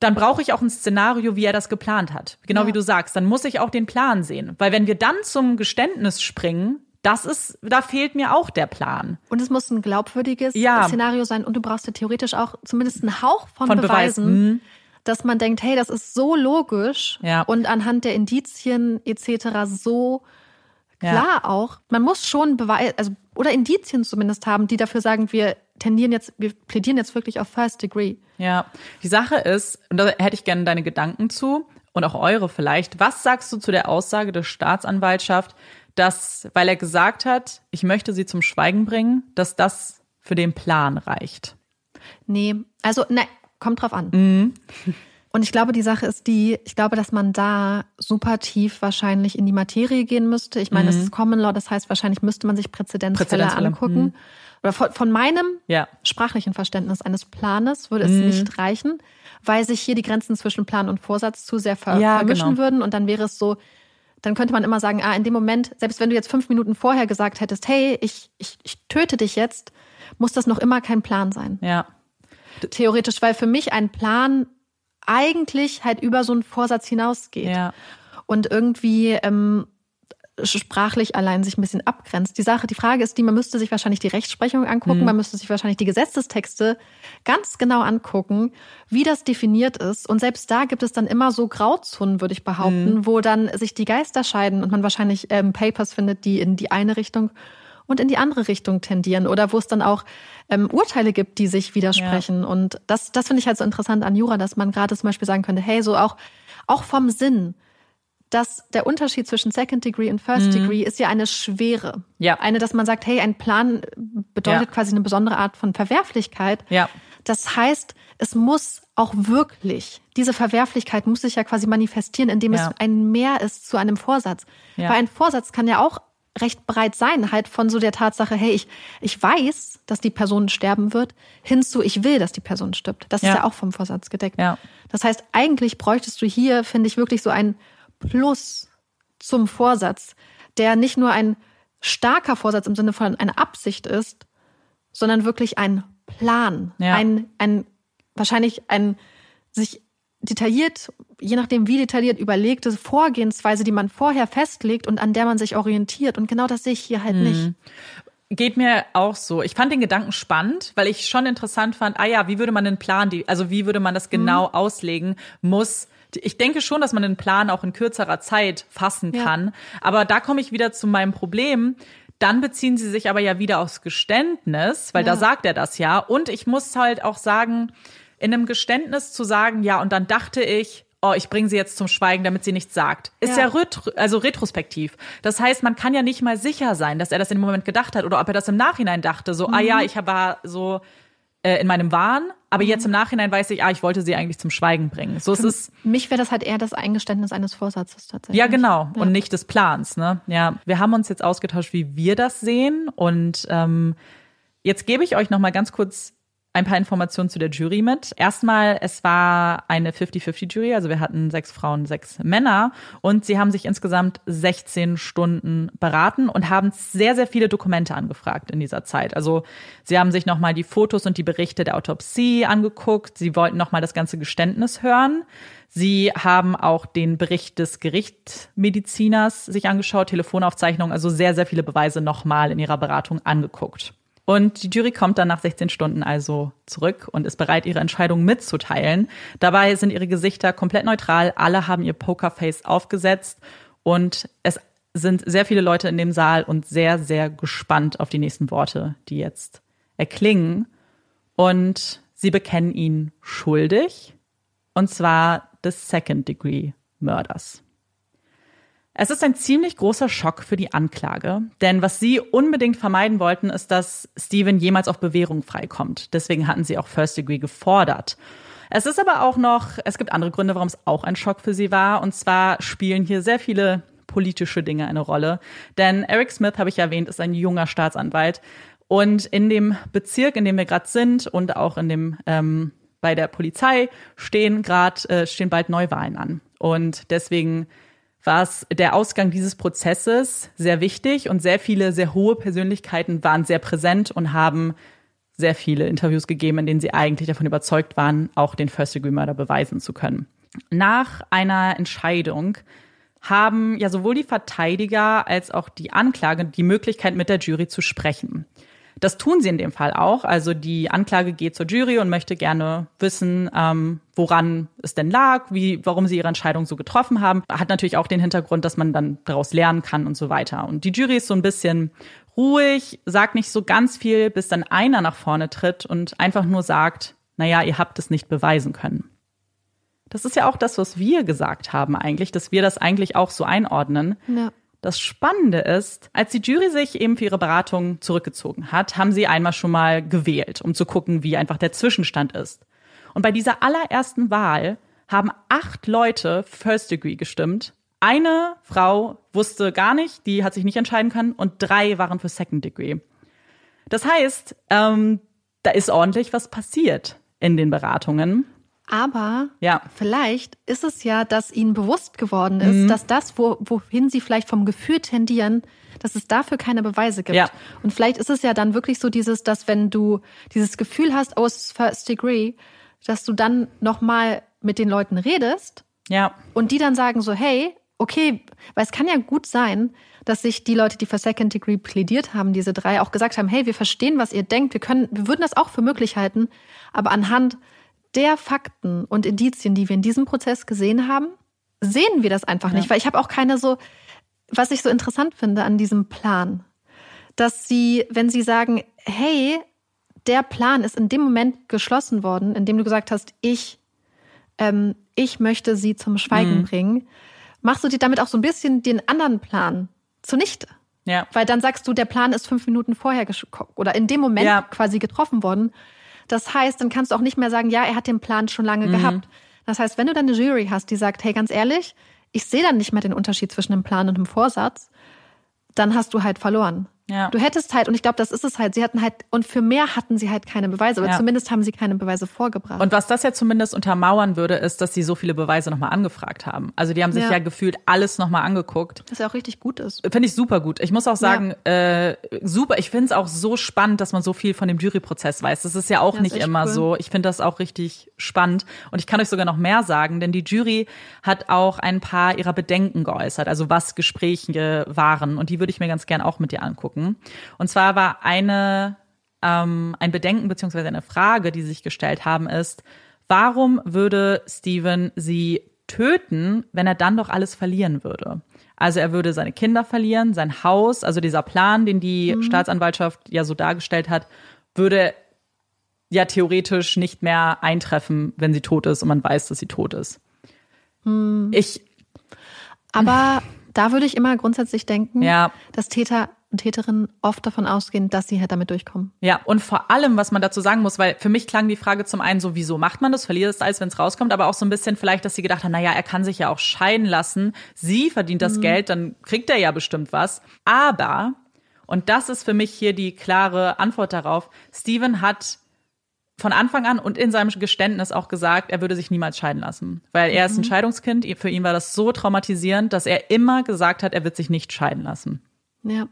Dann brauche ich auch ein Szenario, wie er das geplant hat. Genau Ja. wie du sagst. Dann muss ich auch den Plan sehen. Weil wenn wir dann zum Geständnis springen, das ist, da fehlt mir auch der Plan. Und es muss ein glaubwürdiges Ja. Szenario sein und du brauchst ja theoretisch auch zumindest einen Hauch von, Von Beweisen, Beweisen. Mhm. dass man denkt, hey, das ist so logisch Ja. und anhand der Indizien etc. so Ja. klar auch. Man muss schon Beweise, also oder Indizien zumindest haben, die dafür sagen, wir tendieren jetzt, wir plädieren jetzt wirklich auf First Degree. Ja, die Sache ist, und da hätte ich gerne deine Gedanken zu und auch eure vielleicht. Was sagst du zu der Aussage der Staatsanwaltschaft, dass, weil er gesagt hat, ich möchte sie zum Schweigen bringen, dass das für den Plan reicht? Nee, also ne, kommt drauf an. Mhm. Und ich glaube, die Sache ist die, ich glaube, dass man da super tief wahrscheinlich in die Materie gehen müsste. Ich meine, das ist Common Law, das heißt, wahrscheinlich müsste man sich Präzedenzfälle, Mhm. Präzedenzfälle, mhm. angucken. Oder von, von meinem Ja. sprachlichen Verständnis eines Planes würde es Mhm. nicht reichen, weil sich hier die Grenzen zwischen Plan und Vorsatz zu sehr ver Ja, vermischen genau. würden. Und dann wäre es so, dann könnte man immer sagen, ah, in dem Moment, selbst wenn du jetzt fünf Minuten vorher gesagt hättest, hey, ich, ich, ich töte dich jetzt, muss das noch immer kein Plan sein Ja. theoretisch, weil für mich ein Plan eigentlich halt über so einen Vorsatz hinausgeht Ja. und irgendwie ähm, sprachlich allein sich ein bisschen abgrenzt. Die Sache, die Frage ist die, man müsste sich wahrscheinlich die Rechtsprechung angucken, man müsste sich wahrscheinlich die Gesetzestexte ganz genau angucken, wie das definiert ist. Und selbst da gibt es dann immer so Grauzonen, würde ich behaupten, wo dann sich die Geister scheiden und man wahrscheinlich ähm, Papers findet, die in die eine Richtung und in die andere Richtung tendieren oder wo es dann auch ähm, Urteile gibt, die sich widersprechen. Und das, das finde ich halt so interessant an Jura, dass man gerade zum Beispiel sagen könnte, hey, so auch, auch vom Sinn, dass der Unterschied zwischen Second Degree und First Degree ist ja eine Schwere. Mhm. Ja. Eine, dass man sagt, hey, ein Plan bedeutet Ja. quasi eine besondere Art von Verwerflichkeit. Ja. Das heißt, es muss auch wirklich, diese Verwerflichkeit muss sich ja quasi manifestieren, indem Ja. es ein Mehr ist zu einem Vorsatz. Ja. Weil ein Vorsatz kann ja auch recht breit sein, halt von so der Tatsache, hey, ich, ich weiß, dass die Person sterben wird, hinzu, ich will, dass die Person stirbt. Das Ja. ist ja auch vom Vorsatz gedeckt. Ja. Das heißt, eigentlich bräuchtest du hier, finde ich, wirklich so ein Plus zum Vorsatz, der nicht nur ein starker Vorsatz im Sinne von einer Absicht ist, sondern wirklich ein Plan, Ja. ein, ein wahrscheinlich ein sich detailliert, je nachdem wie detailliert überlegte Vorgehensweise, die man vorher festlegt und an der man sich orientiert. Und genau das sehe ich hier halt Mhm. nicht. Geht mir auch so. Ich fand den Gedanken spannend, weil ich schon interessant fand, ah ja, wie würde man den Plan, die, also wie würde man das genau auslegen, muss. Ich denke schon, dass man den Plan auch in kürzerer Zeit fassen Ja. kann. Aber da komme ich wieder zu meinem Problem. Dann beziehen sie sich aber ja wieder aufs Geständnis, weil Ja. da sagt er das ja. Und ich muss halt auch sagen, in einem Geständnis zu sagen, ja, und dann dachte ich, oh, ich bringe sie jetzt zum Schweigen, damit sie nichts sagt. Ist ja, Ja. retro, also retrospektiv. Das heißt, man kann ja nicht mal sicher sein, dass er das in dem Moment gedacht hat oder ob er das im Nachhinein dachte. So, ah ja, ich war so äh, in meinem Wahn, aber jetzt im Nachhinein weiß ich, ah, ich wollte sie eigentlich zum Schweigen bringen. So ist es. Mich wäre das halt eher das Eingeständnis eines Vorsatzes tatsächlich. Ja, genau. Und nicht des Plans, ne? Ja. Wir haben uns jetzt ausgetauscht, wie wir das sehen. Und ähm, jetzt gebe ich euch noch mal ganz kurz ein paar Informationen zu der Jury mit. Erstmal, es war eine 50-50-Jury, also wir hatten sechs Frauen, sechs Männer und sie haben sich insgesamt 16 Stunden beraten und haben sehr, sehr viele Dokumente angefragt in dieser Zeit. Also sie haben sich nochmal die Fotos und die Berichte der Autopsie angeguckt, sie wollten nochmal das ganze Geständnis hören. Sie haben auch den Bericht des Gerichtsmediziners sich angeschaut, Telefonaufzeichnungen, also sehr, sehr viele Beweise nochmal in ihrer Beratung angeguckt. Und die Jury kommt dann nach 16 Stunden also zurück und ist bereit, ihre Entscheidung mitzuteilen. Dabei sind ihre Gesichter komplett neutral. Alle haben ihr Pokerface aufgesetzt und es sind sehr viele Leute in dem Saal und sehr, sehr gespannt auf die nächsten Worte, die jetzt erklingen. Und sie bekennen ihn schuldig und zwar des Second Degree Mörders. Es ist ein ziemlich großer Schock für die Anklage, denn was sie unbedingt vermeiden wollten, ist, dass Steven jemals auf Bewährung freikommt. Deswegen hatten sie auch First Degree gefordert. Es ist aber auch noch, es gibt andere Gründe, warum es auch ein Schock für sie war. Und zwar spielen hier sehr viele politische Dinge eine Rolle. Denn Eric Smith, habe ich erwähnt, ist ein junger Staatsanwalt. Und in dem Bezirk, in dem wir gerade sind und auch in dem ähm, bei der Polizei stehen gerade äh, stehen bald Neuwahlen an. Und deswegen war es der Ausgang dieses Prozesses sehr wichtig und sehr viele sehr hohe Persönlichkeiten waren sehr präsent und haben sehr viele Interviews gegeben, in denen sie eigentlich davon überzeugt waren, auch den First-Degree-Murder beweisen zu können. Nach einer Entscheidung haben ja sowohl die Verteidiger als auch die Anklage die Möglichkeit, mit der Jury zu sprechen. Das tun sie in dem Fall auch. Also die Anklage geht zur Jury und möchte gerne wissen, ähm, woran es denn lag, wie, warum sie ihre Entscheidung so getroffen haben. Hat natürlich auch den Hintergrund, dass man dann daraus lernen kann und so weiter. Und die Jury ist so ein bisschen ruhig, sagt nicht so ganz viel, bis dann einer nach vorne tritt und einfach nur sagt, naja, ihr habt es nicht beweisen können. Das ist ja auch das, was wir gesagt haben eigentlich, dass wir das eigentlich auch so einordnen. Ja. Das Spannende ist, als die Jury sich eben für ihre Beratung zurückgezogen hat, haben sie einmal schon mal gewählt, um zu gucken, wie einfach der Zwischenstand ist. Und bei dieser allerersten Wahl haben acht Leute First Degree gestimmt. Eine Frau wusste gar nicht, die hat sich nicht entscheiden können, und drei waren für Second Degree. Das heißt, ähm, da ist ordentlich was passiert in den Beratungen. Aber Ja. vielleicht ist es ja, dass ihnen bewusst geworden ist, Mhm. dass das, wo, wohin sie vielleicht vom Gefühl tendieren, dass es dafür keine Beweise gibt. Ja. Und vielleicht ist es ja dann wirklich so dieses, dass wenn du dieses Gefühl hast, oh, es ist First Degree, dass du dann nochmal mit den Leuten redest Ja, und die dann sagen so, hey, okay, weil es kann ja gut sein, dass sich die Leute, die für Second Degree plädiert haben, diese drei, auch gesagt haben, hey, wir verstehen, was ihr denkt, wir können, wir würden das auch für möglich halten, aber anhand der Fakten und Indizien, die wir in diesem Prozess gesehen haben, sehen wir das einfach nicht, weil ich habe auch keine so, was ich so interessant finde an diesem Plan, dass sie, wenn sie sagen, hey, der Plan ist in dem Moment geschlossen worden, in dem du gesagt hast, ich, ähm, ich möchte sie zum Schweigen bringen, machst du dir damit auch so ein bisschen den anderen Plan zunichte. ja. Weil dann sagst du, der Plan ist fünf Minuten vorher oder in dem Moment Ja. quasi getroffen worden. Das heißt, dann kannst du auch nicht mehr sagen, ja, er hat den Plan schon lange Mhm. gehabt. Das heißt, wenn du dann eine Jury hast, die sagt, hey, ganz ehrlich, ich sehe dann nicht mehr den Unterschied zwischen einem Plan und einem Vorsatz, dann hast du halt verloren. Ja. Du hättest halt, und ich glaube, das ist es halt, sie hatten halt, und für mehr hatten sie halt keine Beweise, oder Ja. zumindest haben sie keine Beweise vorgebracht. Und was das ja zumindest untermauern würde, ist, dass sie so viele Beweise nochmal angefragt haben. Also die haben sich ja, Ja. gefühlt alles nochmal angeguckt. was ja auch richtig gut ist. Finde ich super gut. Ich muss auch sagen, äh, super. Ich finde es auch so spannend, dass man so viel von dem Juryprozess weiß. Das ist ja auch nicht immer cool. so. Ich finde das auch richtig spannend. Und ich kann euch sogar noch mehr sagen, denn die Jury hat auch ein paar ihrer Bedenken geäußert, also was Gespräche waren. Und die würde ich mir ganz gern auch mit dir angucken. Und zwar war eine ähm, ein Bedenken beziehungsweise eine Frage, die sie sich gestellt haben, ist, warum würde Steven sie töten, wenn er dann doch alles verlieren würde? Also er würde seine Kinder verlieren, sein Haus, also dieser Plan, den die Staatsanwaltschaft ja so dargestellt hat, würde ja theoretisch nicht mehr eintreffen, wenn sie tot ist und man weiß, dass sie tot ist. Ich, Aber da würde ich immer grundsätzlich denken, Ja. dass Täter und Täterinnen oft davon ausgehen, dass sie halt damit durchkommen. Ja, und vor allem, was man dazu sagen muss, weil für mich klang die Frage zum einen so, wieso macht man das, verliert es alles, wenn es rauskommt, aber auch so ein bisschen vielleicht, dass sie gedacht haben, naja, er kann sich ja auch scheiden lassen, sie verdient das Geld, dann kriegt er ja bestimmt was. Aber, und das ist für mich hier die klare Antwort darauf, Steven hat von Anfang an und in seinem Geständnis auch gesagt, er würde sich niemals scheiden lassen. Weil er ist ein Scheidungskind, für ihn war das so traumatisierend, dass er immer gesagt hat, er wird sich nicht scheiden lassen. Ja.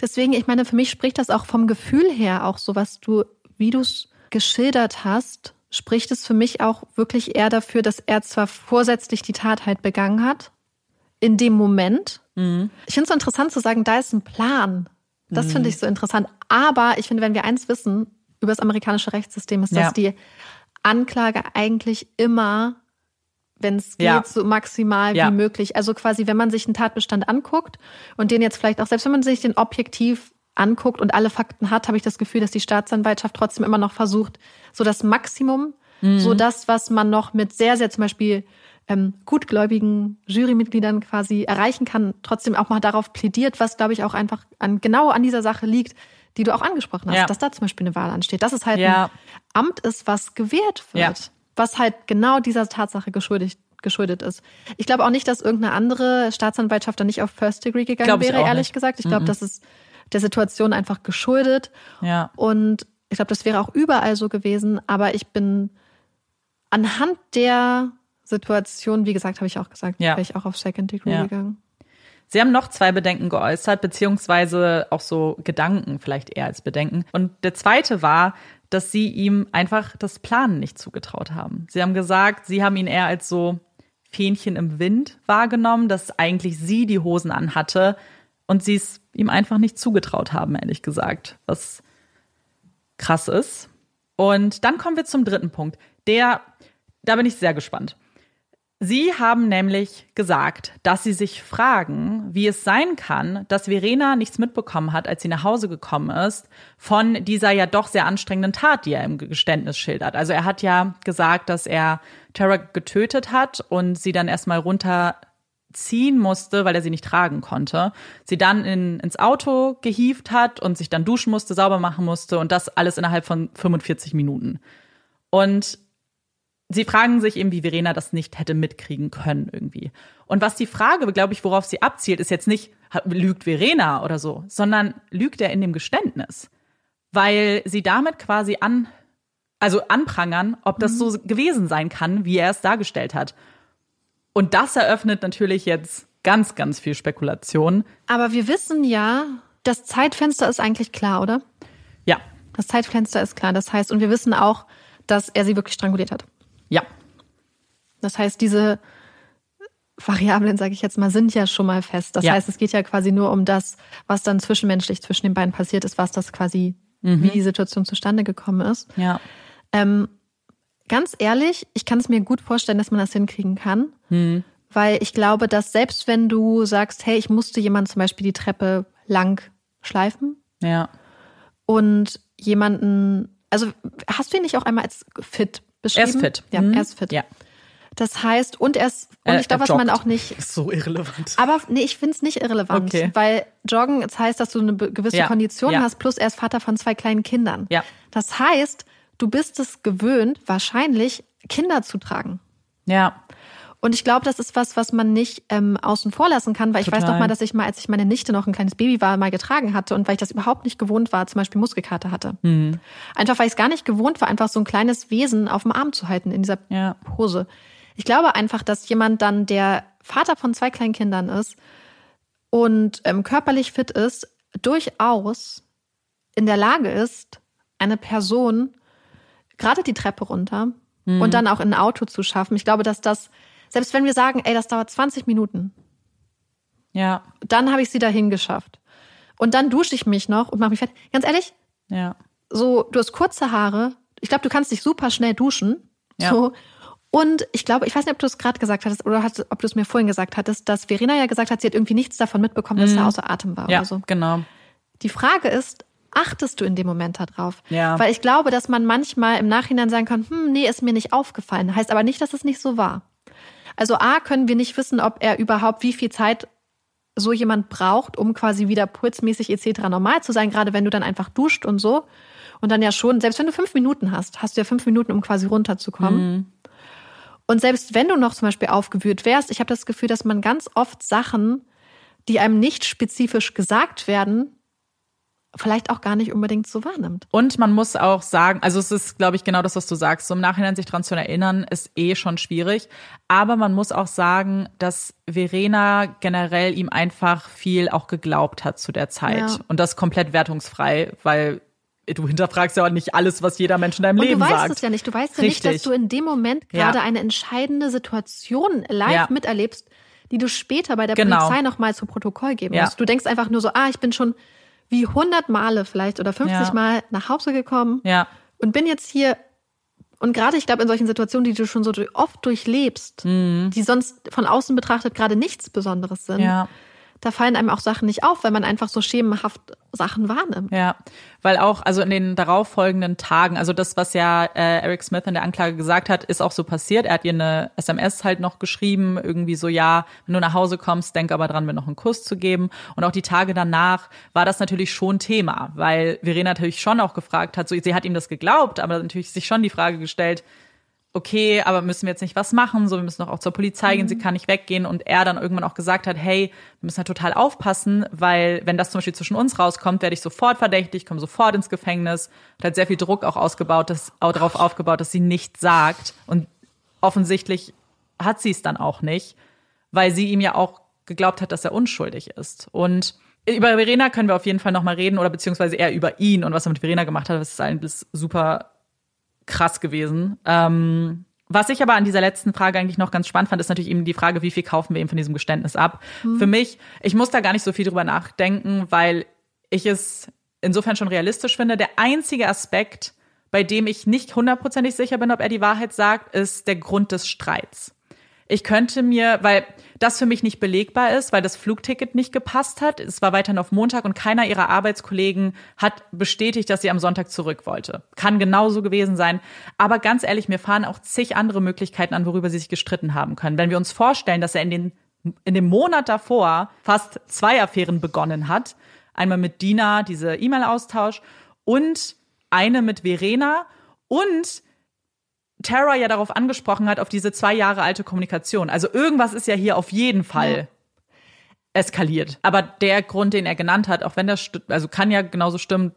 Deswegen, ich meine, für mich spricht das auch vom Gefühl her auch so, was du, wie du es geschildert hast, spricht es für mich auch wirklich eher dafür, dass er zwar vorsätzlich die Tat halt begangen hat, in dem Moment. Ich finde es so interessant zu sagen, da ist ein Plan. Das finde ich so interessant. Aber ich finde, wenn wir eins wissen über das amerikanische Rechtssystem, ist, dass Ja. die Anklage eigentlich immer, wenn es geht, Ja. so maximal Ja. wie möglich. Also quasi, wenn man sich einen Tatbestand anguckt und den jetzt vielleicht auch, selbst wenn man sich den objektiv anguckt und alle Fakten hat, habe ich das Gefühl, dass die Staatsanwaltschaft trotzdem immer noch versucht, so das Maximum, so das, was man noch mit sehr, sehr zum Beispiel ähm, gutgläubigen Jurymitgliedern quasi erreichen kann, trotzdem auch mal darauf plädiert, was, glaube ich, auch einfach an, genau an dieser Sache liegt, die du auch angesprochen hast, Ja. dass da zum Beispiel eine Wahl ansteht, dass es halt Ja. ein Amt ist, was gewährt wird. Was halt genau dieser Tatsache geschuldet, geschuldet ist. Ich glaube auch nicht, dass irgendeine andere Staatsanwaltschaft da nicht auf First Degree gegangen Glaub wäre, ehrlich nicht. gesagt. Ich glaube, das ist der Situation einfach geschuldet. Ja. Und ich glaube, das wäre auch überall so gewesen. Aber ich bin anhand der Situation, wie gesagt, habe ich auch gesagt, Ja. wäre ich auch auf Second Degree Ja. gegangen. Sie haben noch zwei Bedenken geäußert, beziehungsweise auch so Gedanken, vielleicht eher als Bedenken. Und der zweite war, dass sie ihm einfach das Planen nicht zugetraut haben. Sie haben gesagt, sie haben ihn eher als so Fähnchen im Wind wahrgenommen, dass eigentlich sie die Hosen anhatte und sie es ihm einfach nicht zugetraut haben, ehrlich gesagt. Was krass ist. Und dann kommen wir zum dritten Punkt. Der, da bin ich sehr gespannt. Sie haben nämlich gesagt, dass sie sich fragen, wie es sein kann, dass Verena nichts mitbekommen hat, als sie nach Hause gekommen ist, von dieser ja doch sehr anstrengenden Tat, die er im Geständnis schildert. Also er hat ja gesagt, dass er Tara getötet hat und sie dann erstmal runterziehen musste, weil er sie nicht tragen konnte. Sie dann in, ins Auto gehievt hat und sich dann duschen musste, sauber machen musste und das alles innerhalb von 45 Minuten. Und sie fragen sich eben, wie Verena das nicht hätte mitkriegen können irgendwie. Und was die Frage, glaube ich, worauf sie abzielt, ist jetzt nicht, lügt Verena oder so, sondern lügt er in dem Geständnis. Weil sie damit quasi an, also anprangern, ob das so gewesen sein kann, wie er es dargestellt hat. Und das eröffnet natürlich jetzt ganz, ganz viel Spekulation. Aber wir wissen ja, das Zeitfenster ist eigentlich klar, oder? Ja, Das Zeitfenster ist klar. Das heißt, und wir wissen auch, dass er sie wirklich stranguliert hat. Ja, Das heißt, diese Variablen, sage ich jetzt mal, sind ja schon mal fest. Das Ja. heißt, es geht ja quasi nur um das, was dann zwischenmenschlich zwischen den beiden passiert ist, was das quasi, wie die Situation zustande gekommen ist. ja, Ähm, ganz ehrlich, ich kann es mir gut vorstellen, dass man das hinkriegen kann. Weil ich glaube, dass selbst wenn du sagst, hey, ich musste jemand zum Beispiel die Treppe lang schleifen ja. und jemanden, also hast du ihn nicht auch einmal als fit beschrieben? Er ist fit. Ja, Mhm. er ist fit. Ja. Das heißt, und er ist, und Er- ich glaube, was man auch nicht, Ist so irrelevant. aber nee, ich finde es nicht irrelevant, Okay. weil Joggen, das heißt, dass du eine gewisse Ja, Kondition ja. hast, plus er ist Vater von zwei kleinen Kindern. Ja. Das heißt, du bist es gewöhnt, wahrscheinlich Kinder zu tragen. Ja, Und ich glaube, das ist was, was man nicht ähm, außen vor lassen kann, weil ich weiß Total. noch mal, dass ich mal, als ich meine Nichte noch ein kleines Baby war, mal getragen hatte und weil ich das überhaupt nicht gewohnt war, zum Beispiel Muskelkater hatte. Mhm. Einfach weil ich es gar nicht gewohnt war, einfach so ein kleines Wesen auf dem Arm zu halten in dieser Ja. Pose. Ich glaube einfach, dass jemand dann, der Vater von zwei kleinen Kindern ist und ähm, körperlich fit ist, durchaus in der Lage ist, eine Person gerade die Treppe runter und dann auch in ein Auto zu schaffen. Ich glaube, dass das, selbst wenn wir sagen, ey, das dauert 20 Minuten, ja, dann habe ich sie dahin geschafft. Und dann dusche ich mich noch und mache mich fertig. Ganz ehrlich, ja. so, du hast kurze Haare. Ich glaube, du kannst dich super schnell duschen. Ja. So. Und ich glaube, ich weiß nicht, ob du es gerade gesagt hattest oder hat, ob du es mir vorhin gesagt hattest, dass Verena ja gesagt hat, sie hat irgendwie nichts davon mitbekommen, dass er außer Atem war. Ja, oder so. genau. Die Frage ist, achtest du in dem Moment darauf? Ja. Weil ich glaube, dass man manchmal im Nachhinein sagen kann, hm, nee, ist mir nicht aufgefallen. Heißt aber nicht, dass es nicht so war. Also A, können wir nicht wissen, ob er überhaupt wie viel Zeit so jemand braucht, um quasi wieder pulsmäßig etc. normal zu sein, gerade wenn du dann einfach duscht und so. Und dann ja schon, selbst wenn du fünf Minuten hast, hast du ja fünf Minuten, um quasi runterzukommen. Mhm. Und selbst wenn du noch zum Beispiel aufgewühlt wärst, ich habe das Gefühl, dass man ganz oft Sachen, die einem nicht spezifisch gesagt werden, vielleicht auch gar nicht unbedingt so wahrnimmt. Und man muss auch sagen, also es ist, glaube ich, genau das, was du sagst. So im Nachhinein sich daran zu erinnern, ist eh schon schwierig. Aber man muss auch sagen, dass Verena generell ihm einfach viel auch geglaubt hat zu der Zeit. Ja. Und das komplett wertungsfrei, weil du hinterfragst ja auch nicht alles, was jeder Mensch in deinem und Leben sagt. Du weißt es ja nicht. Du weißt ja Richtig. nicht, dass du in dem Moment gerade ja. eine entscheidende Situation live ja. miterlebst, die du später bei der genau. Polizei nochmal zu Protokoll geben musst. Du denkst einfach nur so, ah, ich bin schon wie 100 Male vielleicht oder 50 Mal nach Hause gekommen ja. und bin jetzt hier und gerade, ich glaube, in solchen Situationen, die du schon so oft durchlebst, mhm. die sonst von außen betrachtet gerade nichts Besonderes sind, ja da fallen einem auch Sachen nicht auf, weil man einfach so schemenhaft Sachen wahrnimmt. Ja, weil auch, also in den darauffolgenden Tagen, also das, was ja äh, Eric Smith in der Anklage gesagt hat, ist auch so passiert. Er hat ihr eine SMS halt noch geschrieben, irgendwie so, ja, wenn du nach Hause kommst, denk aber dran, mir noch einen Kuss zu geben. Und auch die Tage danach war das natürlich schon Thema, weil Verena natürlich schon auch gefragt hat, so, sie hat ihm das geglaubt, aber natürlich sich schon die Frage gestellt, okay, aber müssen wir jetzt nicht was machen? So, wir müssen doch auch zur Polizei gehen, mhm. sie kann nicht weggehen. Und er dann irgendwann auch gesagt hat, hey, wir müssen halt total aufpassen, weil wenn das zum Beispiel zwischen uns rauskommt, werde ich sofort verdächtig, komme sofort ins Gefängnis. Hat halt sehr viel Druck auch ausgebaut, das, auch darauf aufgebaut, dass sie nichts sagt. Und offensichtlich hat sie es dann auch nicht, weil sie ihm ja auch geglaubt hat, dass er unschuldig ist. Und über Verena können wir auf jeden Fall nochmal reden oder beziehungsweise eher über ihn und was er mit Verena gemacht hat. Das ist eigentlich super krass gewesen. Ähm, was ich aber an dieser letzten Frage eigentlich noch ganz spannend fand, ist natürlich eben die Frage, wie viel kaufen wir eben von diesem Geständnis ab? Mhm. Für mich, ich muss da gar nicht so viel drüber nachdenken, weil ich es insofern schon realistisch finde. Der einzige Aspekt, bei dem ich nicht hundertprozentig sicher bin, ob er die Wahrheit sagt, ist der Grund des Streits. Ich könnte mir, weil das für mich nicht belegbar ist, weil das Flugticket nicht gepasst hat. Es war weiterhin auf Montag und keiner ihrer Arbeitskollegen hat bestätigt, dass sie am Sonntag zurück wollte. Kann genauso gewesen sein. Aber ganz ehrlich, mir fahren auch zig andere Möglichkeiten an, worüber sie sich gestritten haben können. Wenn wir uns vorstellen, dass er in den in dem Monat davor fast zwei Affären begonnen hat. Einmal mit Dina, diese E-Mail-Austausch und eine mit Verena und Tara ja darauf angesprochen hat, auf diese zwei Jahre alte Kommunikation. Also irgendwas ist ja hier auf jeden Fall ja. eskaliert. Aber der Grund, den er genannt hat, auch wenn das, also kann ja genauso stimmen,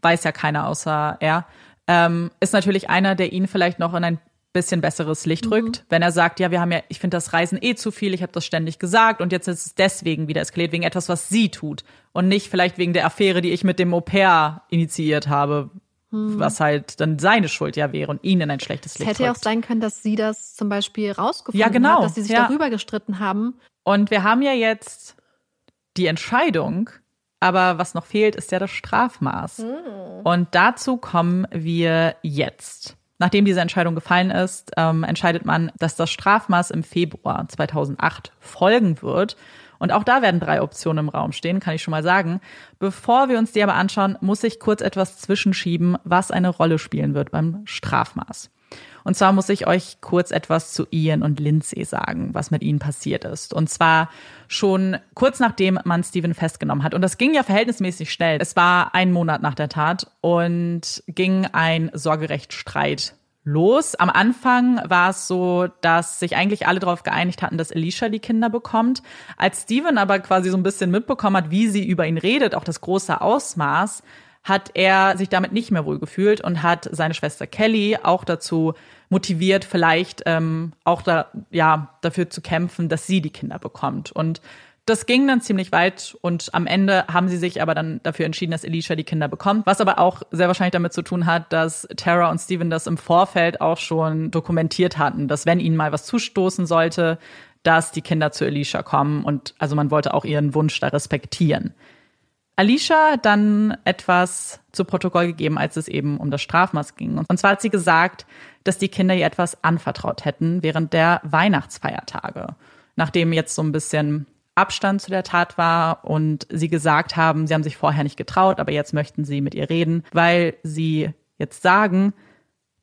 weiß ja keiner außer er, ähm, ist natürlich einer, der ihn vielleicht noch in ein bisschen besseres Licht mhm. rückt, wenn er sagt, ja, wir haben ja, ich finde das Reisen eh zu viel, ich habe das ständig gesagt und jetzt ist es deswegen wieder eskaliert, wegen etwas, was sie tut und nicht vielleicht wegen der Affäre, die ich mit dem Au pair initiiert habe, hm. was halt dann seine Schuld ja wäre und ihn in ein schlechtes Licht. Es hätte ja auch sein können, dass sie das zum Beispiel rausgefunden ja, genau. hat, dass sie sich ja. darüber gestritten haben. Und wir haben ja jetzt die Entscheidung, aber was noch fehlt, ist ja das Strafmaß. Hm. Und dazu kommen wir jetzt. Nachdem diese Entscheidung gefallen ist, ähm, entscheidet man, dass das Strafmaß im Februar 2008 folgen wird. Und auch da werden drei Optionen im Raum stehen, kann ich schon mal sagen. Bevor wir uns die aber anschauen, muss ich kurz etwas zwischenschieben, was eine Rolle spielen wird beim Strafmaß. Und zwar muss ich euch kurz etwas zu Ian und Lindsay sagen, was mit ihnen passiert ist. Und zwar schon kurz nachdem man Steven festgenommen hat. Und das ging ja verhältnismäßig schnell. Es war ein Monat nach der Tat und ging ein Sorgerechtsstreit los. Am Anfang war es so, dass sich eigentlich alle darauf geeinigt hatten, dass Alicia die Kinder bekommt. Als Steven aber quasi so ein bisschen mitbekommen hat, wie sie über ihn redet, auch das große Ausmaß, hat er sich damit nicht mehr wohl gefühlt und hat seine Schwester Kelly auch dazu motiviert, vielleicht ähm, auch da, ja, dafür zu kämpfen, dass sie die Kinder bekommt. Und das ging dann ziemlich weit und am Ende haben sie sich aber dann dafür entschieden, dass Alicia die Kinder bekommt, was aber auch sehr wahrscheinlich damit zu tun hat, dass Tara und Steven das im Vorfeld auch schon dokumentiert hatten, dass wenn ihnen mal was zustoßen sollte, dass die Kinder zu Alicia kommen und also man wollte auch ihren Wunsch da respektieren. Alicia hat dann etwas zu Protokoll gegeben, als es eben um das Strafmaß ging. Und zwar hat sie gesagt, dass die Kinder ihr etwas anvertraut hätten während der Weihnachtsfeiertage. Nachdem jetzt so ein bisschen Abstand zu der Tat war und sie gesagt haben, sie haben sich vorher nicht getraut, aber jetzt möchten sie mit ihr reden, weil sie jetzt sagen,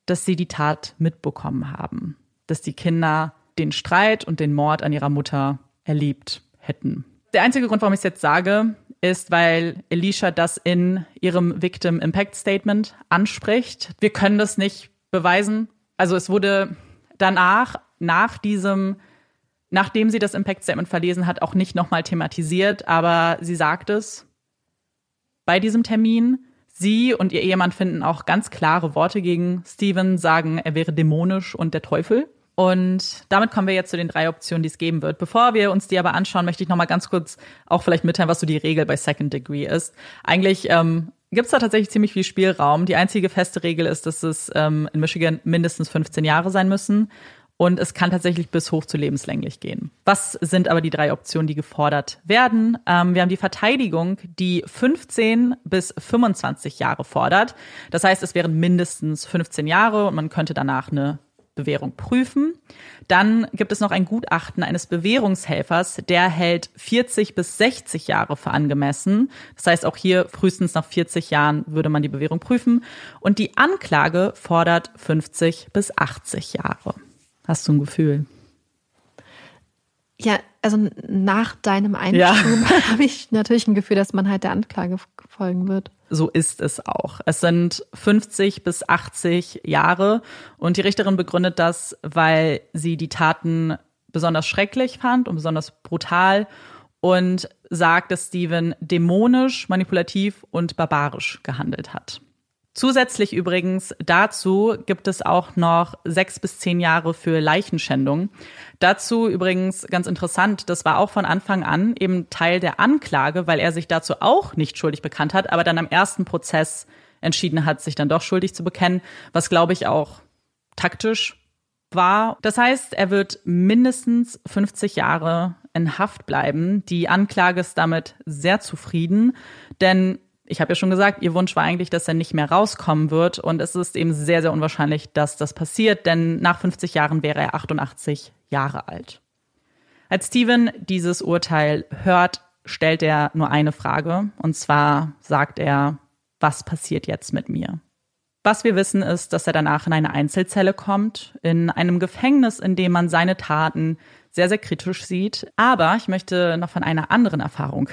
dass sie die Tat mitbekommen haben, dass die Kinder den Streit und den Mord an ihrer Mutter erlebt hätten. Der einzige Grund, warum ich es jetzt sage, ist, weil Alicia das in ihrem Victim Impact Statement anspricht. Wir können das nicht beweisen. Also es wurde danach, nach diesem, nachdem sie das Impact Statement verlesen hat, auch nicht nochmal thematisiert, aber sie sagt es bei diesem Termin. Sie und ihr Ehemann finden auch ganz klare Worte gegen Steven, sagen, er wäre dämonisch und der Teufel. Und damit kommen wir jetzt zu den drei Optionen, die es geben wird. Bevor wir uns die aber anschauen, möchte ich noch mal ganz kurz auch vielleicht mitteilen, was so die Regel bei Second Degree ist. Eigentlich ähm, gibt es da tatsächlich ziemlich viel Spielraum. Die einzige feste Regel ist, dass es ähm, in Michigan mindestens 15 Jahre sein müssen. Und es kann tatsächlich bis hoch zu lebenslänglich gehen. Was sind aber die drei Optionen, die gefordert werden? Ähm, wir haben die Verteidigung, die 15 bis 25 Jahre fordert. Das heißt, es wären mindestens 15 Jahre und man könnte danach eine Bewährung prüfen. Dann gibt es noch ein Gutachten eines Bewährungshelfers, der hält 40 bis 60 Jahre für angemessen. Das heißt, auch hier frühestens nach 40 Jahren würde man die Bewährung prüfen. Und die Anklage fordert 50 bis 80 Jahre. Hast du ein Gefühl? Ja, also nach deinem Einschub ja. habe ich natürlich ein Gefühl, dass man halt der Anklage folgen wird so ist es auch. Es sind 50 bis 80 Jahre und die Richterin begründet das, weil sie die Taten besonders schrecklich fand und besonders brutal und sagt, dass Steven dämonisch, manipulativ und barbarisch gehandelt hat. Zusätzlich übrigens dazu gibt es auch noch sechs bis zehn Jahre für Leichenschändung. Dazu übrigens ganz interessant, das war auch von Anfang an eben Teil der Anklage, weil er sich dazu auch nicht schuldig bekannt hat, aber dann am ersten Prozess entschieden hat, sich dann doch schuldig zu bekennen, was glaube ich auch taktisch war. Das heißt, er wird mindestens 50 Jahre in Haft bleiben. Die Anklage ist damit sehr zufrieden, denn ich habe ja schon gesagt, ihr Wunsch war eigentlich, dass er nicht mehr rauskommen wird. Und es ist eben sehr, sehr unwahrscheinlich, dass das passiert, denn nach 50 Jahren wäre er 88 Jahre alt. Als Steven dieses Urteil hört, stellt er nur eine Frage. Und zwar sagt er, was passiert jetzt mit mir? Was wir wissen ist, dass er danach in eine Einzelzelle kommt, in einem Gefängnis, in dem man seine Taten sehr, sehr kritisch sieht. Aber ich möchte noch von einer anderen Erfahrung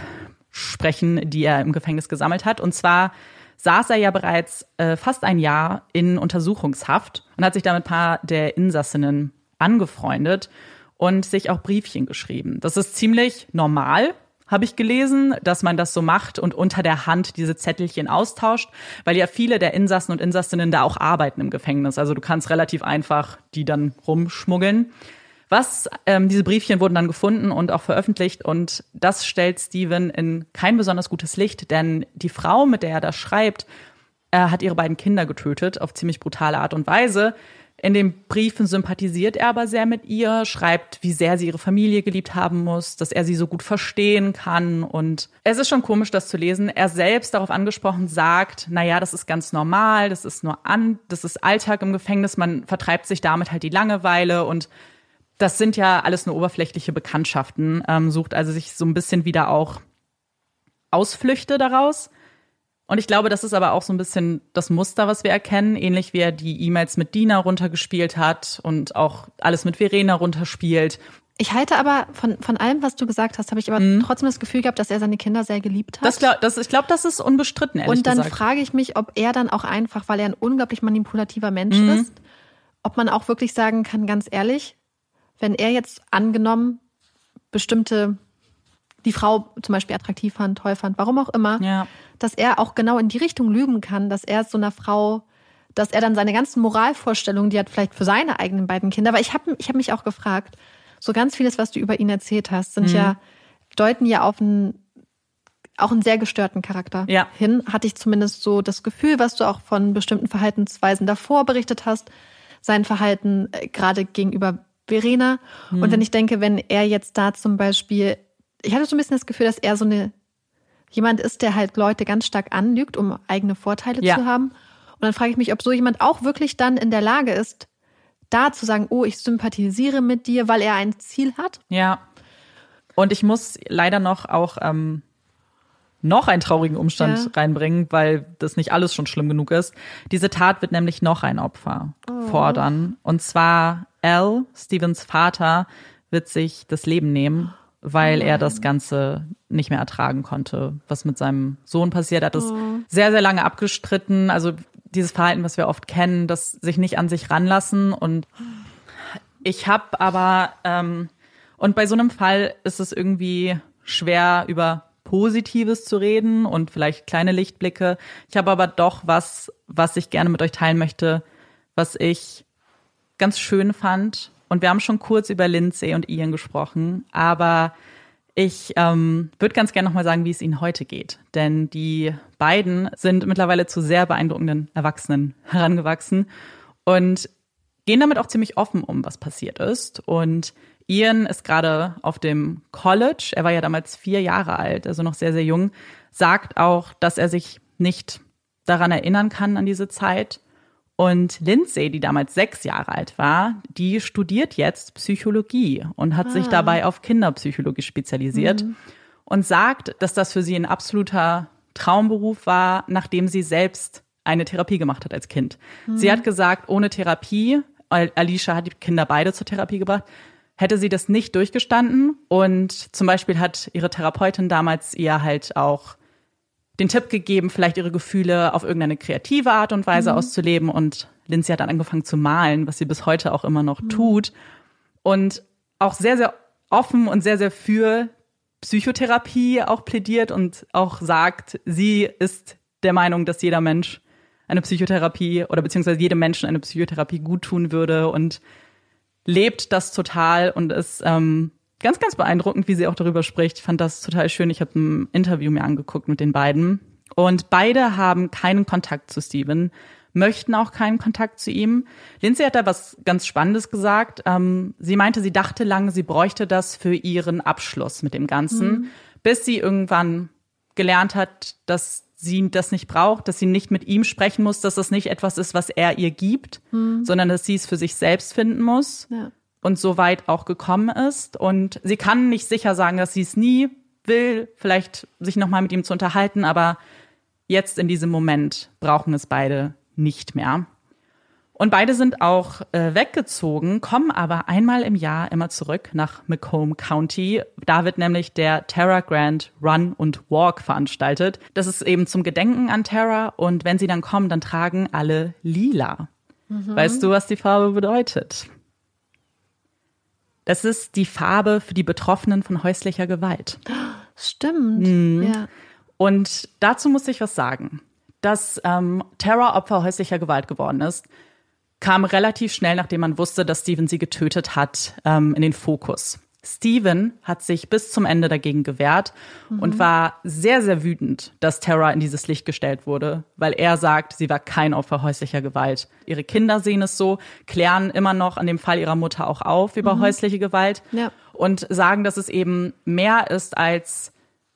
sprechen, die er im Gefängnis gesammelt hat. Und zwar saß er ja bereits äh, fast ein Jahr in Untersuchungshaft und hat sich da mit ein paar der Insassinnen angefreundet und sich auch Briefchen geschrieben. Das ist ziemlich normal, habe ich gelesen, dass man das so macht und unter der Hand diese Zettelchen austauscht, weil ja viele der Insassen und Insassinnen da auch arbeiten im Gefängnis. Also du kannst relativ einfach die dann rumschmuggeln. Was, ähm, diese Briefchen wurden dann gefunden und auch veröffentlicht und das stellt Steven in kein besonders gutes Licht, denn die Frau, mit der er das schreibt, äh, hat ihre beiden Kinder getötet auf ziemlich brutale Art und Weise. In den Briefen sympathisiert er aber sehr mit ihr, schreibt, wie sehr sie ihre Familie geliebt haben muss, dass er sie so gut verstehen kann. Und es ist schon komisch, das zu lesen. Er selbst darauf angesprochen sagt, na ja, das ist ganz normal, das ist nur an, das ist Alltag im Gefängnis, man vertreibt sich damit halt die Langeweile und das sind ja alles nur oberflächliche Bekanntschaften, ähm, sucht also sich so ein bisschen wieder auch Ausflüchte daraus. Und ich glaube, das ist aber auch so ein bisschen das Muster, was wir erkennen, ähnlich wie er die E-Mails mit Dina runtergespielt hat und auch alles mit Verena runterspielt. Ich halte aber von, von allem, was du gesagt hast, habe ich aber mhm. trotzdem das Gefühl gehabt, dass er seine Kinder sehr geliebt hat. Das glaub, das, ich glaube, das ist unbestritten, ehrlich Und dann gesagt. frage ich mich, ob er dann auch einfach, weil er ein unglaublich manipulativer Mensch mhm. ist, ob man auch wirklich sagen kann, ganz ehrlich, wenn er jetzt angenommen bestimmte, die Frau zum Beispiel attraktiv fand, toll fand, warum auch immer, ja. dass er auch genau in die Richtung lügen kann, dass er so einer Frau, dass er dann seine ganzen Moralvorstellungen, die hat vielleicht für seine eigenen beiden Kinder, aber ich habe ich hab mich auch gefragt, so ganz vieles, was du über ihn erzählt hast, sind mhm. ja, deuten ja auf einen auch einen sehr gestörten Charakter ja. hin, hatte ich zumindest so das Gefühl, was du auch von bestimmten Verhaltensweisen davor berichtet hast, sein Verhalten äh, gerade gegenüber Verena. Mhm. Und wenn ich denke, wenn er jetzt da zum Beispiel, ich hatte so ein bisschen das Gefühl, dass er so eine jemand ist, der halt Leute ganz stark anlügt, um eigene Vorteile ja. zu haben. Und dann frage ich mich, ob so jemand auch wirklich dann in der Lage ist, da zu sagen, oh, ich sympathisiere mit dir, weil er ein Ziel hat. Ja. Und ich muss leider noch auch ähm, noch einen traurigen Umstand Ja. reinbringen, weil das nicht alles schon schlimm genug ist. Diese Tat wird nämlich noch ein Opfer Oh. fordern. Und zwar Al, Stevens Vater, wird sich das Leben nehmen, weil er das Ganze nicht mehr ertragen konnte, was mit seinem Sohn passiert. Er hat es sehr, sehr lange abgestritten. Also dieses Verhalten, was wir oft kennen, das sich nicht an sich ranlassen. Und ich habe aber, ähm, und bei so einem Fall ist es irgendwie schwer über Positives zu reden und vielleicht kleine Lichtblicke. Ich habe aber doch was, was ich gerne mit euch teilen möchte, was ich ganz schön fand. Und wir haben schon kurz über Lindsay und Ian gesprochen, aber ich ähm, würde ganz gerne nochmal sagen, wie es ihnen heute geht. Denn die beiden sind mittlerweile zu sehr beeindruckenden Erwachsenen herangewachsen und gehen damit auch ziemlich offen um, was passiert ist. Und Ian ist gerade auf dem College, er war ja damals vier Jahre alt, also noch sehr, sehr jung, sagt auch, dass er sich nicht daran erinnern kann an diese Zeit. Und Lindsay, die damals sechs Jahre alt war, die studiert jetzt Psychologie und hat sich dabei auf Kinderpsychologie spezialisiert und sagt, dass das für sie ein absoluter Traumberuf war, nachdem sie selbst eine Therapie gemacht hat als Kind. Sie hat gesagt, ohne Therapie, Al- Alicia hat die Kinder beide zur Therapie gebracht, hätte sie das nicht durchgestanden. Und zum Beispiel hat ihre Therapeutin damals ihr halt auch den Tipp gegeben, vielleicht ihre Gefühle auf irgendeine kreative Art und Weise auszuleben. Und Lindsay hat dann angefangen zu malen, was sie bis heute auch immer noch tut. Und auch sehr, sehr offen und sehr, sehr für Psychotherapie auch plädiert und auch sagt, sie ist der Meinung, dass jeder Mensch eine Psychotherapie oder beziehungsweise jedem Menschen eine Psychotherapie gut tun würde und lebt das total und ist ähm, ganz, ganz beeindruckend, wie sie auch darüber spricht. Ich fand das total schön. Ich habe ein Interview mir angeguckt mit den beiden. Und beide haben keinen Kontakt zu Steven, möchten auch keinen Kontakt zu ihm. Lindsay hat da was ganz Spannendes gesagt. Ähm, sie meinte, sie dachte lange, sie bräuchte das für ihren Abschluss mit dem Ganzen, bis sie irgendwann gelernt hat, dass sie das nicht braucht, dass sie nicht mit ihm sprechen muss, dass das nicht etwas ist, was er ihr gibt, sondern dass sie es für sich selbst finden muss Ja. und so weit auch gekommen ist. Und sie kann nicht sicher sagen, dass sie es nie will, vielleicht sich nochmal mit ihm zu unterhalten, aber jetzt in diesem Moment brauchen es beide nicht mehr. Und beide sind auch äh, weggezogen, kommen aber einmal im Jahr immer zurück nach Macomb County. Da wird nämlich der Terra Grand Run und Walk veranstaltet. Das ist eben zum Gedenken an Terra. Und wenn sie dann kommen, dann tragen alle lila. Weißt du, was die Farbe bedeutet? Das ist die Farbe für die Betroffenen von häuslicher Gewalt. Stimmt. Mhm. Ja. Und dazu muss ich was sagen. Dass ähm, Tara Opfer häuslicher Gewalt geworden ist, kam relativ schnell, nachdem man wusste, dass Steven sie getötet hat, ähm, in den Fokus. Steven hat sich bis zum Ende dagegen gewehrt und war sehr, sehr wütend, dass Tara in dieses Licht gestellt wurde, weil er sagt, sie war kein Opfer häuslicher Gewalt. Ihre Kinder sehen es so, klären immer noch an dem Fall ihrer Mutter auch auf über häusliche Gewalt Ja. und sagen, dass es eben mehr ist als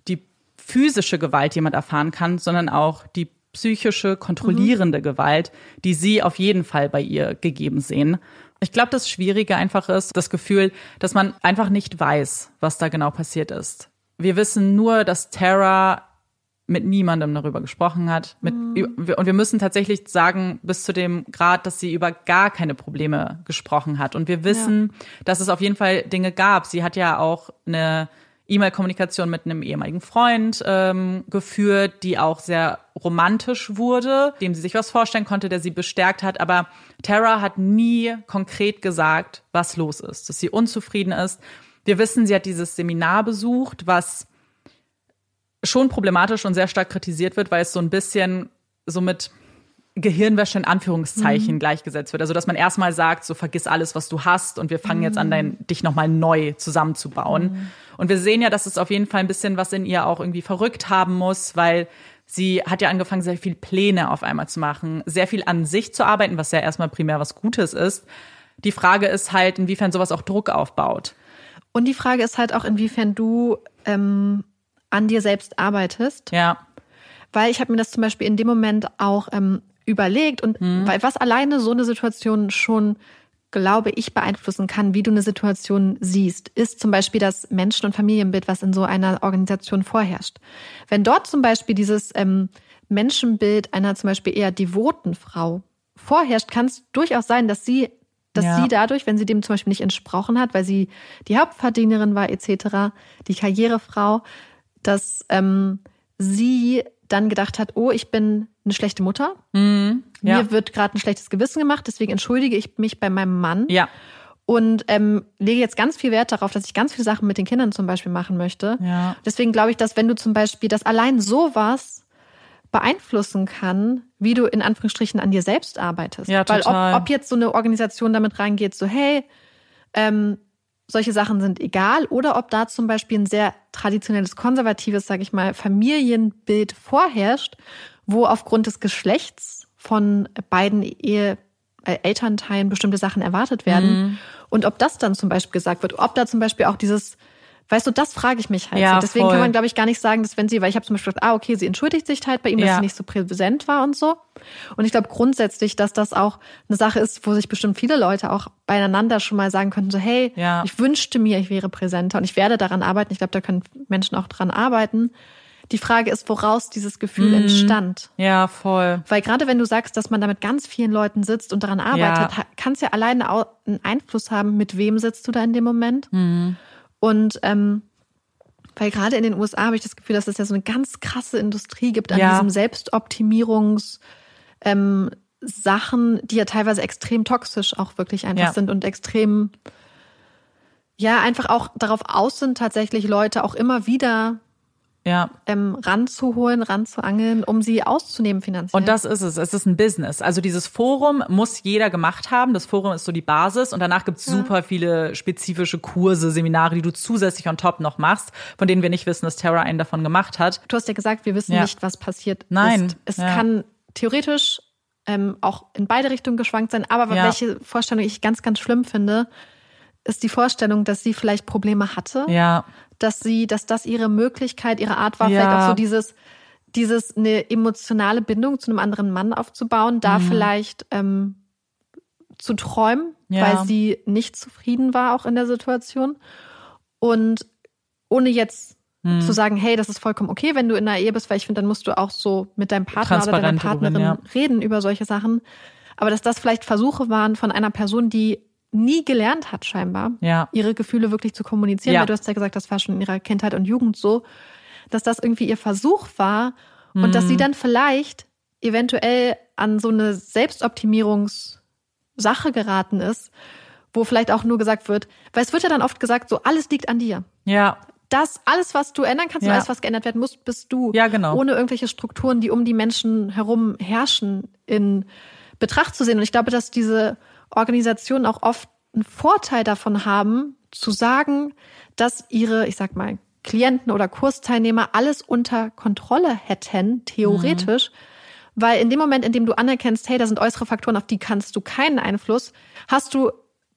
die physische Gewalt, die jemand erfahren kann, sondern auch die psychische, kontrollierende Gewalt, die sie auf jeden Fall bei ihr gegeben sehen. Ich glaube, das Schwierige einfach ist das Gefühl, dass man einfach nicht weiß, was da genau passiert ist. Wir wissen nur, dass Tara mit niemandem darüber gesprochen hat. Mit, wir- Und wir müssen tatsächlich sagen, bis zu dem Grad, dass sie über gar keine Probleme gesprochen hat. Und wir wissen, dass es auf jeden Fall Dinge gab. Sie hat ja auch eine E-Mail-Kommunikation mit einem ehemaligen Freund ähm, geführt, die auch sehr romantisch wurde, dem sie sich was vorstellen konnte, der sie bestärkt hat. Aber Tara hat nie konkret gesagt, was los ist, dass sie unzufrieden ist. Wir wissen, sie hat dieses Seminar besucht, was schon problematisch und sehr stark kritisiert wird, weil es so ein bisschen so mit Gehirnwäsche in Anführungszeichen gleichgesetzt wird. Also dass man erstmal sagt, so vergiss alles, was du hast und wir fangen jetzt an, dein, dich nochmal neu zusammenzubauen. Und wir sehen ja, dass es auf jeden Fall ein bisschen was in ihr auch irgendwie verrückt haben muss, weil sie hat ja angefangen, sehr viel Pläne auf einmal zu machen, sehr viel an sich zu arbeiten, was ja erstmal primär was Gutes ist. Die Frage ist halt, inwiefern sowas auch Druck aufbaut. Und die Frage ist halt auch, inwiefern du ähm, an dir selbst arbeitest. Ja. Weil ich habe mir das zum Beispiel in dem Moment auch ähm, überlegt und weil was alleine so eine Situation schon glaube ich, beeinflussen kann, wie du eine Situation siehst, ist zum Beispiel das Menschen- und Familienbild, was in so einer Organisation vorherrscht. Wenn dort zum Beispiel dieses ähm, Menschenbild einer zum Beispiel eher devoten Frau vorherrscht, kann es durchaus sein, dass sie, dass Ja. sie dadurch, wenn sie dem zum Beispiel nicht entsprochen hat, weil sie die Hauptverdienerin war etc., die Karrierefrau, dass ähm, sie dann gedacht hat, oh, ich bin eine schlechte Mutter. Mhm. Ja. Mir wird gerade ein schlechtes Gewissen gemacht, deswegen entschuldige ich mich bei meinem Mann ja. und ähm, lege jetzt ganz viel Wert darauf, dass ich ganz viele Sachen mit den Kindern zum Beispiel machen möchte. Ja. Deswegen glaube ich, dass wenn du zum Beispiel das allein sowas beeinflussen kann, wie du in Anführungsstrichen an dir selbst arbeitest. Ja, Weil total. ob, ob jetzt so eine Organisation damit reingeht, so hey, ähm, solche Sachen sind egal, oder ob da zum Beispiel ein sehr traditionelles, konservatives, sage ich mal, Familienbild vorherrscht, wo aufgrund des Geschlechts von beiden Ehe äh, Elternteilen bestimmte Sachen erwartet werden. Mhm. Und ob das dann zum Beispiel gesagt wird, ob da zum Beispiel auch dieses, weißt du, das frage ich mich halt. Ja, so. Deswegen voll. kann man, glaube ich, gar nicht sagen, dass wenn sie, weil ich habe zum Beispiel gedacht, ah, okay, sie entschuldigt sich halt bei ihm, dass Ja. sie nicht so präsent war und so. Und ich glaube grundsätzlich, dass das auch eine Sache ist, wo sich bestimmt viele Leute auch beieinander schon mal sagen könnten, so, hey, Ja. ich wünschte mir, ich wäre präsenter und ich werde daran arbeiten. Ich glaube, da können Menschen auch dran arbeiten. Die Frage ist, woraus dieses Gefühl Mhm. entstand. Ja, voll. Weil gerade wenn du sagst, dass man da mit ganz vielen Leuten sitzt und daran arbeitet, Ja. kann es ja alleine auch einen Einfluss haben, mit wem sitzt du da in dem Moment. Mhm. Und ähm, weil gerade in den USA habe ich das Gefühl, dass es ja so eine ganz krasse Industrie gibt an Ja. diesem Selbstoptimierungs ähm, Sachen, die ja teilweise extrem toxisch auch wirklich einfach Ja. sind und extrem ja einfach auch darauf aus sind, tatsächlich Leute auch immer wieder Ja. ähm, ranzuholen, ranzuangeln, um sie auszunehmen finanziell. Und das ist es. Es ist ein Business. Also dieses Forum muss jeder gemacht haben. Das Forum ist so die Basis und danach gibt's super viele spezifische Kurse, Seminare, die du zusätzlich on top noch machst, von denen wir nicht wissen, dass Terra einen davon gemacht hat. Du hast ja gesagt, wir wissen Ja. nicht, was passiert Nein, ist. Es ja. kann theoretisch ähm, auch in beide Richtungen geschwankt sein. Aber Ja. welche Vorstellung ich ganz, ganz schlimm finde, ist die Vorstellung, dass sie vielleicht Probleme hatte, Ja. dass sie, dass das ihre Möglichkeit, ihre Art war, Ja. vielleicht auch so dieses, dieses eine emotionale Bindung zu einem anderen Mann aufzubauen, da vielleicht ähm, zu träumen, Mhm. Ja. weil sie nicht zufrieden war auch in der Situation und ohne jetzt Mhm. zu sagen, hey, das ist vollkommen okay, wenn du in einer Ehe bist, weil ich finde, dann musst du auch so mit deinem Partner oder deiner Transparent darüber, Partnerin ja. reden über solche Sachen. Aber dass das vielleicht Versuche waren von einer Person, die nie gelernt hat, scheinbar, Ja. ihre Gefühle wirklich zu kommunizieren, Ja. weil du hast ja gesagt, das war schon in ihrer Kindheit und Jugend so, dass das irgendwie ihr Versuch war und dass sie Mhm. dann vielleicht eventuell an so eine Selbstoptimierungssache geraten ist, wo vielleicht auch nur gesagt wird, weil es wird ja dann oft gesagt, so alles liegt an dir. Ja. Das, alles, was du ändern kannst und Ja. alles, was geändert werden muss, bist du. Ja, genau. Ohne irgendwelche Strukturen, die um die Menschen herum herrschen, in Betracht zu sehen. Und ich glaube, dass diese Organisationen auch oft einen Vorteil davon haben, zu sagen, dass ihre, ich sag mal, Klienten oder Kursteilnehmer alles unter Kontrolle hätten, theoretisch. Weil in dem Moment, in dem du anerkennst, hey, da sind äußere Faktoren, auf die kannst du keinen Einfluss, hast du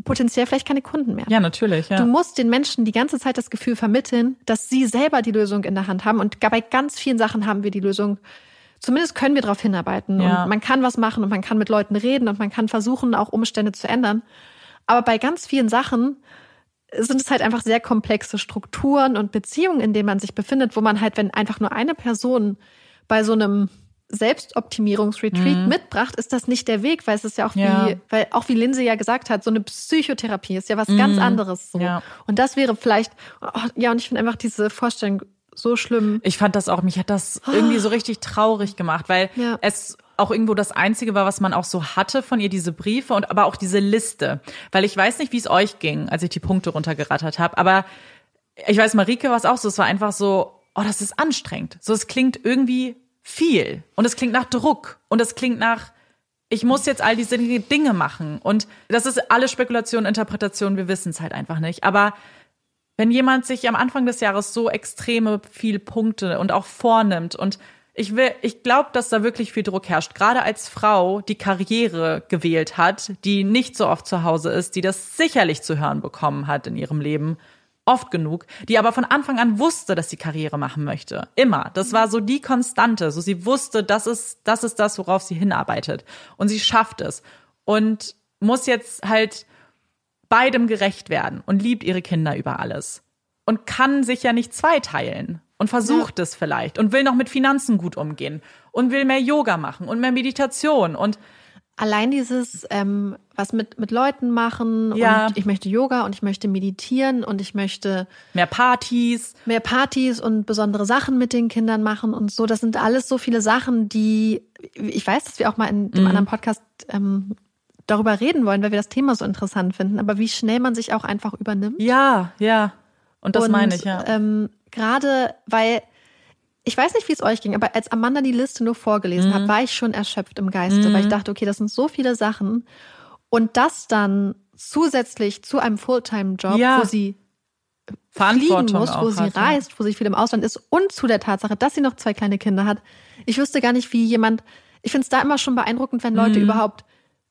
potenziell vielleicht keine Kunden mehr. Ja, natürlich. Ja. Du musst den Menschen die ganze Zeit das Gefühl vermitteln, dass sie selber die Lösung in der Hand haben. Und bei ganz vielen Sachen haben wir die Lösung. Zumindest können wir darauf hinarbeiten. Ja. Und man kann was machen und man kann mit Leuten reden und man kann versuchen, auch Umstände zu ändern. Aber bei ganz vielen Sachen sind es halt einfach sehr komplexe Strukturen und Beziehungen, in denen man sich befindet, wo man halt, wenn einfach nur eine Person bei so einem Selbstoptimierungsretreat mitbracht, ist das nicht der Weg, weil es ist ja auch Mhm. Ja. wie, weil auch wie Linse ja gesagt hat, so eine Psychotherapie ist ja was ganz anderes. So. Mhm. Ja. Und das wäre vielleicht, oh, ja, und ich finde einfach diese Vorstellung so schlimm. Ich fand das auch, mich hat das irgendwie so richtig traurig gemacht, weil Ja. es auch irgendwo das Einzige war, was man auch so hatte von ihr, diese Briefe und aber auch diese Liste. Weil ich weiß nicht, wie es euch ging, als ich die Punkte runtergerattert habe, aber ich weiß, Marike war es auch so, es war einfach so, oh, das ist anstrengend. So, es klingt irgendwie viel und es klingt nach Druck und es klingt nach, ich muss jetzt all diese Dinge machen und das ist alles Spekulation, Interpretation, wir wissen es halt einfach nicht. Aber wenn jemand sich am Anfang des Jahres so extreme viel Punkte und auch vornimmt und ich will, ich glaube, dass da wirklich viel Druck herrscht. Gerade als Frau, die Karriere gewählt hat, die nicht so oft zu Hause ist, die das sicherlich zu hören bekommen hat in ihrem Leben, oft genug, die aber von Anfang an wusste, dass sie Karriere machen möchte. Immer. Das war so die Konstante. So sie wusste, das ist, das ist das, worauf sie hinarbeitet. Und sie schafft es. Und muss jetzt halt beidem gerecht werden und liebt ihre Kinder über alles und kann sich ja nicht zweiteilen und versucht es vielleicht und will noch mit Finanzen gut umgehen und will mehr Yoga machen und mehr Meditation und Allein dieses, ähm, was mit, mit Leuten machen Ja. und ich möchte Yoga und ich möchte meditieren und ich möchte mehr Partys. mehr Partys und besondere Sachen mit den Kindern machen und so. Das sind alles so viele Sachen, die ich weiß, dass wir auch mal in Mhm. dem anderen Podcast ähm, darüber reden wollen, weil wir das Thema so interessant finden. Aber wie schnell man sich auch einfach übernimmt. Ja, ja. Und das und, meine ich, ja. Ähm, Gerade weil ich weiß nicht, wie es euch ging, aber als Amanda die Liste nur vorgelesen Mhm. hat, war ich schon erschöpft im Geiste, weil ich dachte, okay, das sind so viele Sachen. Und das dann zusätzlich zu einem Fulltime-Job, Ja. wo sie fliegen muss, wo sie hat, ja. reist, wo sie viel im Ausland ist und zu der Tatsache, dass sie noch zwei kleine Kinder hat. Ich wüsste gar nicht, wie jemand, ich finde es da immer schon beeindruckend, wenn Leute überhaupt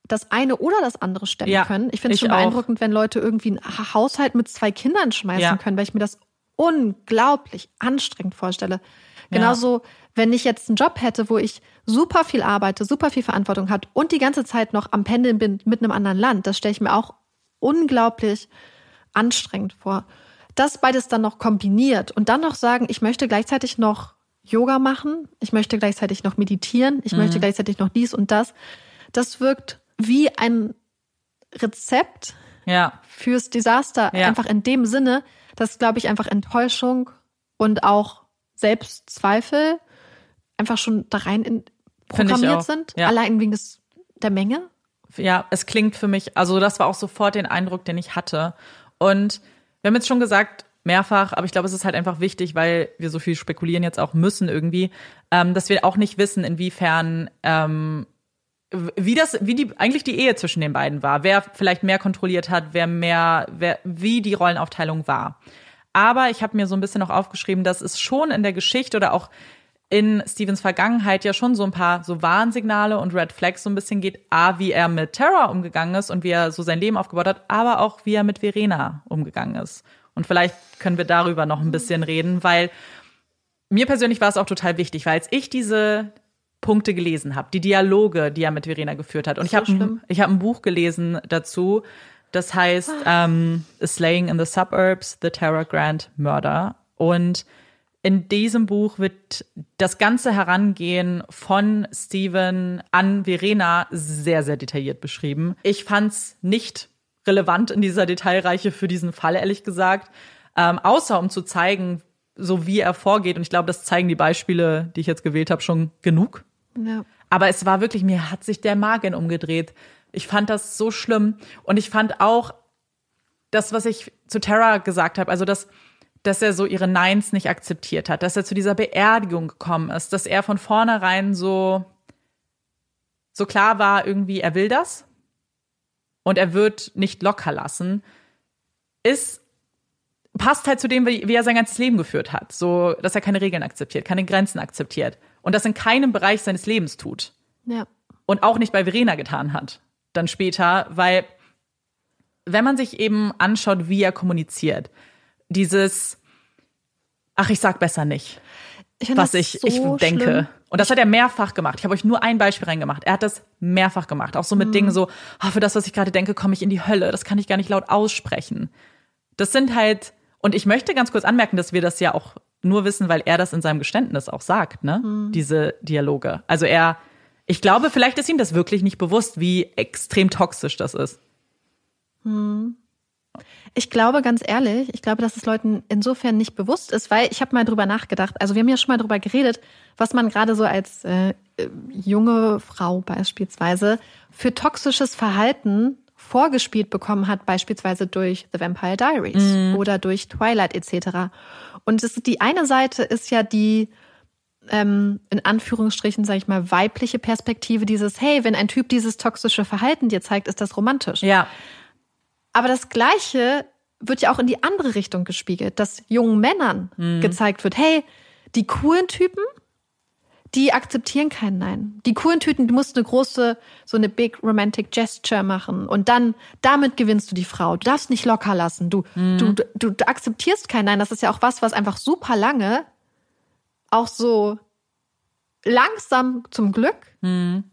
das eine oder das andere stemmen. Ja, können. Ich finde es schon auch. beeindruckend, wenn Leute irgendwie einen Ha- Haushalt mit zwei Kindern schmeißen Ja. können, weil ich mir das unglaublich anstrengend vorstelle. Genauso, wenn ich jetzt einen Job hätte, wo ich super viel arbeite, super viel Verantwortung hat und die ganze Zeit noch am Pendeln bin mit einem anderen Land, das stelle ich mir auch unglaublich anstrengend vor. Das beides dann noch kombiniert und dann noch sagen, ich möchte gleichzeitig noch Yoga machen, ich möchte gleichzeitig noch meditieren, ich Mhm. möchte gleichzeitig noch dies und das. Das wirkt wie ein Rezept Ja, fürs Desaster. Ja. Einfach in dem Sinne, dass, glaube ich, einfach Enttäuschung und auch Selbstzweifel einfach schon da rein in, programmiert sind. Ja. Allein wegen des, der Menge. ja, es klingt für mich, also das war auch sofort den Eindruck, den ich hatte. Und wir haben jetzt schon gesagt, mehrfach, aber ich glaube, es ist halt einfach wichtig, weil wir so viel spekulieren jetzt auch müssen irgendwie, ähm, dass wir auch nicht wissen, inwiefern ähm, wie das, wie die eigentlich die Ehe zwischen den beiden war, wer vielleicht mehr kontrolliert hat, wer mehr, wer, wie die Rollenaufteilung war. Aber ich habe mir so ein bisschen noch aufgeschrieben, dass es schon in der Geschichte oder auch in Stevens Vergangenheit ja schon so ein paar so Warnsignale und Red Flags so ein bisschen geht. A, wie er mit Terror umgegangen ist und wie er so sein Leben aufgebaut hat, aber auch wie er mit Verena umgegangen ist. Und vielleicht können wir darüber noch ein bisschen reden, weil mir persönlich war es auch total wichtig, weil als ich diese Punkte gelesen habe, die Dialoge, die er mit Verena geführt hat. Und ich habe ich hab ein Buch gelesen dazu, das heißt ähm, A Slaying in the Suburbs, The Terror Grand Murder. Und in diesem Buch wird das ganze Herangehen von Steven an Verena sehr, sehr detailliert beschrieben. Ich fand's nicht relevant in dieser Detailreiche für diesen Fall, ehrlich gesagt. Ähm, außer um zu zeigen, so wie er vorgeht. Und ich glaube, das zeigen die Beispiele, die ich jetzt gewählt habe, schon genug. Ja. Aber es war wirklich, mir hat sich der Magen umgedreht. Ich fand das so schlimm. Und ich fand auch das, was ich zu Tara gesagt habe, also dass, dass er so ihre Neins nicht akzeptiert hat, dass er zu dieser Beerdigung gekommen ist, dass er von vornherein so, so klar war, irgendwie, er will das und er wird nicht locker lassen, ist passt halt zu dem, wie wie er sein ganzes Leben geführt hat. So, dass er keine Regeln akzeptiert, keine Grenzen akzeptiert. Und das in keinem Bereich seines Lebens tut. Ja. Und auch nicht bei Verena getan hat. Dann später, weil, wenn man sich eben anschaut, wie er kommuniziert, dieses, ach, ich sag besser nicht, Ich was das ich, so ich denke. schlimm. Und das hat er mehrfach gemacht. Ich habe euch nur ein Beispiel reingemacht. Er hat das mehrfach gemacht. Auch so mit Dingen so, ah, für das, was ich gerade denke, komme ich in die Hölle. Das kann ich gar nicht laut aussprechen. Das sind halt, und ich möchte ganz kurz anmerken, dass wir das ja auch nur wissen, weil er das in seinem Geständnis auch sagt, ne? Diese Dialoge. Also er, ich glaube, vielleicht ist ihm das wirklich nicht bewusst, wie extrem toxisch das ist. Ich glaube ganz ehrlich, ich glaube, dass es Leuten insofern nicht bewusst ist, weil ich habe mal drüber nachgedacht. Also wir haben ja schon mal drüber geredet, was man gerade so als äh, äh, junge Frau beispielsweise für toxisches Verhalten vorgespielt bekommen hat, beispielsweise durch The Vampire Diaries oder durch Twilight etc. Und das, die eine Seite ist ja die ähm, in Anführungsstrichen, sage ich mal, weibliche Perspektive dieses, hey, wenn ein Typ dieses toxische Verhalten dir zeigt, ist das romantisch. Ja, Aber das Gleiche wird ja auch in die andere Richtung gespiegelt, dass jungen Männern gezeigt wird, hey, die coolen Typen, die akzeptieren kein Nein. Die coolen Typen, du musst eine große, so eine big romantic gesture machen und dann, damit gewinnst du die Frau. Du darfst nicht locker lassen. Du, du, du, du akzeptierst kein Nein. Das ist ja auch was, was einfach super lange auch so langsam zum Glück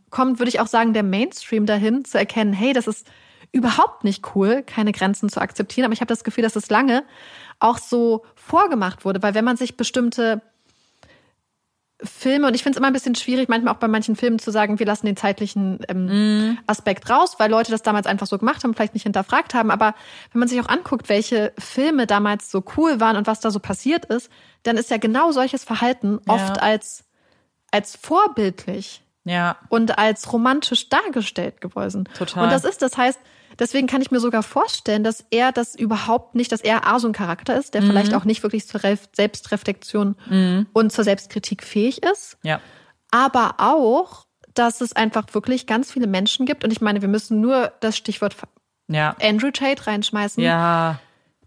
kommt, würde ich auch sagen, der Mainstream dahin zu erkennen, hey, das ist überhaupt nicht cool, keine Grenzen zu akzeptieren. Aber ich habe das Gefühl, dass es lange auch so vorgemacht wurde, weil wenn man sich bestimmte Filme, und ich finde es immer ein bisschen schwierig, manchmal auch bei manchen Filmen zu sagen, wir lassen den zeitlichen ähm, mm. Aspekt raus, weil Leute das damals einfach so gemacht haben, vielleicht nicht hinterfragt haben. Aber wenn man sich auch anguckt, welche Filme damals so cool waren und was da so passiert ist, dann ist ja genau solches Verhalten ja. oft als, als vorbildlich ja. und als romantisch dargestellt gewesen. Total. Und das ist, das heißt, Deswegen kann ich mir sogar vorstellen, dass er das überhaupt nicht, dass er A so ein Charakter ist, der mhm. vielleicht auch nicht wirklich zur Selbstreflexion mhm. und zur Selbstkritik fähig ist. Ja. Aber auch, dass es einfach wirklich ganz viele Menschen gibt. Und ich meine, wir müssen nur das Stichwort ja. Andrew Tate reinschmeißen. Ja.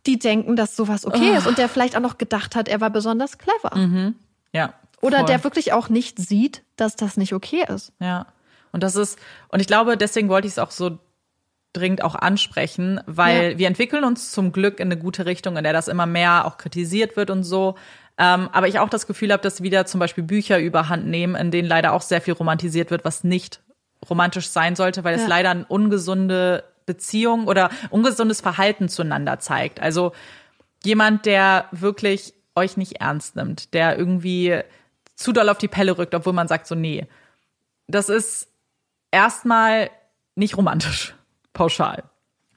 Die denken, dass sowas okay oh. ist und der vielleicht auch noch gedacht hat, er war besonders clever. Mhm. Ja. Oder voll. der wirklich auch nicht sieht, dass das nicht okay ist. Ja. Und das ist, und ich glaube, deswegen wollte ich es auch so dringend auch ansprechen, weil ja. wir entwickeln uns zum Glück in eine gute Richtung, in der das immer mehr auch kritisiert wird und so. Ähm, aber ich auch das Gefühl habe, dass wieder zum Beispiel Bücher überhand nehmen, in denen leider auch sehr viel romantisiert wird, was nicht romantisch sein sollte, weil ja. es leider eine ungesunde Beziehung oder ungesundes Verhalten zueinander zeigt. Also jemand, der wirklich euch nicht ernst nimmt, der irgendwie zu doll auf die Pelle rückt, obwohl man sagt so, nee. Das ist erstmal nicht romantisch pauschal.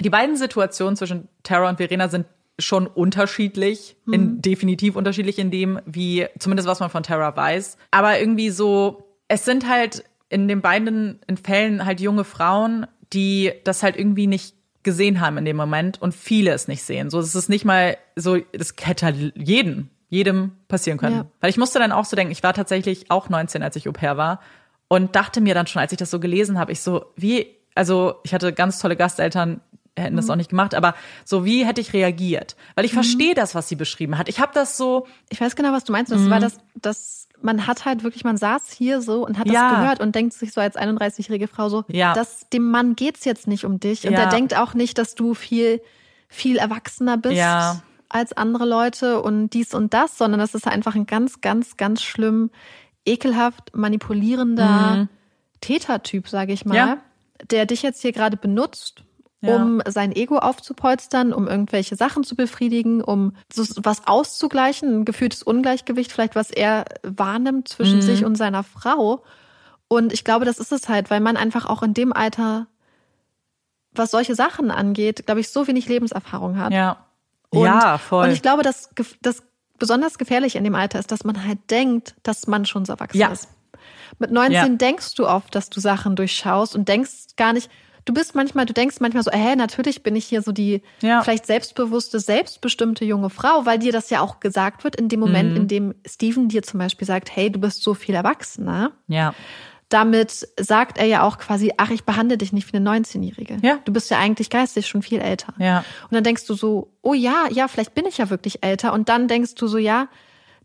Die beiden Situationen zwischen Tara und Verena sind schon unterschiedlich, mhm. in, definitiv unterschiedlich in dem, wie zumindest was man von Tara weiß. Aber irgendwie so, es sind halt in den beiden in Fällen halt junge Frauen, die das halt irgendwie nicht gesehen haben in dem Moment und viele es nicht sehen. So, es ist nicht mal so, das hätte halt jeden, jedem passieren können. Ja. Weil ich musste dann auch so denken, ich war tatsächlich auch 19, als ich Au pair war und dachte mir dann schon, als ich das so gelesen habe, ich so, wie also ich hatte ganz tolle Gasteltern, hätten das mhm. auch nicht gemacht, aber so wie hätte ich reagiert? Weil ich mhm. verstehe das, was sie beschrieben hat. Ich habe das so. Ich weiß genau, was du meinst. Das mhm. war das, das, man hat halt wirklich, man saß hier so und hat ja. das gehört und denkt sich so als 31-jährige Frau so, ja. dass dem Mann geht's jetzt nicht um dich. Und ja. er denkt auch nicht, dass du viel, viel erwachsener bist. Ja. als andere Leute und dies und das, sondern das ist einfach ein ganz, ganz, ganz schlimm, ekelhaft manipulierender mhm. Tätertyp, sage ich mal. Ja der dich jetzt hier gerade benutzt, um ja. sein Ego aufzupolstern, um irgendwelche Sachen zu befriedigen, um so was auszugleichen, ein gefühltes Ungleichgewicht, vielleicht was er wahrnimmt zwischen mhm. sich und seiner Frau. Und ich glaube, das ist es halt, weil man einfach auch in dem Alter, was solche Sachen angeht, glaube ich, so wenig Lebenserfahrung hat. Ja. Und, ja, voll. Und ich glaube, dass das besonders gefährlich in dem Alter ist, dass man halt denkt, dass man schon so erwachsen ja. ist. Mit 19 ja. denkst du oft, dass du Sachen durchschaust und denkst gar nicht, du bist manchmal, du denkst manchmal so, hä, natürlich bin ich hier so die ja. vielleicht selbstbewusste, selbstbestimmte junge Frau, weil dir das ja auch gesagt wird in dem Moment, mhm. in dem Steven dir zum Beispiel sagt, hey, du bist so viel erwachsener. Ja. Damit sagt er ja auch quasi, ach, ich behandle dich nicht wie eine 19-Jährige. Ja. Du bist ja eigentlich geistig schon viel älter. Ja. Und dann denkst du so, oh ja, ja, vielleicht bin ich ja wirklich älter. Und dann denkst du so, ja,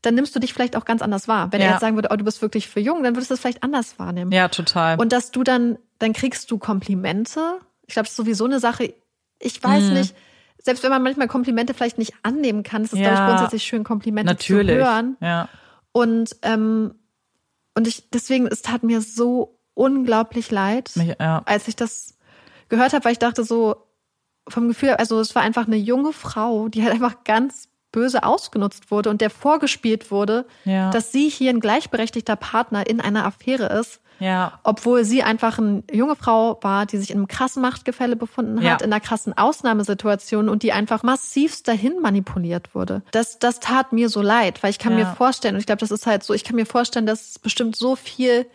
dann nimmst du dich vielleicht auch ganz anders wahr. Wenn ja. er jetzt sagen würde, oh, du bist wirklich für jung, dann würdest du es vielleicht anders wahrnehmen. Ja, total. Und dass du dann, dann kriegst du Komplimente. Ich glaube, das ist sowieso eine Sache, ich weiß mhm. nicht, selbst wenn man manchmal Komplimente vielleicht nicht annehmen kann, ist es, ja. glaube ich, grundsätzlich schön, Komplimente Natürlich. zu hören. Ja. Und, ähm, und ich, deswegen, es tat mir so unglaublich leid, Mich, ja. als ich das gehört habe, weil ich dachte so, vom Gefühl, also es war einfach eine junge Frau, die halt einfach ganz böse ausgenutzt wurde und der vorgespielt wurde, ja. dass sie hier ein gleichberechtigter Partner in einer Affäre ist. Ja. Obwohl sie einfach eine junge Frau war, die sich in einem krassen Machtgefälle befunden hat, ja. in einer krassen Ausnahmesituation und die einfach massivst dahin manipuliert wurde. Das, das tat mir so leid, weil ich kann ja. mir vorstellen, und ich glaube, das ist halt so, ich kann mir vorstellen, dass bestimmt so viel,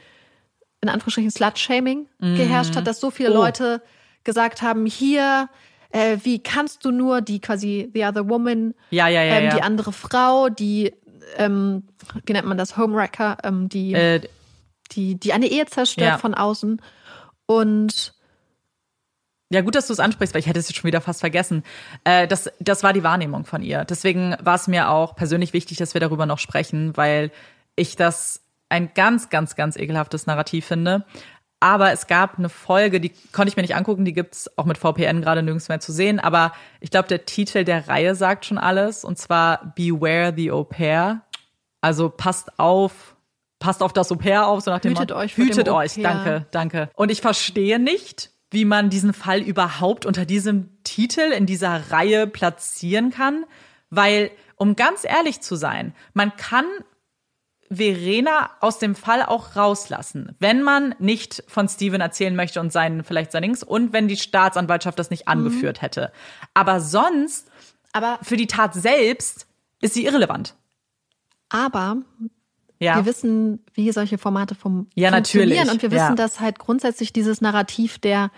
in Anführungsstrichen, Slut-Shaming mhm. geherrscht hat, dass so viele oh. Leute gesagt haben, hier, äh, wie kannst du nur die quasi the other woman, ja, ja, ja, ähm, die andere Frau, die, ähm, wie nennt man das, Homewrecker, ähm, die, äh, die, die eine Ehe zerstört von außen. Und ja, gut, dass du es ansprichst, weil ich hätte es jetzt schon wieder fast vergessen. Äh, das, das war die Wahrnehmung von ihr. Deswegen war es mir auch persönlich wichtig, dass wir darüber noch sprechen, weil ich das ein ganz, ganz, ganz ekelhaftes Narrativ finde. Aber es gab eine Folge, die konnte ich mir nicht angucken, die gibt's auch mit VPN gerade nirgends mehr zu sehen. Aber ich glaube, der Titel der Reihe sagt schon alles. Und zwar Beware the Au pair. Also passt auf, passt auf das Au pair auf, so nach dem Hütet Motto, euch Hütet euch, danke, danke. Und ich verstehe nicht, wie man diesen Fall überhaupt unter diesem Titel in dieser Reihe platzieren kann, weil, um ganz ehrlich zu sein, man kann Verena aus dem Fall auch rauslassen, wenn man nicht von Steven erzählen möchte und seinen, vielleicht sein Dings und wenn die Staatsanwaltschaft das nicht angeführt hätte. Aber sonst, Aber, für die Tat selbst, ist sie irrelevant. aber Ja. wir wissen, wie solche Formate vom Ja, funktionieren natürlich. und wir wissen, Ja. dass halt grundsätzlich dieses Narrativ der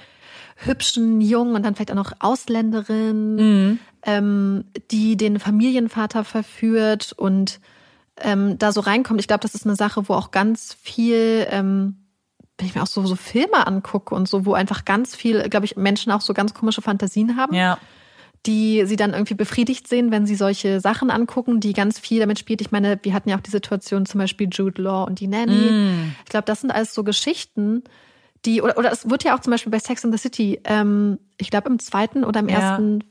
hübschen Jungen und dann vielleicht auch noch Ausländerin, Mhm. ähm, die den Familienvater verführt und ähm, da so reinkommt. Ich glaube, das ist eine Sache, wo auch ganz viel, ähm, wenn ich mir auch so, so Filme angucke und so, wo einfach ganz viel, glaube ich, Menschen auch so ganz komische Fantasien haben Ja. die sie dann irgendwie befriedigt sehen, wenn sie solche Sachen angucken, die ganz viel damit spielt. Ich meine, wir hatten ja auch die Situation zum Beispiel Jude Law und die Nanny. Mm. Ich glaube, das sind alles so Geschichten, die, oder, oder es wird ja auch zum Beispiel bei Sex in the City, ähm, ich glaube im zweiten oder im Ja. ersten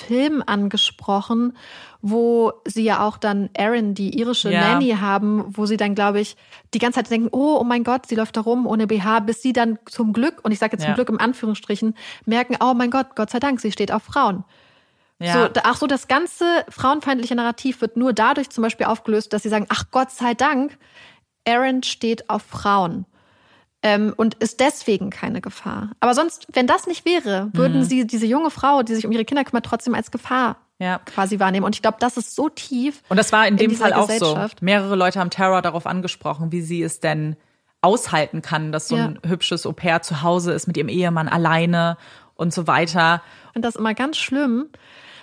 Film angesprochen, wo sie ja auch dann Erin, die irische Ja. Nanny haben, wo sie dann, glaube ich, die ganze Zeit denken, oh, oh mein Gott, sie läuft da rum ohne BH, bis sie dann zum Glück, und ich sage jetzt zum Ja. Glück im Anführungsstrichen, merken, oh mein Gott, Gott sei Dank, sie steht auf Frauen. Ja. So, ach so, das ganze frauenfeindliche Narrativ wird nur dadurch zum Beispiel aufgelöst, dass sie sagen, ach Gott sei Dank, Aaron steht auf Frauen ähm, und ist deswegen keine Gefahr. Aber sonst, wenn das nicht wäre, Mhm. würden sie diese junge Frau, die sich um ihre Kinder kümmert, trotzdem als Gefahr Ja. quasi wahrnehmen. Und ich glaube, das ist so tief. Und das war in dem dieser Fall auch so. Mehrere Leute haben Tara darauf angesprochen, wie sie es denn aushalten kann, dass so ein hübsches Au pair zu Hause ist mit ihrem Ehemann alleine und so weiter. Und das ist immer ganz schlimm,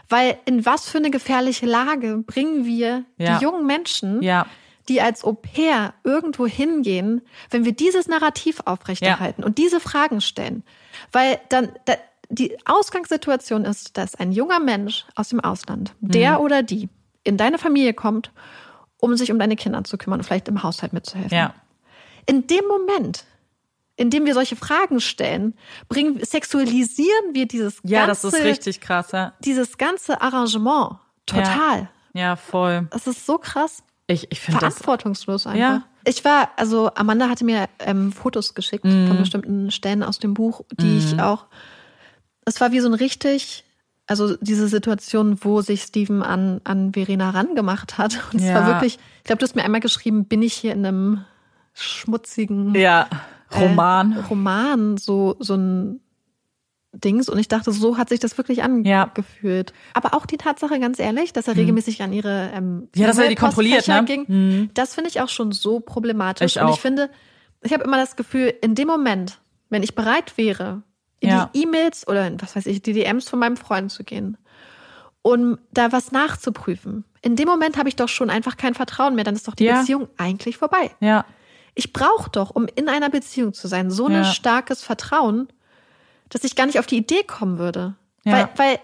weil in was für eine gefährliche Lage bringen wir Ja. die jungen Menschen, Ja. Die als Au pair irgendwo hingehen, wenn wir dieses Narrativ aufrechterhalten und diese Fragen stellen. Weil dann da, die Ausgangssituation ist, dass ein junger Mensch aus dem Ausland, der Mhm. oder die, in deine Familie kommt, um sich um deine Kinder zu kümmern und vielleicht im Haushalt mitzuhelfen. Ja. In dem Moment, in dem wir solche Fragen stellen, bringen, sexualisieren wir dieses Ja, ganze, das ist richtig krass. Ja, dieses ganze Arrangement total. ja voll. Das ist so krass. Ich, ich finde das. Verantwortungslos einfach. Ja. Ich war, also Amanda hatte mir ähm, Fotos geschickt Mhm. von bestimmten Stellen aus dem Buch, die ich auch. Es war wie so ein richtig, also diese Situation, wo sich Steven an, an Verena rangemacht hat. Und es Ja. war wirklich, ich glaube, du hast mir einmal geschrieben, bin ich hier in einem schmutzigen Ja. Roman. Äh, Roman, so, so ein Dings. Und ich dachte, so hat sich das wirklich Ja. angefühlt. Aber auch die Tatsache, ganz ehrlich, dass er regelmäßig an ihre ähm. Ja, dass er die kontrolliert, ne? ging, Mhm. das finde ich auch schon so problematisch. Ich Und auch. ich finde, ich habe immer das Gefühl, in dem Moment, wenn ich bereit wäre, in Ja. die E-Mails oder in, was weiß ich, die DMs von meinem Freund zu gehen, um da was nachzuprüfen, in dem Moment habe ich doch schon einfach kein Vertrauen mehr. Dann ist doch die Ja. Beziehung eigentlich vorbei. Ja. Ich brauche doch, um in einer Beziehung zu sein, so ein Ja. starkes Vertrauen, dass ich gar nicht auf die Idee kommen würde. Ja. Weil, weil,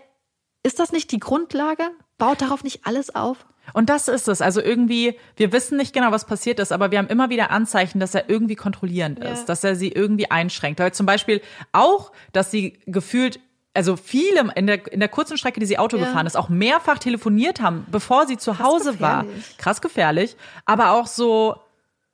ist das nicht die Grundlage? Baut darauf nicht alles auf? Und das ist es. Also irgendwie, wir wissen nicht genau, was passiert ist, aber wir haben immer wieder Anzeichen, dass er irgendwie kontrollierend Ja. ist, dass er sie irgendwie einschränkt. Weil zum Beispiel auch, dass sie gefühlt, also viele in der, in der kurzen Strecke, die sie Auto Ja. gefahren ist, auch mehrfach telefoniert haben, bevor sie zu Hause war. gefährlich. Krass gefährlich. Aber auch so,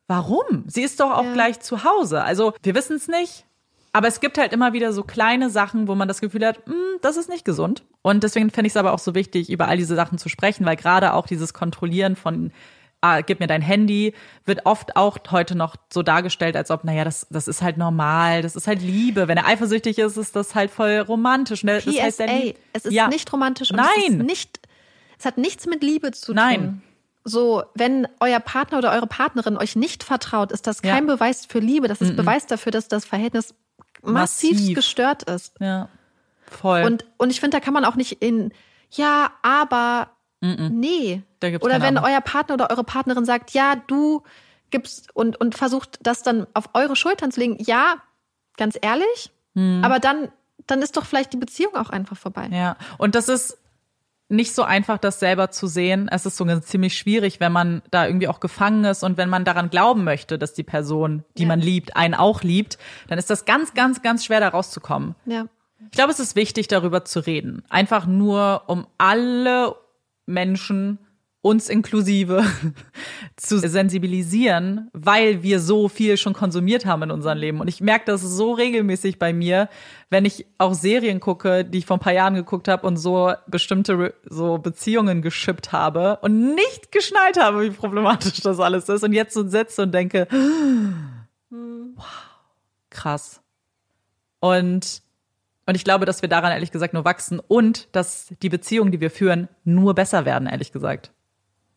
warum? Sie ist doch auch Ja. gleich zu Hause. Also wir wissen es nicht. Aber es gibt halt immer wieder so kleine Sachen, wo man das Gefühl hat, "Hm, das ist nicht gesund. Und deswegen fände ich es aber auch so wichtig, über all diese Sachen zu sprechen, weil gerade auch dieses Kontrollieren von ah, gib mir dein Handy, wird oft auch heute noch so dargestellt, als ob, naja, das, das ist halt normal, das ist halt Liebe. Wenn er eifersüchtig ist, ist das halt voll romantisch. Ne? Das heißt, PSA, liebt- es ist Ja. nicht romantisch und es ist Nein. nicht, es hat nichts mit Liebe zu tun. Nein. So, wenn euer Partner oder eure Partnerin euch nicht vertraut, ist das Ja. kein Beweis für Liebe. Das ist Beweis dafür, dass das Verhältnis massiv Massiv. gestört ist. Ja, voll. Und, und ich finde, da kann man auch nicht in, ja, aber, nee. Da gibt's Oder wenn Aber. euer Partner oder eure Partnerin sagt, ja, du gibst und, und versucht das dann auf eure Schultern zu legen, ja, ganz ehrlich, Hm. aber dann, dann ist doch vielleicht die Beziehung auch einfach vorbei. Ja, und das ist nicht so einfach, das selber zu sehen. Es ist sogar ziemlich schwierig, wenn man da irgendwie auch gefangen ist und wenn man daran glauben möchte, dass die Person, die Ja. man liebt, einen auch liebt, dann ist das ganz, ganz, ganz schwer, da rauszukommen. Ja. Ich glaube, es ist wichtig, darüber zu reden. Einfach nur, um alle Menschen uns inklusive zu sensibilisieren, weil wir so viel schon konsumiert haben in unserem Leben. Und ich merke das so regelmäßig bei mir, wenn ich auch Serien gucke, die ich vor ein paar Jahren geguckt habe und so bestimmte so Beziehungen geschippt habe und nicht geschnallt habe, wie problematisch das alles ist. Und jetzt so sitze und denke, wow, krass. Und und ich glaube, dass wir daran ehrlich gesagt nur wachsen und dass die Beziehungen, die wir führen, nur besser werden, ehrlich gesagt.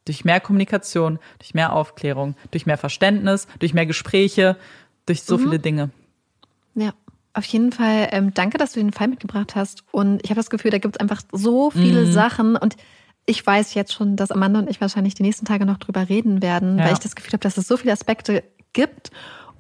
Durch mehr Kommunikation, durch mehr Aufklärung, durch mehr Verständnis, durch mehr Gespräche, durch so mhm. viele Dinge. Ja. Auf jeden Fall, ähm, danke, dass du den Fall mitgebracht hast. Und ich habe das Gefühl, da gibt es einfach so viele mhm. Sachen. Und ich weiß jetzt schon, dass Amanda und ich wahrscheinlich die nächsten Tage noch drüber reden werden, ja. weil ich das Gefühl habe, dass es so viele Aspekte gibt.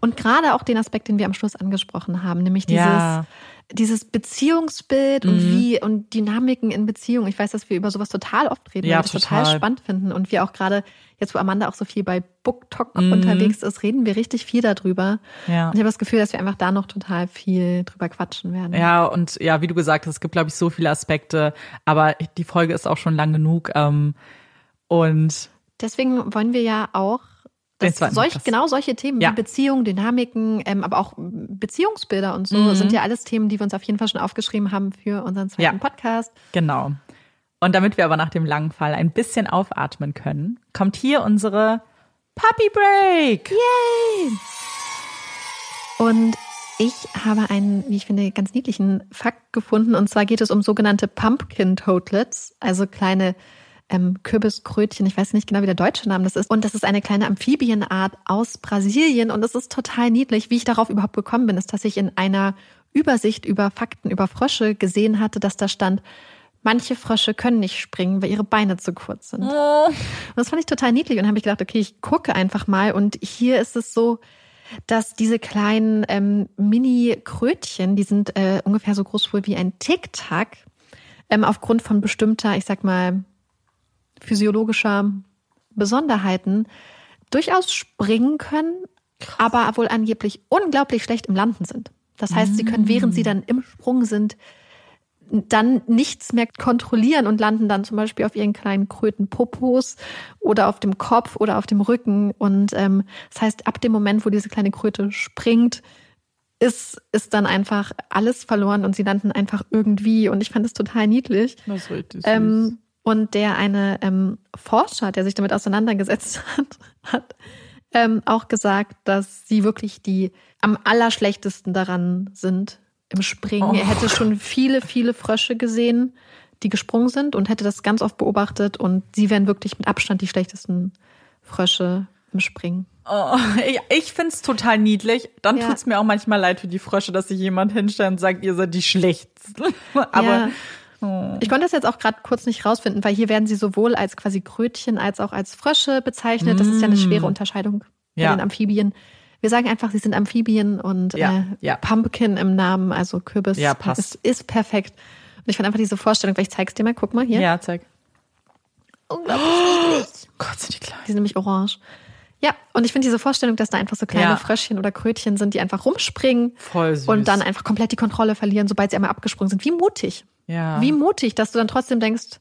Und gerade auch den Aspekt, den wir am Schluss angesprochen haben, nämlich dieses, ja dieses Beziehungsbild mhm. und wie und Dynamiken in Beziehungen. Ich weiß, dass wir über sowas total oft reden, ja, weil wir das total spannend finden. Und wir auch gerade, jetzt wo Amanda auch so viel bei BookTok mhm. unterwegs ist, reden wir richtig viel darüber. Ja. Und ich habe das Gefühl, dass wir einfach da noch total viel drüber quatschen werden. Ja, und ja, wie du gesagt hast, es gibt, glaube ich, so viele Aspekte, aber die Folge ist auch schon lang genug. Ähm, und deswegen wollen wir ja auch solch, genau solche Themen ja. wie Beziehungen, Dynamiken, ähm, aber auch Beziehungsbilder und so mhm. sind ja alles Themen, die wir uns auf jeden Fall schon aufgeschrieben haben für unseren zweiten ja. Podcast. Genau. Und damit wir aber nach dem langen Fall ein bisschen aufatmen können, kommt hier unsere Puppy Break. Yay! Und ich habe einen, wie ich finde, ganz niedlichen Fakt gefunden. Und zwar geht es um sogenannte Pumpkin Toadlets, also kleine ähm, Kürbiskrötchen. Ich weiß nicht genau, wie der deutsche Name das ist. Und das ist eine kleine Amphibienart aus Brasilien. Und es ist total niedlich. Wie ich darauf überhaupt gekommen bin, ist, dass ich in einer Übersicht über Fakten über Frösche gesehen hatte, dass da stand, manche Frösche können nicht springen, weil ihre Beine zu kurz sind. Oh. Und das fand ich total niedlich und habe ich gedacht, okay, ich gucke einfach mal. Und hier ist es so, dass diese kleinen ähm, Mini-Krötchen, die sind äh, ungefähr so groß wohl wie ein Tic-Tac, ähm, aufgrund von bestimmter, ich sag mal, physiologischer Besonderheiten durchaus springen können, Krass. aber wohl angeblich unglaublich schlecht im Landen sind. Das heißt, sie können, während sie dann im Sprung sind, dann nichts mehr kontrollieren und landen dann zum Beispiel auf ihren kleinen Krötenpopos oder auf dem Kopf oder auf dem Rücken. Und ähm, das heißt, ab dem Moment, wo diese kleine Kröte springt, ist, ist dann einfach alles verloren und sie landen einfach irgendwie. Und ich fand es total niedlich. Das ist richtig ähm, und der eine ähm, Forscher, der sich damit auseinandergesetzt hat, hat ähm, auch gesagt, dass sie wirklich die am allerschlechtesten daran sind im Springen. Oh. Er hätte schon viele, viele Frösche gesehen, die gesprungen sind und hätte das ganz oft beobachtet und sie wären wirklich mit Abstand die schlechtesten Frösche im Springen. Oh, ich, ich finde es total niedlich. Dann ja. es mir auch manchmal leid für die Frösche, dass sich jemand hinstellt und sagt, ihr seid die schlechtesten. Aber ja. Ich konnte das jetzt auch gerade kurz nicht rausfinden, weil hier werden sie sowohl als quasi Krötchen als auch als Frösche bezeichnet. Das ist ja eine mm. schwere Unterscheidung bei ja. den Amphibien. Wir sagen einfach, sie sind Amphibien und ja, äh, ja. Pumpkin im Namen, also Kürbis, ja, passt. Ist, ist perfekt. Und ich fand einfach diese Vorstellung, weil ich zeig's dir mal, guck mal hier. Ja, zeig. Unglaublich niedlich. Oh, Gott, sind die klein. Die sind nämlich orange. Ja, und ich finde diese Vorstellung, dass da einfach so kleine ja. Fröschchen oder Krötchen sind, die einfach rumspringen Voll süß. und dann einfach komplett die Kontrolle verlieren, sobald sie einmal abgesprungen sind. Wie mutig. Ja. Wie mutig, dass du dann trotzdem denkst,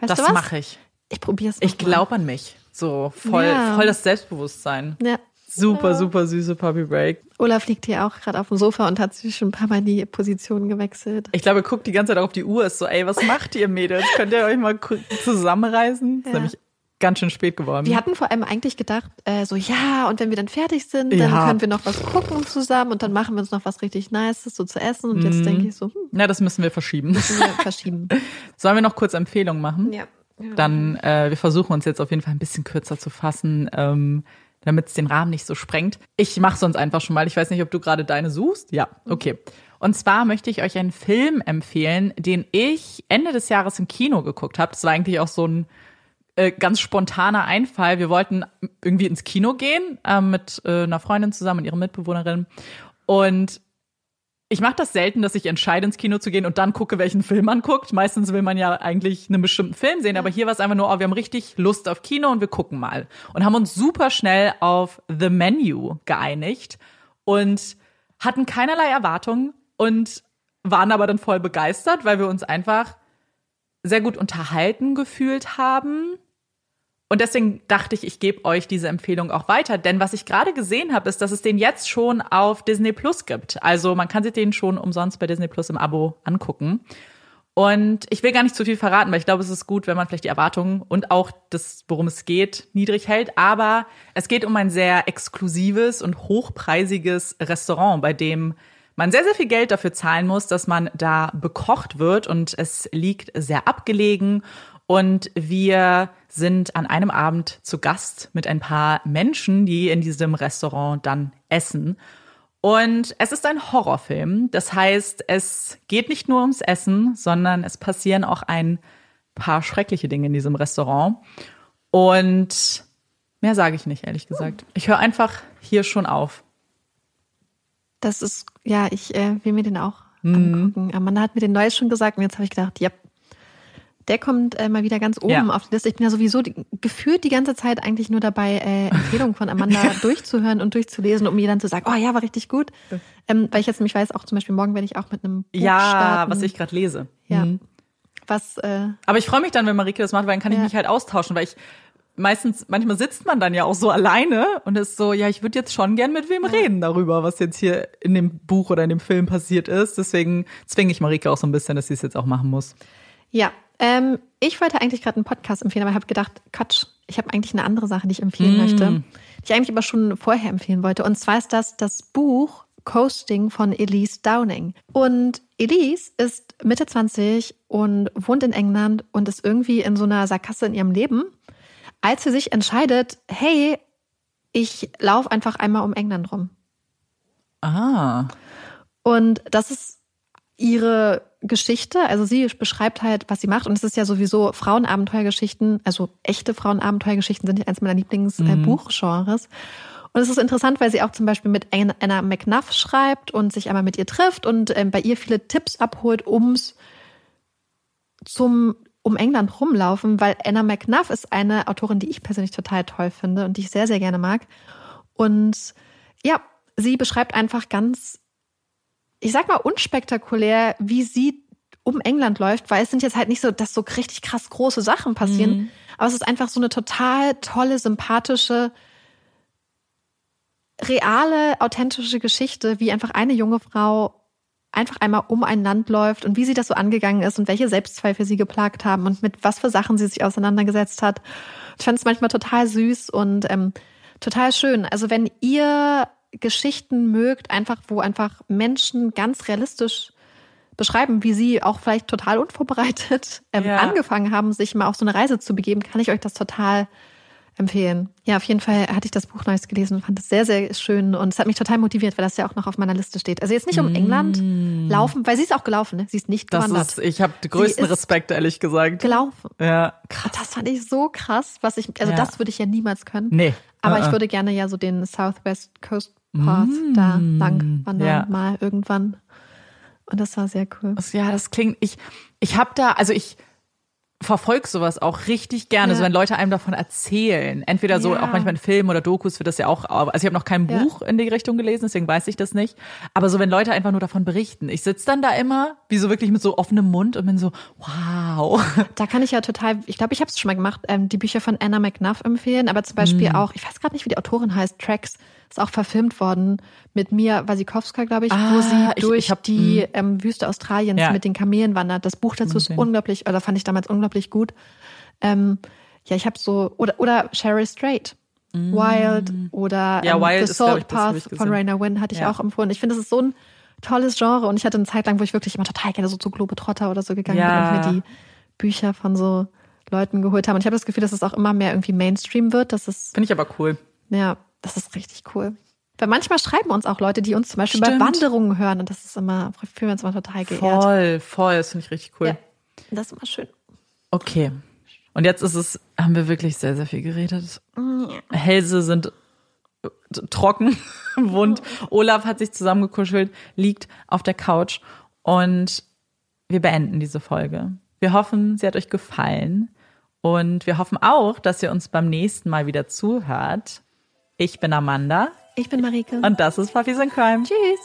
weißt das du was? Das mache ich. Ich probiere es. Ich glaube an mich. So voll, ja. voll das Selbstbewusstsein. Ja. Super, super süße Puppy Break. Olaf liegt hier auch gerade auf dem Sofa und hat sich schon ein paar Mal die Position gewechselt. Ich glaube, er guckt die ganze Zeit auf die Uhr, ist so, ey, was macht ihr Mädels? Könnt ihr euch mal zusammenreißen? Das ist nämlich ganz schön spät geworden. Wir hatten vor allem eigentlich gedacht, äh, so ja, und wenn wir dann fertig sind, dann ja. können wir noch was gucken zusammen und dann machen wir uns noch was richtig Nices so zu essen. Und mm. jetzt denke ich so, hm, Na, das müssen wir verschieben. Müssen wir verschieben. Sollen wir noch kurz Empfehlungen machen? Ja. ja. Dann, äh, wir versuchen uns jetzt auf jeden Fall ein bisschen kürzer zu fassen. Ähm, damit es den Rahmen nicht so sprengt. Ich mache sonst einfach schon mal. Ich weiß nicht, ob du gerade deine suchst. Ja, mhm. okay. Und zwar möchte ich euch einen Film empfehlen, den ich Ende des Jahres im Kino geguckt habe. Das war eigentlich auch so ein äh, ganz spontaner Einfall. Wir wollten irgendwie ins Kino gehen äh, mit äh, einer Freundin zusammen und ihrer Mitbewohnerin. Und ich mache das selten, dass ich entscheide, ins Kino zu gehen und dann gucke, welchen Film man guckt. Meistens will man ja eigentlich einen bestimmten Film sehen, aber hier war es einfach nur, oh, wir haben richtig Lust auf Kino und wir gucken mal. Und haben uns super schnell auf The Menu geeinigt und hatten keinerlei Erwartungen und waren aber dann voll begeistert, weil wir uns einfach sehr gut unterhalten gefühlt haben Und deswegen dachte ich, ich gebe euch diese Empfehlung auch weiter. Denn was ich gerade gesehen habe, ist, dass es den jetzt schon auf Disney Plus gibt. Also man kann sich den schon umsonst bei Disney Plus im Abo angucken. Und ich will gar nicht zu viel verraten, weil ich glaube, es ist gut, wenn man vielleicht die Erwartungen und auch das, worum es geht, niedrig hält. Aber es geht um ein sehr exklusives und hochpreisiges Restaurant, bei dem man sehr, sehr viel Geld dafür zahlen muss, dass man da bekocht wird. Und es liegt sehr abgelegen. Und wir sind an einem Abend zu Gast mit ein paar Menschen, die in diesem Restaurant dann essen. Und es ist ein Horrorfilm. Das heißt, es geht nicht nur ums Essen, sondern es passieren auch ein paar schreckliche Dinge in diesem Restaurant. Und mehr sage ich nicht, ehrlich gesagt. Ich höre einfach hier schon auf. Das ist, ja, ich äh, will mir den auch mhm. angucken. Amanda hat mir den Neues schon gesagt und jetzt habe ich gedacht, ja, der kommt äh, mal wieder ganz oben ja. auf die Liste. Ich bin ja sowieso die, gefühlt die ganze Zeit eigentlich nur dabei, äh, Empfehlungen von Amanda durchzuhören und durchzulesen, um mir dann zu sagen, oh ja, war richtig gut. Ähm, weil ich jetzt nämlich weiß, auch zum Beispiel morgen werde ich auch mit einem Buch Ja, starten. was ich gerade lese. Ja. Mhm. Was, äh, Aber ich freue mich dann, wenn Marike das macht, weil dann kann ja. ich mich halt austauschen, weil ich meistens, manchmal sitzt man dann ja auch so alleine und ist so, ja, ich würde jetzt schon gern mit wem ja. reden darüber, was jetzt hier in dem Buch oder in dem Film passiert ist. Deswegen zwinge ich Marike auch so ein bisschen, dass sie es jetzt auch machen muss. Ja, ähm, ich wollte eigentlich gerade einen Podcast empfehlen, aber habe gedacht, Quatsch, ich habe eigentlich eine andere Sache, die ich empfehlen mm. möchte, die ich eigentlich aber schon vorher empfehlen wollte. Und zwar ist das das Buch Coasting von Elise Downing. Und Elise ist Mitte 20 und wohnt in England und ist irgendwie in so einer Sackgasse in ihrem Leben, als sie sich entscheidet, hey, ich laufe einfach einmal um England rum. Ah. Und das ist ihre Geschichte. Also sie beschreibt halt, was sie macht. Und es ist ja sowieso Frauenabenteuergeschichten, also echte Frauenabenteuergeschichten sind ja eins meiner Lieblingsbuchgenres. Mhm. Und es ist interessant, weil sie auch zum Beispiel mit Anna McNuff schreibt und sich einmal mit ihr trifft und ähm, bei ihr viele Tipps abholt, ums zum um England rumlaufen, weil Anna McNuff ist eine Autorin, die ich persönlich total toll finde und die ich sehr, sehr gerne mag. Und ja, sie beschreibt einfach ganz ich sag mal, unspektakulär, wie sie um England läuft, weil es sind jetzt halt nicht so, dass so richtig krass große Sachen passieren, mhm. aber es ist einfach so eine total tolle, sympathische, reale, authentische Geschichte, wie einfach eine junge Frau einfach einmal um ein Land läuft und wie sie das so angegangen ist und welche Selbstzweifel sie geplagt haben und mit was für Sachen sie sich auseinandergesetzt hat. Ich fand es manchmal total süß und ähm, total schön. Also wenn ihr Geschichten mögt, einfach wo einfach Menschen ganz realistisch beschreiben, wie sie auch vielleicht total unvorbereitet ähm, ja. angefangen haben, sich mal auf so eine Reise zu begeben, kann ich euch das total empfehlen. Ja, auf jeden Fall hatte ich das Buch Neues gelesen und fand es sehr, sehr schön. Und es hat mich total motiviert, weil das ja auch noch auf meiner Liste steht. Also jetzt nicht um mm. England laufen, weil sie ist auch gelaufen, ne? Sie ist nicht das gewandert. Ist, ich habe den größten Respekt, ehrlich gesagt. Gelaufen. Ja. Krass. Das fand ich so krass, was ich, also Ja. das würde ich ja niemals können. Nee. Aber Uh-uh. ich würde gerne ja so den Southwest Coast Path da lang wandern, Ja. mal irgendwann. Und das war sehr cool. Ja, das klingt, ich, ich habe da, also ich verfolge sowas auch richtig gerne, Ja. so wenn Leute einem davon erzählen. Entweder so, Ja. auch manchmal in Filmen oder Dokus wird das ja auch, also ich habe noch kein. Buch in die Richtung gelesen, deswegen weiß ich das nicht. Aber so, wenn Leute einfach nur davon berichten. Ich sitz dann da immer, wie so wirklich mit so offenem Mund und bin so, wow. Da kann ich ja total, ich glaube, ich habe es schon mal gemacht, ähm, die Bücher von Anna McNuff empfehlen, aber zum Beispiel auch, ich weiß gerade nicht, wie die Autorin heißt, Tracks, ist auch verfilmt worden mit Mia Wasikowska, glaube ich, wo Ah, sie ich- durch ich hab- die ähm, Wüste Australiens Ja. mit den Kamelen wandert. Das Buch dazu ist unglaublich, oder fand ich damals unglaublich gut. Ähm, ja, ich habe so, oder, oder Cheryl Strait. Wild oder Mm. Ja, ähm, Wild The ist, Salt hab Path ich von. Raina Wynn hatte ich Ja. auch empfohlen. Ich finde, das ist so ein tolles Genre und ich hatte eine Zeit lang, wo ich wirklich immer total gerne so zu Globetrotter oder so gegangen Ja. bin und mir die Bücher von so Leuten geholt habe. Und ich habe das Gefühl, dass es auch immer mehr irgendwie Mainstream wird. Das ist, Finde ich aber cool. ja, das ist richtig cool. Weil manchmal schreiben uns auch Leute, die uns zum Beispiel Stimmt. bei Wanderungen hören und das ist immer, fühlen wir uns immer total geehrt. Voll, voll, das finde ich richtig cool. Ja, das ist immer schön. Okay. Und jetzt ist es, haben wir wirklich sehr, sehr viel geredet. Hälse sind äh, trocken, wund. Olaf hat sich zusammengekuschelt, liegt auf der Couch und wir beenden diese Folge. Wir hoffen, sie hat euch gefallen und wir hoffen auch, dass ihr uns beim nächsten Mal wieder zuhört. Ich bin Amanda Ich bin Marike. und das ist Puppies in Crime. Tschüss.